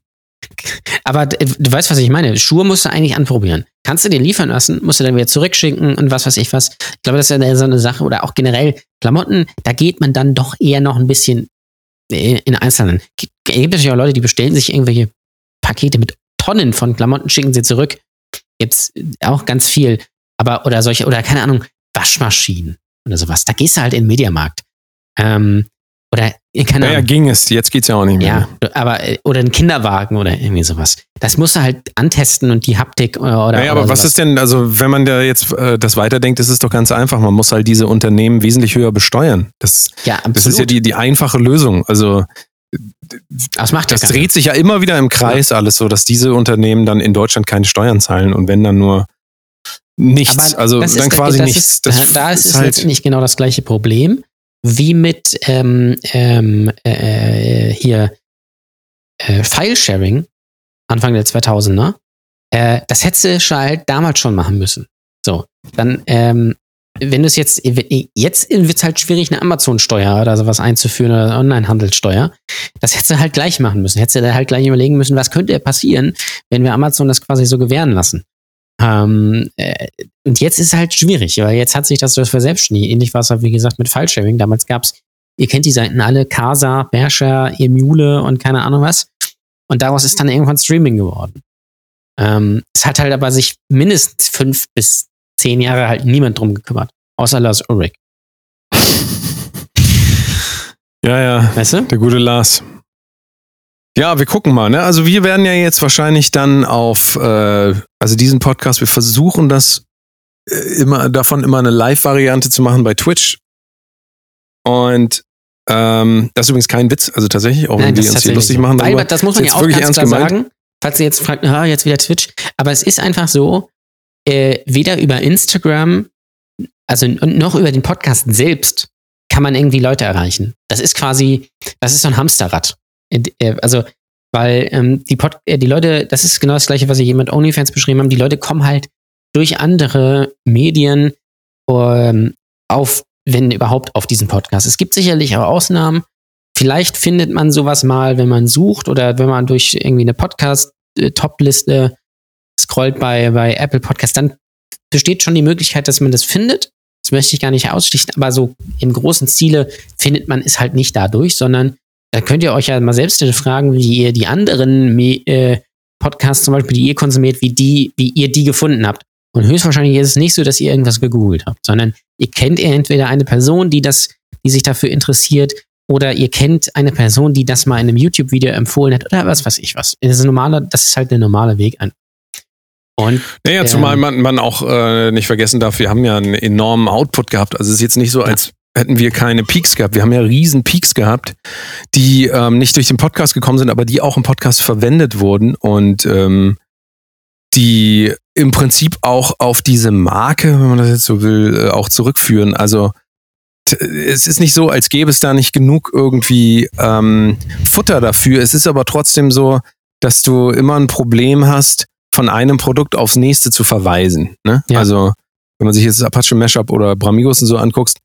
Aber du weißt, was ich meine. Schuhe musst du eigentlich anprobieren. Kannst du dir liefern lassen, musst du dann wieder zurückschicken und was weiß ich was. Ich glaube, das ist ja so eine Sache. Oder auch generell Klamotten, da geht man dann doch eher noch ein bisschen in Einzelnen. Es gibt natürlich auch Leute, die bestellen sich irgendwelche Pakete mit Tonnen von Klamotten, schicken sie zurück. Gibt's auch ganz viel. Aber, oder solche, oder keine Ahnung, Waschmaschinen oder sowas. Da gehst du halt in den Mediamarkt. Ähm, oder keine Ahnung. Ja, ging es. Jetzt geht's ja auch nicht mehr. Ja, aber oder ein Kinderwagen oder irgendwie sowas. Das musst du halt antesten und die Haptik oder. oder naja, aber was ist denn, also wenn man da jetzt äh, das weiterdenkt, ist es doch ganz einfach. Man muss halt diese Unternehmen wesentlich höher besteuern. Das, ja, absolut. das ist ja die, die einfache Lösung. Also das macht das dreht sich ja immer wieder im Kreis ja. alles so, dass diese Unternehmen dann in Deutschland keine Steuern zahlen und wenn dann nur nichts, Aber also dann ist, quasi das nichts. Ist, das da ist es halt letztendlich genau das gleiche Problem wie mit ähm, ähm, äh, hier äh, File-Sharing Anfang der 2000er. Äh, das hättest du halt damals schon machen müssen. So, dann ähm, wenn du es jetzt, jetzt wird es halt schwierig, eine Amazon-Steuer oder sowas einzuführen oder Online-Handelssteuer. Das hättest du halt gleich machen müssen. Hättest du halt gleich überlegen müssen, was könnte passieren, wenn wir Amazon das quasi so gewähren lassen. Ähm, äh, und jetzt ist es halt schwierig, weil jetzt hat sich das verselbstständigt. Ähnlich war es halt, wie gesagt, mit File-Sharing. Damals gab es, ihr kennt die Seiten alle, Casa, Berscher, Emule und keine Ahnung was. Und daraus ist dann irgendwann Streaming geworden. Ähm, es hat halt aber sich mindestens fünf bis zehn Jahre halt niemand drum gekümmert. Außer Lars Ulrich. Ja, ja. Weißt du? Der gute Lars. Ja, wir gucken mal. Ne? Also wir werden ja jetzt wahrscheinlich dann auf, äh, also diesen Podcast, wir versuchen das äh, immer davon immer eine Live-Variante zu machen bei Twitch. Und ähm, das ist übrigens kein Witz, also tatsächlich, auch wenn wir uns hier lustig machen. Weil, das muss man ja auch ganz klar gemeint. sagen. Falls ihr jetzt fragt, ah, jetzt wieder Twitch. Aber es ist einfach so, äh, weder über Instagram, also noch über den Podcast selbst, kann man irgendwie Leute erreichen. Das ist quasi, das ist so ein Hamsterrad. Äh, also, weil ähm, die, Pod äh, die Leute, das ist genau das gleiche, was ich jemand OnlyFans beschrieben haben, die Leute kommen halt durch andere Medien ähm, auf, wenn überhaupt, auf diesen Podcast. Es gibt sicherlich auch Ausnahmen. Vielleicht findet man sowas mal, wenn man sucht oder wenn man durch irgendwie eine Podcast-Top-Liste scrollt bei, bei Apple Podcast, dann besteht schon die Möglichkeit, dass man das findet. Das möchte ich gar nicht ausschließen, aber so im großen Ziele findet man es halt nicht dadurch, sondern da könnt ihr euch ja mal selbst fragen, wie ihr die anderen äh, Podcasts zum Beispiel, die ihr konsumiert, wie die, wie ihr die gefunden habt. Und höchstwahrscheinlich ist es nicht so, dass ihr irgendwas gegoogelt habt, sondern ihr kennt ihr entweder eine Person, die das, die sich dafür interessiert, oder ihr kennt eine Person, die das mal in einem YouTube-Video empfohlen hat, oder was weiß ich was. Das ist, normaler, das ist halt der normale Weg. Und, naja, zumal ähm, man, man auch äh, nicht vergessen darf, wir haben ja einen enormen Output gehabt. Also es ist jetzt nicht so, als hätten wir keine Peaks gehabt. Wir haben ja riesen Peaks gehabt, die ähm, nicht durch den Podcast gekommen sind, aber die auch im Podcast verwendet wurden und ähm, die im Prinzip auch auf diese Marke, wenn man das jetzt so will, äh, auch zurückführen. Also es ist nicht so, als gäbe es da nicht genug irgendwie ähm, Futter dafür. Es ist aber trotzdem so, dass du immer ein Problem hast, von einem Produkt aufs nächste zu verweisen. Ne? Ja. Also wenn man sich jetzt Apache Mashup oder Bramigos und so anguckt,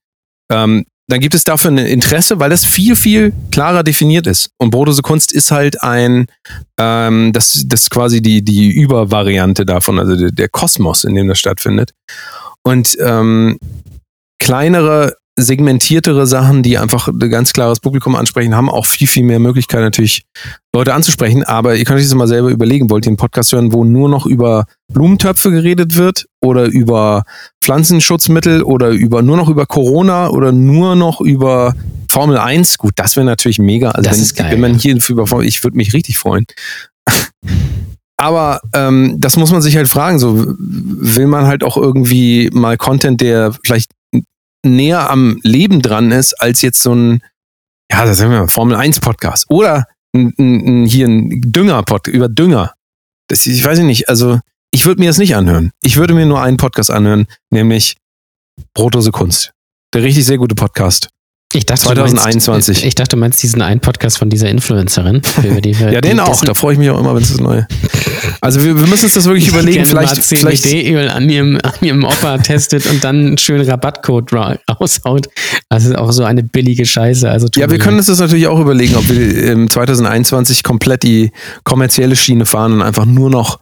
ähm, dann gibt es dafür ein Interesse, weil das viel, viel klarer definiert ist. Und Brodose Kunst ist halt ein, ähm, das, das ist quasi die, die Übervariante davon, also der, der Kosmos, in dem das stattfindet. Und ähm, kleinere segmentiertere Sachen, die einfach ein ganz klares Publikum ansprechen, haben auch viel, viel mehr Möglichkeiten natürlich Leute anzusprechen. Aber ihr könnt euch das mal selber überlegen. Wollt ihr einen Podcast hören, wo nur noch über Blumentöpfe geredet wird oder über Pflanzenschutzmittel oder über nur noch über Corona oder nur noch über Formel 1? Gut, das wäre natürlich mega. Also Das wenn, ist geil, wenn man hier über Formel, ich würde mich richtig freuen. Aber ähm, das muss man sich halt fragen. So will man halt auch irgendwie mal Content, der vielleicht näher am Leben dran ist, als jetzt so ein, ja, das sagen wir Formel 1 Podcast. Oder ein, ein, hier ein Dünger-Podcast über Dünger. Das, ich weiß nicht, also ich würde mir das nicht anhören. Ich würde mir nur einen Podcast anhören, nämlich Brotose Kunst. Der richtig sehr gute Podcast. Ich dachte, du 2021. Meinst, ich dachte, du meinst diesen einen Podcast von dieser Influencerin. Die <laughs> Ja, den auch. Da freue ich mich auch immer, wenn es das neue. Also wir, wir müssen uns das wirklich überlegen. Vielleicht, vielleicht CBD-Öl an ihrem, an ihrem Opa testet und dann einen schönen Rabattcode ra raushaut. Das ist auch so eine billige Scheiße. Also Ja, wir können uns das natürlich auch überlegen, ob wir im 2021 komplett die kommerzielle Schiene fahren und einfach nur noch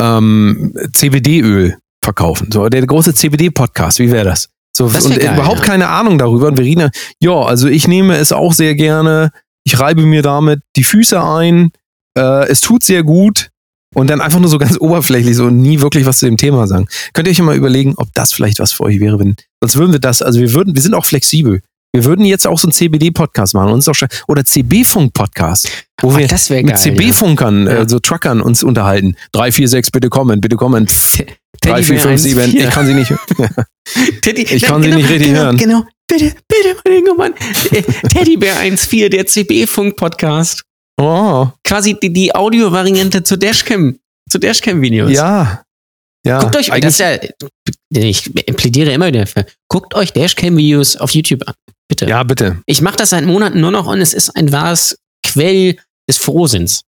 ähm, CBD-Öl verkaufen. So, der große CBD-Podcast, wie wäre das? So, und geil, überhaupt ja. keine Ahnung darüber. Und wir reden, ja, ja, also ich nehme es auch sehr gerne. Ich reibe mir damit die Füße ein. Äh, es tut sehr gut. Und dann einfach nur so ganz <laughs> oberflächlich so und nie wirklich was zu dem Thema sagen. Könnt ihr euch mal überlegen, ob das vielleicht was für euch wäre, wenn, sonst würden wir das, also wir würden, wir sind auch flexibel. Wir würden jetzt auch so einen CBD-Podcast machen, uns auch oder CB-Funk-Podcast, wo Oh, wir mit. CB-Funkern, Ja. äh, so Truckern uns unterhalten. 3, 4, 6, bitte kommen, bitte kommen. 3, 4, 5, 7, ich kann sie nicht. <laughs> Teddy, Ich kann sie nicht richtig genau, hören. Genau, bitte, bitte, mein Mann. Teddybär 1.4, der CB-Funk-Podcast. Oh, Quasi die, die Audio-Variante zu Dashcam, zu Dashcam-Videos. ja. Ja, Guckt euch, das ja, ich plädiere immer wieder für, guckt euch Dashcam-Videos auf YouTube an. Bitte. ja, bitte. Ich mache das seit Monaten nur noch und es ist ein wahres Quell des Frohsinns.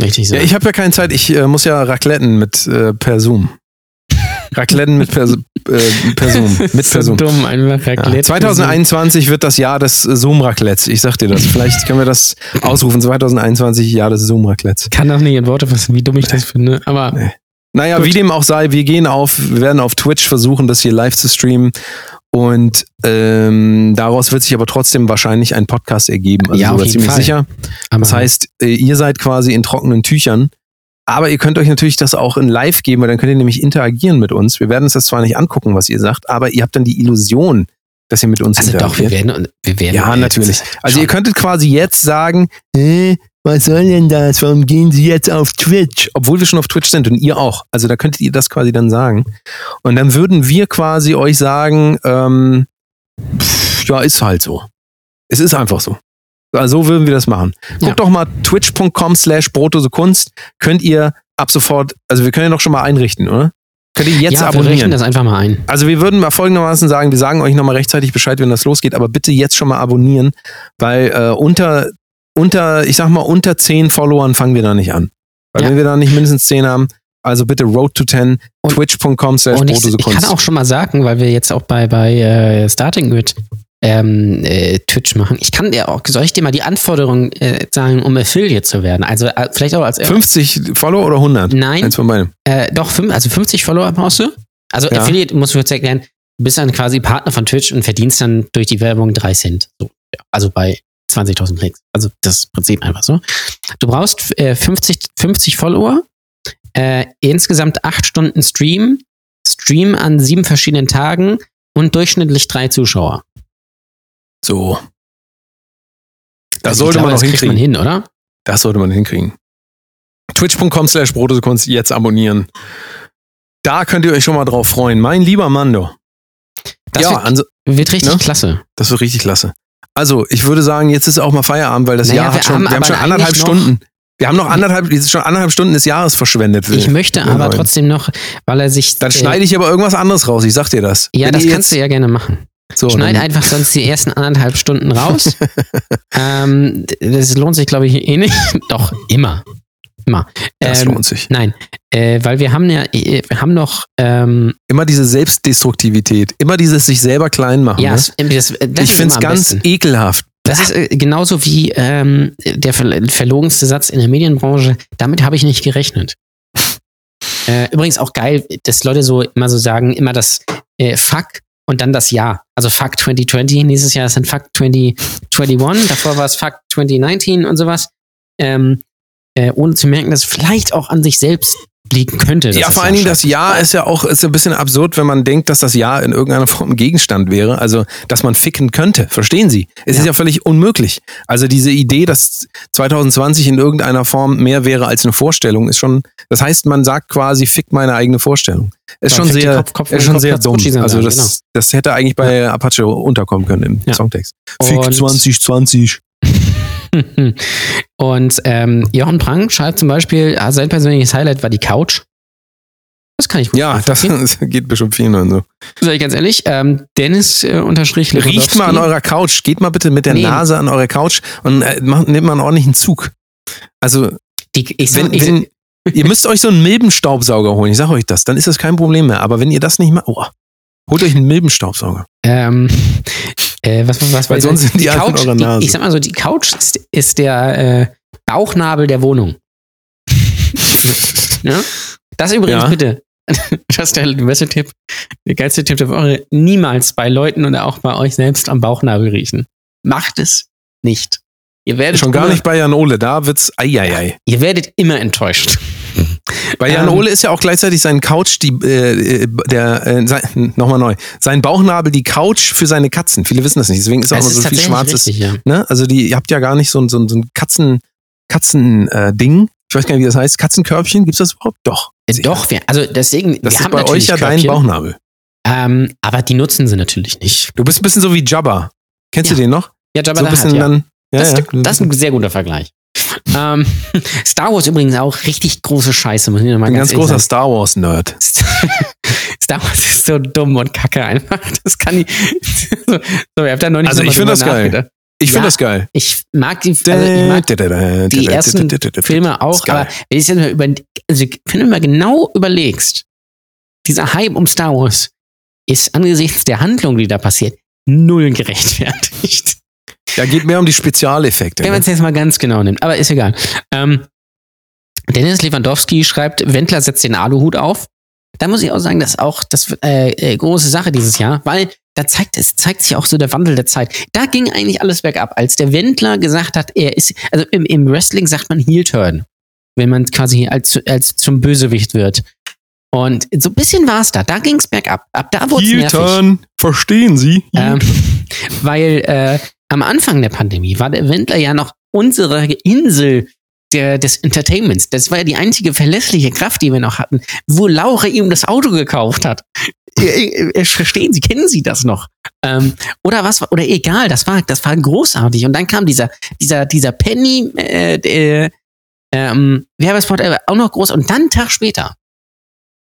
Richtig so. Ja, ich habe ja keine Zeit, ich äh, muss ja Racletten mit äh, per Zoom. Racletten mit per, äh, per Zoom. <laughs> Mit per so Zoom. dumm, einfach Ja, verklärt. 2021 wird das Jahr des Zoom-Raclettes. Ich sag dir das. Vielleicht können wir das ausrufen. 2021 Jahr des Zoom-Raclettes. Kann doch nicht in Worte fassen, wie dumm ich das finde. Aber Nee. Naja, Gut. wie dem auch sei, wir gehen auf, wir werden auf Twitch versuchen, das hier live zu streamen. Und ähm, daraus wird sich aber trotzdem wahrscheinlich ein Podcast ergeben. Also Ja, auf jeden ziemlich Fall. sicher. aber Das heißt, äh, ihr seid quasi in trockenen Tüchern. Aber ihr könnt euch natürlich das auch in live geben, weil dann könnt ihr nämlich interagieren mit uns. Wir werden uns das zwar nicht angucken, was ihr sagt, aber ihr habt dann die Illusion, dass ihr mit uns also doch, interagiert. wir werden, wir werden Ja, natürlich. Also schon. ihr könntet quasi jetzt sagen, äh, was soll denn das? Warum gehen Sie jetzt auf Twitch? Obwohl wir schon auf Twitch sind und ihr auch. Also da könntet ihr das quasi dann sagen. Und dann würden wir quasi euch sagen, ähm, pff, ja, ist halt so. Es ist einfach so. Also so würden wir das machen. Guckt Ja. doch mal twitch.com slash Kunst. Könnt ihr ab sofort, also wir können ja noch schon mal einrichten, oder? Könnt ihr jetzt ja, wir abonnieren. rechnen das einfach mal ein. Also wir würden mal folgendermaßen sagen, wir sagen euch nochmal rechtzeitig Bescheid, wenn das losgeht, aber bitte jetzt schon mal abonnieren, weil äh, unter, unter, ich sag mal, unter 10 Followern fangen wir da nicht an. Weil Ja. wenn wir da nicht mindestens 10 haben, also bitte road to 10, Und- twitch.com slash ich, ich kann auch schon mal sagen, weil wir jetzt auch bei, bei äh, Starting with ähm, äh, Twitch machen. Ich kann dir auch, soll ich dir mal die Anforderungen äh, sagen, um Affiliate zu werden? Also äh, vielleicht auch als 50 Follower oder 100? Nein, Eins von beiden. äh, doch, fünf, also 50 Follower brauchst du. Also Ja. Affiliate, muss ich kurz erklären, du bist dann quasi Partner von Twitch und verdienst dann durch die Werbung 3 Cent. So, ja. Also bei 20.000 Klicks. Also das Prinzip einfach so. Du brauchst äh, 50, 50 Follower, äh, insgesamt 8 Stunden Stream, Stream an sieben verschiedenen Tagen und durchschnittlich drei Zuschauer. So. Das Also sollte glaube, man noch hinkriegen. man hin, oder? Das sollte man hinkriegen. Twitch.com slash Kunst jetzt abonnieren. Da könnt ihr euch schon mal drauf freuen. Mein lieber Mando. Das ja, wird, also, wird richtig ne? klasse. Das wird richtig klasse. Also, ich würde sagen, jetzt ist auch mal Feierabend, weil das Naja, Jahr hat schon, haben wir haben schon anderthalb Stunden. Wir haben noch anderthalb, schon anderthalb Stunden des Jahres verschwendet. Ich möchte aber wollen. trotzdem noch, weil er sich. Dann schneide ich aber irgendwas anderes raus, ich sag dir das. Ja, Wenn das kannst du ja gerne machen. so, Schneid <laughs> einfach sonst die ersten anderthalb Stunden raus. <laughs> ähm, das lohnt sich, glaube ich, eh nicht. <laughs> Doch, immer. Immer. Das Ähm, lohnt sich. Nein, äh, weil wir haben ja, äh, wir haben noch, ähm, Immer diese Selbstdestruktivität, immer dieses sich selber klein machen. ja, ne? das, das ich finde es ganz besten. ekelhaft. Das ist äh, genauso wie ähm, der ver verlogenste Satz in der Medienbranche. Damit habe ich nicht gerechnet. <laughs> Äh, übrigens auch geil, dass Leute so immer so sagen, immer das äh, Fuck und dann das Ja. Also Fuck 2020, nächstes Jahr ist dann Fuck 2021, davor war es Fuck 2019 und sowas. Ähm, äh, ohne zu merken, dass es vielleicht auch an sich selbst liegen könnte. Ja, vor Jahr allen Dingen das scheiße Ja ist ja auch ist ein bisschen absurd, wenn man denkt, dass das Ja in irgendeiner Form ein Gegenstand wäre. Also, dass man ficken könnte. Verstehen Sie? Es Ja. ist ja völlig unmöglich. Also, diese Idee, dass 2020 in irgendeiner Form mehr wäre als eine Vorstellung, ist schon, das heißt, man sagt quasi, fick meine eigene Vorstellung. Ist Ja, schon fick die sehr, Kopf- Kopf- ist schon Kopf- sehr Kopf- dumm. Also, das, genau. das hätte eigentlich bei Apache unterkommen können im Ja. Songtext. Fick 2020. <laughs> Und ähm, Jochen Prang schreibt zum Beispiel, ah, sein persönliches Highlight war die Couch. Das kann ich gut Ja, das nachvollziehen. <laughs> geht bestimmt vielen und so. Sag ich ganz ehrlich, ähm, Dennis äh, unterstrich Riecht mal an eurer Couch. Geht mal bitte mit der Nee. Nase an eure Couch und äh, macht, nehmt mal einen ordentlichen Zug. Also, Die, ich sag, wenn, ich, wenn, ihr müsst euch so einen Milbenstaubsauger holen, ich sag euch das, dann ist das kein Problem mehr. Aber wenn ihr das nicht macht, oh, holt euch einen Milbenstaubsauger. ähm, äh, was, was, was Weil sonst sind die in Couch, eurer die, Nase. ich sag mal so, die Couch ist, ist der äh, Bauchnabel der Wohnung. <laughs> ja? Das übrigens Ja. bitte. <laughs> Das ist der beste Tipp, der geilste Tipp der Woche. Niemals bei Leuten oder auch bei euch selbst am Bauchnabel riechen. Macht es nicht. Ihr werdet Schon gar nicht bei Jan Ole, da wird's eieiei. Ihr werdet immer enttäuscht. Bei Jan Ähm. Ole ist ja auch gleichzeitig sein Couch, die, äh, äh, der, äh, sein, <laughs> nochmal neu, sein Bauchnabel die Couch für seine Katzen. Viele wissen das nicht, deswegen ist auch Es immer so viel schwarzes. richtig, ja. Ne? Also die, ihr habt ja gar nicht so ein, so ein, so ein Katzen, Katzen, äh. Ich weiß gar nicht, wie das heißt. Katzenkörbchen, gibt's das überhaupt? Doch. Äh, Doch, wir, also deswegen, Das wir ist haben bei euch ja dein Körbchen, Bauchnabel. Ähm, aber die nutzen sie natürlich nicht. Du bist ein bisschen so wie Jabba. Kennst Ja. du den noch? Ja, Jabba so ein bisschen ja. dann. Ja, das, ja. Ist, das ist ein sehr guter Vergleich. Ähm, Star Wars übrigens auch richtig große Scheiße, muss ich noch mal ein ganz ehrlich großer. Star Wars Nerd. Star Wars ist so dumm und kacke einfach. Das kann ich. so, ihr habt da noch nicht Also ich find drüber das geil. Ich finde Ja. das geil. Ich mag die, also ich mag die ersten Filme auch, aber wenn ich jetzt mal über, also wenn du mal genau überlegst, dieser Hype um Star Wars ist angesichts der Handlung, die da passiert, null gerechtfertigt. Ja, geht mehr um die Spezialeffekte. Wenn man Ne? es jetzt mal ganz genau nimmt, aber ist egal. Ähm, Dennis Lewandowski schreibt, Wendler setzt den Aluhut auf. Da muss ich auch sagen, das ist auch das äh, äh, große Sache dieses Jahr, weil da zeigt es zeigt sich auch so der Wandel der Zeit. Da ging eigentlich alles bergab, als der Wendler gesagt hat, er ist, also im, im Wrestling sagt man Heel Turn, wenn man quasi als, als zum Bösewicht wird. Und so ein bisschen war es da. Da ging es bergab. Ab da wurde es Heel nervig. Turn, verstehen Sie? Ähm, <laughs> weil äh, am Anfang der Pandemie war der Wendler ja noch unsere Insel der, des Entertainments. Das war ja die einzige verlässliche Kraft, die wir noch hatten, wo Laura ihm das Auto gekauft hat. Verstehen Sie, kennen Sie das noch? Ähm, oder was oder egal, das war, das war großartig. Und dann kam dieser, dieser, dieser Penny, äh, äh, ähm, Werbespot auch noch groß. Und dann einen Tag später,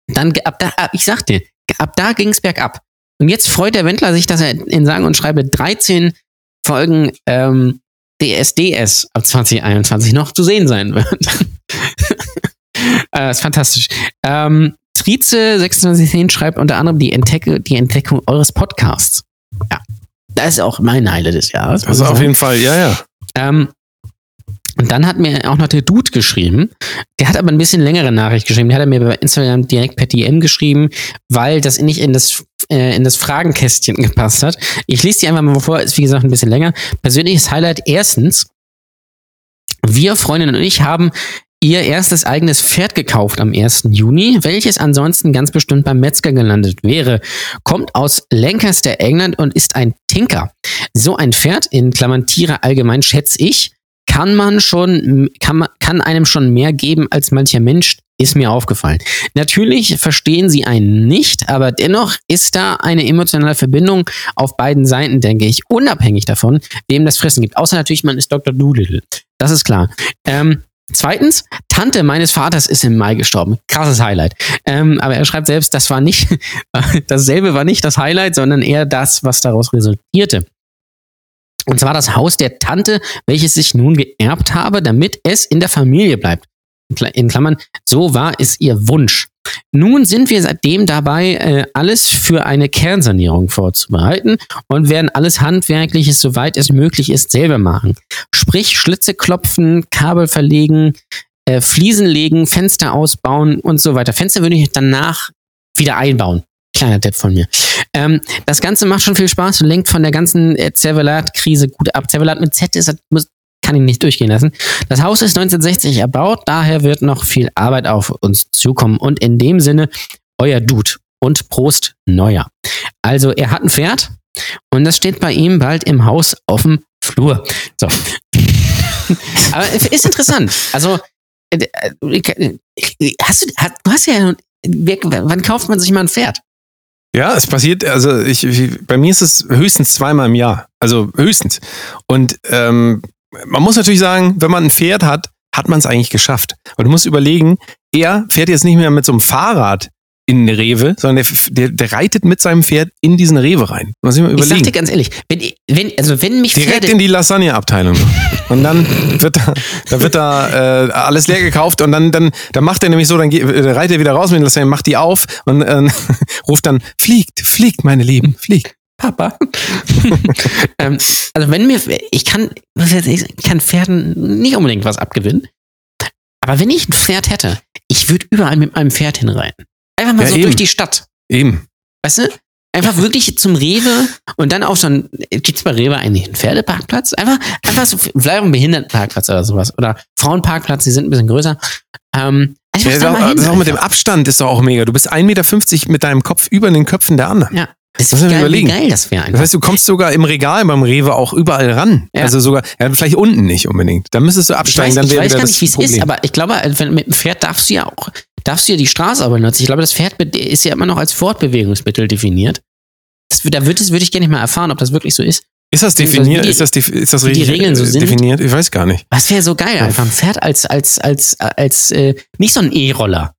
dann, ab da, ab- ich sagte, ab da ging es bergab. Und jetzt freut der Wendler sich, dass er in sagen und schreibe 13 Folgen ähm, DSDS ab 2021 noch zu sehen sein wird. <laughs> äh, ist fantastisch. Ähm, Trize 2610 schreibt unter anderem die, Entdecke, die Entdeckung eures Podcasts. Ja, das ist auch mein Highlight des Jahres. muss Also ich auf jeden Fall, ja, ja. Ähm, und dann hat mir auch noch der Dude geschrieben. Der hat aber ein bisschen längere Nachricht geschrieben. Der hat er mir bei Instagram direkt per DM geschrieben, weil das nicht in das, äh, in das Fragenkästchen gepasst hat. Ich lese die einfach mal vor, ist wie gesagt ein bisschen länger. Persönliches Highlight erstens. Wir, Freundin und ich, haben ihr erstes eigenes Pferd gekauft am 1. Juni, welches ansonsten ganz bestimmt beim Metzger gelandet wäre. Kommt aus Lancaster, England und ist ein Tinker. So ein Pferd, in Klammern Tiere allgemein, schätze ich, kann man schon, kann, man, kann einem schon mehr geben als mancher Mensch, ist mir aufgefallen. Natürlich verstehen sie einen nicht, aber dennoch ist da eine emotionale Verbindung auf beiden Seiten, denke ich, unabhängig davon, wem das Fressen gibt. Außer natürlich, man ist Dr. Doolittle. Das ist klar. Ähm, Zweitens, Tante meines Vaters ist im Mai gestorben. Krasses Highlight. Ähm, aber er schreibt selbst, das war nicht, <laughs> dasselbe war nicht das Highlight, sondern eher das, was daraus resultierte. Und zwar das Haus der Tante, welches ich nun geerbt habe, damit es in der Familie bleibt. in Klammern, so war es ihr Wunsch. Nun sind wir seitdem dabei, äh, alles für eine Kernsanierung vorzubereiten und werden alles Handwerkliches, soweit es möglich ist, selber machen. Sprich, Schlitze klopfen, Kabel verlegen, äh, Fliesen legen, Fenster ausbauen und so weiter. Fenster würde ich danach wieder einbauen. Kleiner Tipp von mir. Ähm, das Ganze macht schon viel Spaß und lenkt von der ganzen äh, Zervelat-Krise gut ab. Zervelat mit Z ist, muss, kann ich nicht durchgehen lassen. Das Haus ist 1960 erbaut, daher wird noch viel Arbeit auf uns zukommen. Und in dem Sinne, euer Dude und Prost Neuer. Also, er hat ein Pferd und das steht bei ihm bald im Haus auf dem Flur. So. <laughs> Aber ist interessant. Also, äh, äh, hast du, du hast ja, wann kauft man sich mal ein Pferd? Ja, es passiert, also ich, bei mir ist es höchstens zweimal im Jahr. Also höchstens. Und ähm, man muss natürlich sagen, wenn man ein Pferd hat, hat man es eigentlich geschafft. Und du musst überlegen, er fährt jetzt nicht mehr mit so einem Fahrrad in eine Rewe, sondern der, der, der, reitet mit seinem Pferd in diesen Rewe rein. Muss ich, mal überlegen. ich sag dir ganz ehrlich, wenn, wenn, also wenn mich Direkt Pferde in die Lasagne-Abteilung. und dann wird da, da wird da äh, alles leer gekauft und dann, dann, dann macht er nämlich so, dann geht, äh, reitet er wieder raus mit den Lasagne, macht die auf und äh, <laughs> ruft dann, fliegt, fliegt, meine Lieben, fliegt. Papa. <laughs> ähm, also wenn mir, ich kann, ich kann Pferden nicht unbedingt was abgewinnen, aber wenn ich ein Pferd hätte, ich würde überall mit meinem Pferd hinreiten. Einfach mal ja, so eben. durch die Stadt. Eben. Weißt du? Einfach wirklich zum Rewe und dann auf so ein, gibt's bei Rewe eigentlich einen Pferdeparkplatz? Einfach, einfach so, vielleicht auch einen Behindertenparkplatz oder sowas. Oder Frauenparkplatz, die sind ein bisschen größer. Ähm, also ja, das, auch, das auch mit dem Abstand ist doch auch mega. Du bist 1,50 Meter mit deinem Kopf über den Köpfen der anderen. Ja. Das ist geil, überlegen. geil das wäre. Das heißt, du kommst sogar im Regal beim Rewe auch überall ran. Ja. Also sogar, ja, vielleicht unten nicht unbedingt. Da müsstest du absteigen, ich weiß, dann wäre Ich weiß gar nicht, wie es ist, aber ich glaube, wenn, mit dem Pferd darfst du ja auch, darfst du ja die Straße aber nutzen. Ich glaube, das Pferd ist ja immer noch als Fortbewegungsmittel definiert. Das, da würde würd ich gerne nicht mal erfahren, ob das wirklich so ist. Ist das definiert? Die, ist das, ist das richtig die Regeln so sind? definiert? Ich weiß gar nicht. Was wäre so geil, einfach ein Pferd als, als, als, als, äh, nicht so ein E-Roller.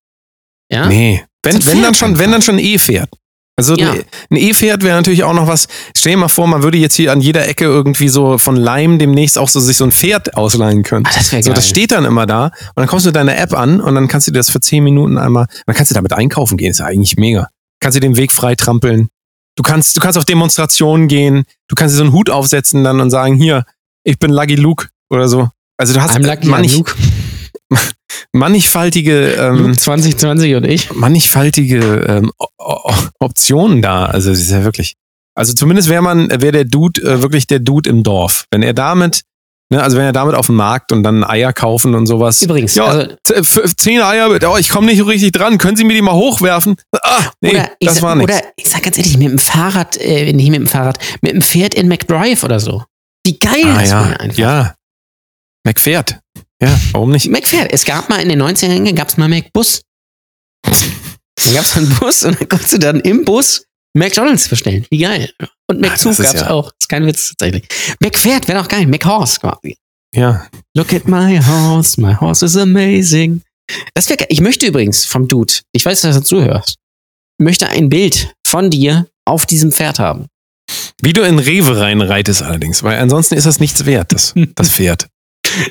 Ja? Nee. Wenn, wenn dann schon, wenn dann schon E-Pferd. Also ja. ein E-Pferd wäre natürlich auch noch was. Stell dir mal vor, man würde jetzt hier an jeder Ecke irgendwie so von Leim demnächst auch so sich so ein Pferd ausleihen können. Ah, das wäre geil. So, das steht dann immer da und dann kommst du mit deiner App an und dann kannst du dir das für zehn Minuten einmal, dann kannst du damit einkaufen gehen. ist ja eigentlich mega. Kannst du den Weg frei trampeln. Du kannst, du kannst auf Demonstrationen gehen. Du kannst dir so einen Hut aufsetzen dann und sagen, hier, ich bin Lucky Luke oder so. Also du hast I'm Lucky manch, Luke. <laughs> mannigfaltige ähm, 2020 und ich mannigfaltige ähm, Optionen da. Also es ist ja wirklich. Also zumindest wäre man, wäre der Dude äh, wirklich der Dude im Dorf. Wenn er damit, ne, also wenn er damit auf den Markt und dann Eier kaufen und sowas. Übrigens, ja, also, zehn Eier, oh, ich komme nicht richtig dran. Können Sie mir die mal hochwerfen? Ah, nee, das sag, war nichts. Oder ich sag ganz ehrlich, mit dem Fahrrad, äh, nicht mit dem Fahrrad, mit dem Pferd in McDrive oder so. Wie geil ah, das ja, einfach. Ja, McPferd. Ja, warum nicht? McPferd. Es gab mal in den 90ern gab es mal McBus. dann gab es einen Bus und dann konntest du dann im Bus McDonalds bestellen. Wie geil. Und McZug gab es ja. auch. ist kein Witz tatsächlich. McPferd wäre doch geil. McHorse quasi. Ja. Look at my horse. My horse is amazing. Das wäre Ich möchte übrigens vom Dude, ich weiß, dass du zuhörst, möchte ein Bild von dir auf diesem Pferd haben. Wie du in Rewe reinreitest allerdings, weil ansonsten ist das nichts wert, das, das Pferd.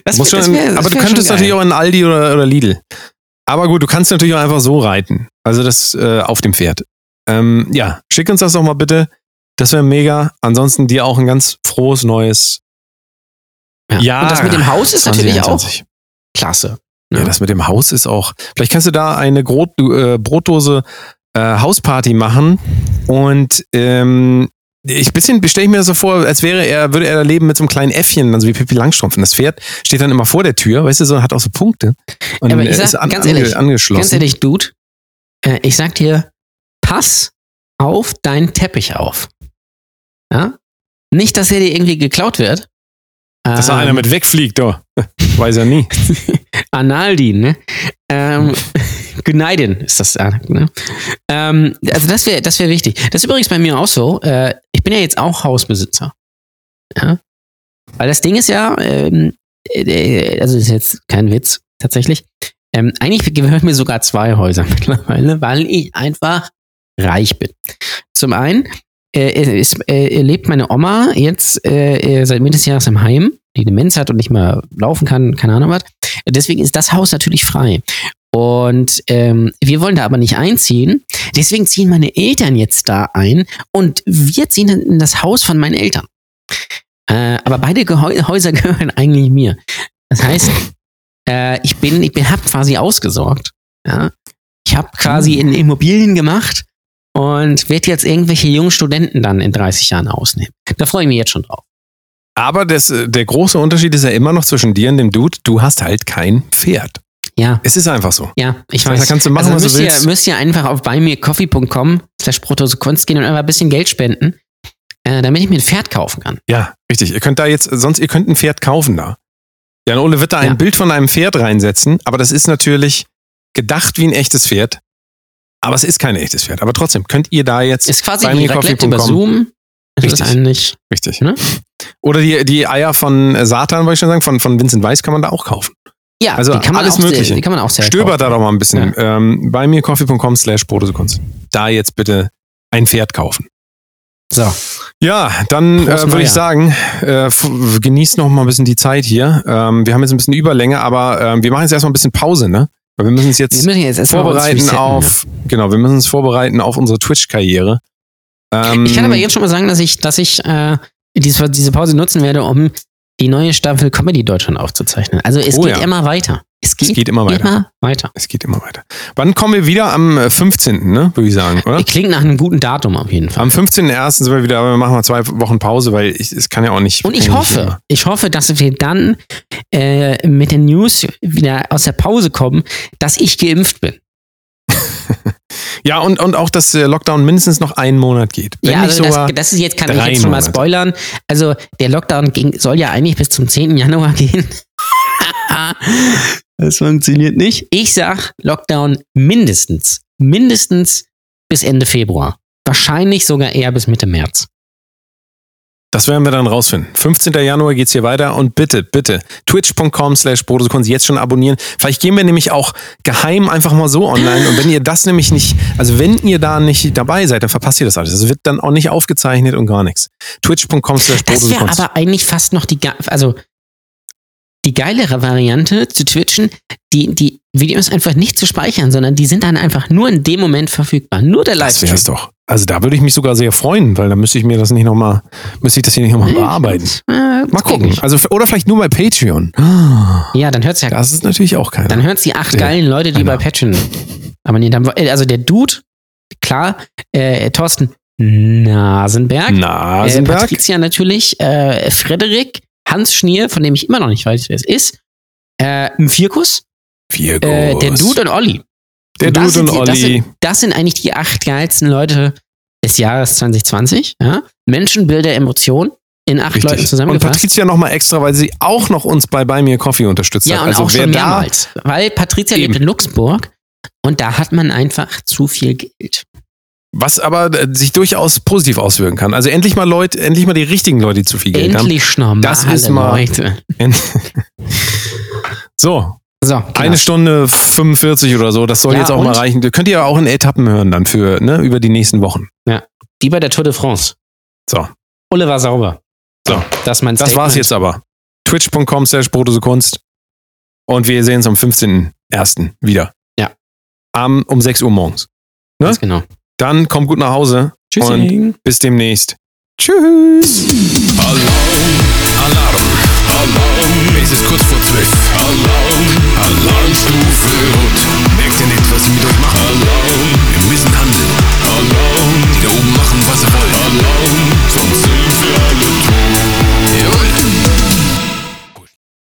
Das Muss schon, wär, aber du könntest natürlich auch in Aldi oder, oder Lidl. Aber gut, du kannst natürlich auch einfach so reiten. Also das äh, auf dem Pferd. Ähm, ja, schick uns das doch mal bitte. Das wäre mega. Ansonsten dir auch ein ganz frohes neues ja. ja. Und das mit dem Haus ist 2021. natürlich auch klasse. Ne? Ja, das mit dem Haus ist auch. Vielleicht kannst du da eine Grot, äh, Brotdose äh, Hausparty machen und ähm, ich bisschen stelle ich mir das so vor, als wäre er, würde er da leben mit so einem kleinen Äffchen, also wie Pippi Langstrumpf. Und das Pferd steht dann immer vor der Tür, weißt du, so hat auch so Punkte. Und ja, aber ich sag, ist an, ganz ehrlich, angeschlossen. Ganz ehrlich, Dude, äh, ich sag dir, pass auf deinen Teppich auf. Ja? Nicht, dass er dir irgendwie geklaut wird. Dass ähm, da einer mit wegfliegt, doch. Weiß er nie. <laughs> Analdin, ne? Ähm, <laughs> Gneiden ist das. Ne? Ähm, also das wäre das wär wichtig. Das ist übrigens bei mir auch so. Äh, ich bin ja jetzt auch Hausbesitzer. Ja. Weil das Ding ist ja, ähm, äh, also ist jetzt kein Witz, tatsächlich. Ähm, eigentlich gehören mir sogar zwei Häuser <laughs> mittlerweile, weil ich einfach reich bin. Zum einen äh, ist, äh, lebt meine Oma jetzt äh, seit Mitte des Jahres im Heim die Demenz hat und nicht mehr laufen kann, keine Ahnung was. Deswegen ist das Haus natürlich frei. Und ähm, wir wollen da aber nicht einziehen. Deswegen ziehen meine Eltern jetzt da ein und wir ziehen dann in das Haus von meinen Eltern. Äh, aber beide Gehäu Häuser <laughs> gehören eigentlich mir. Das heißt, äh, ich bin, ich bin, hab quasi ausgesorgt. Ja? Ich habe quasi in Immobilien gemacht und werde jetzt irgendwelche jungen Studenten dann in 30 Jahren ausnehmen. Da freue ich mich jetzt schon drauf. Aber das, äh, der große Unterschied ist ja immer noch zwischen dir und dem Dude, du hast halt kein Pferd. Ja. Es ist einfach so. Ja, ich weiß. da kannst du machen, also was du müsst willst. Ihr, müsst ihr einfach auf buymeacoffee.com slash protosekunst gehen und einfach ein bisschen Geld spenden, äh, damit ich mir ein Pferd kaufen kann. Ja, richtig. Ihr könnt da jetzt, sonst, ihr könnt ein Pferd kaufen da. Jan Ole wird da ein Ja. Bild von einem Pferd reinsetzen, aber das ist natürlich gedacht wie ein echtes Pferd. Aber es ist kein echtes Pferd. Aber trotzdem könnt ihr da jetzt Ist quasi wie Raclette coffee.com. über Zoom. Das ist Richtig. eigentlich, Richtig. Ne? Oder die, die Eier von äh, Satan, wollte ich schon sagen, von, von Vincent Weiss kann man da auch kaufen. Ja, Also die kann man alles auch sehr, Mögliche. Die kann man auch sehr Stöbert da kaufen. doch mal ein bisschen. Ähm, bei mir coffee.com slash Protosekunst. Da jetzt bitte ein Pferd kaufen. So, Ja, dann äh, würde ich sagen, äh, genießt noch mal ein bisschen die Zeit hier. Ähm, wir haben jetzt ein bisschen Überlänge, aber ähm, wir machen jetzt erstmal ein bisschen Pause, ne? Weil wir müssen uns jetzt müssen jetzt vorbereiten auf, genau, wir müssen uns vorbereiten auf unsere Twitch-Karriere. Ähm, Ich kann aber jetzt schon mal sagen, dass ich, dass ich äh, diese, diese Pause nutzen werde, um die neue Staffel Comedy Deutschland aufzuzeichnen. Also es Oh geht ja. immer weiter. Es geht, es geht immer weiter. immer weiter. Es geht immer weiter. Wann kommen wir wieder? Am äh, 15., ne? Würde ich sagen, oder? Klingt nach einem guten Datum auf jeden Fall. Am 15.01. sind wir wieder, aber wir machen mal zwei Wochen Pause, weil ich, es kann ja auch nicht. Und ich hoffe, nicht ich hoffe, dass wir dann äh, mit den News wieder aus der Pause kommen, dass ich geimpft bin. <laughs> Ja, und, und auch, dass der Lockdown mindestens noch einen Monat geht. Wenn ja, nicht also sogar, das, das ist jetzt, kann ich jetzt schon mal spoilern. Also der Lockdown ging, soll ja eigentlich bis zum 10. Januar <laughs> gehen. <laughs> das funktioniert nicht. Ich sag Lockdown mindestens, mindestens bis Ende Februar. Wahrscheinlich sogar eher bis Mitte März. Das werden wir dann rausfinden. 15. Januar geht's hier weiter und bitte, bitte, twitch.com slash Protosekunst jetzt schon abonnieren. Vielleicht gehen wir nämlich auch geheim einfach mal so online und wenn ihr das nämlich nicht, also wenn ihr da nicht dabei seid, dann verpasst ihr das alles. Das wird dann auch nicht aufgezeichnet und gar nichts. Twitch.com slash Das wäre aber eigentlich fast noch die, also die geilere Variante zu twitchen, die, die Videos einfach nicht zu speichern, sondern die sind dann einfach nur in dem Moment verfügbar. Nur der Das Livestream. wär's doch. Also da würde ich mich sogar sehr freuen, weil da müsste ich mir das nicht nochmal, müsste ich das hier nicht nochmal bearbeiten. <laughs> Äh, Mal gucken. Also, oder vielleicht nur bei Patreon. Ja, dann hört's ja. Das ist natürlich auch keiner. Dann hört's die acht geilen Leute, die einer. bei Patreon abonniert haben. Äh, Also der Dude, klar, äh, Thorsten Nasenberg, äh, Nasenberg. Patricia natürlich, äh, Frederik, Hans Schnier, von dem ich immer noch nicht weiß, wer es ist, äh, Vierkus, Virgus. äh, der Dude und Olli. Der Und das Dude und sind die- das Olli. Das sind eigentlich die acht geilsten Leute des Jahres 2020. Ja? Menschen, Bilder, Emotionen in acht Leuten Richtig. Und zusammengefasst. Patricia nochmal extra, weil sie auch noch uns bei Me a Coffee unterstützt ja, hat. und Also auch wer schon da, mehrmals. Weil Patricia Eben. lebt in Luxemburg und da hat man einfach zu viel Geld. was aber äh, sich durchaus positiv auswirken kann. Also endlich mal Leute, endlich mal die richtigen Leute, die zu viel Geld Endlich normale Das ist mal- Leute. haben. <laughs> So, So, eine Stunde 45 oder so, das soll Ja, jetzt auch und? mal reichen. Könnt ihr auch in Etappen hören dann für, ne, über die nächsten Wochen. Wie bei der Tour de France. So, Ulle war sauber. So, das ist mein das war's Statement. jetzt aber. Twitch.com slash Kunst. Und wir sehen uns am 15.01. wieder. Ja. Am, um 6 Uhr morgens. Ne? Ganz genau. Dann kommt gut nach Hause. Tschüssi. Bis demnächst. Tschüss. Alarm, Alarm, Alarm, es ist kurz vor zwölf. Alarm, Alarmstufe Rot. Merkt ihr nicht, was sie mit euch machen? Alarm, wir müssen handeln. Alarm, die da oben machen, was sie wollen. Alarm, sonst sind wir alle tot. Jawohl.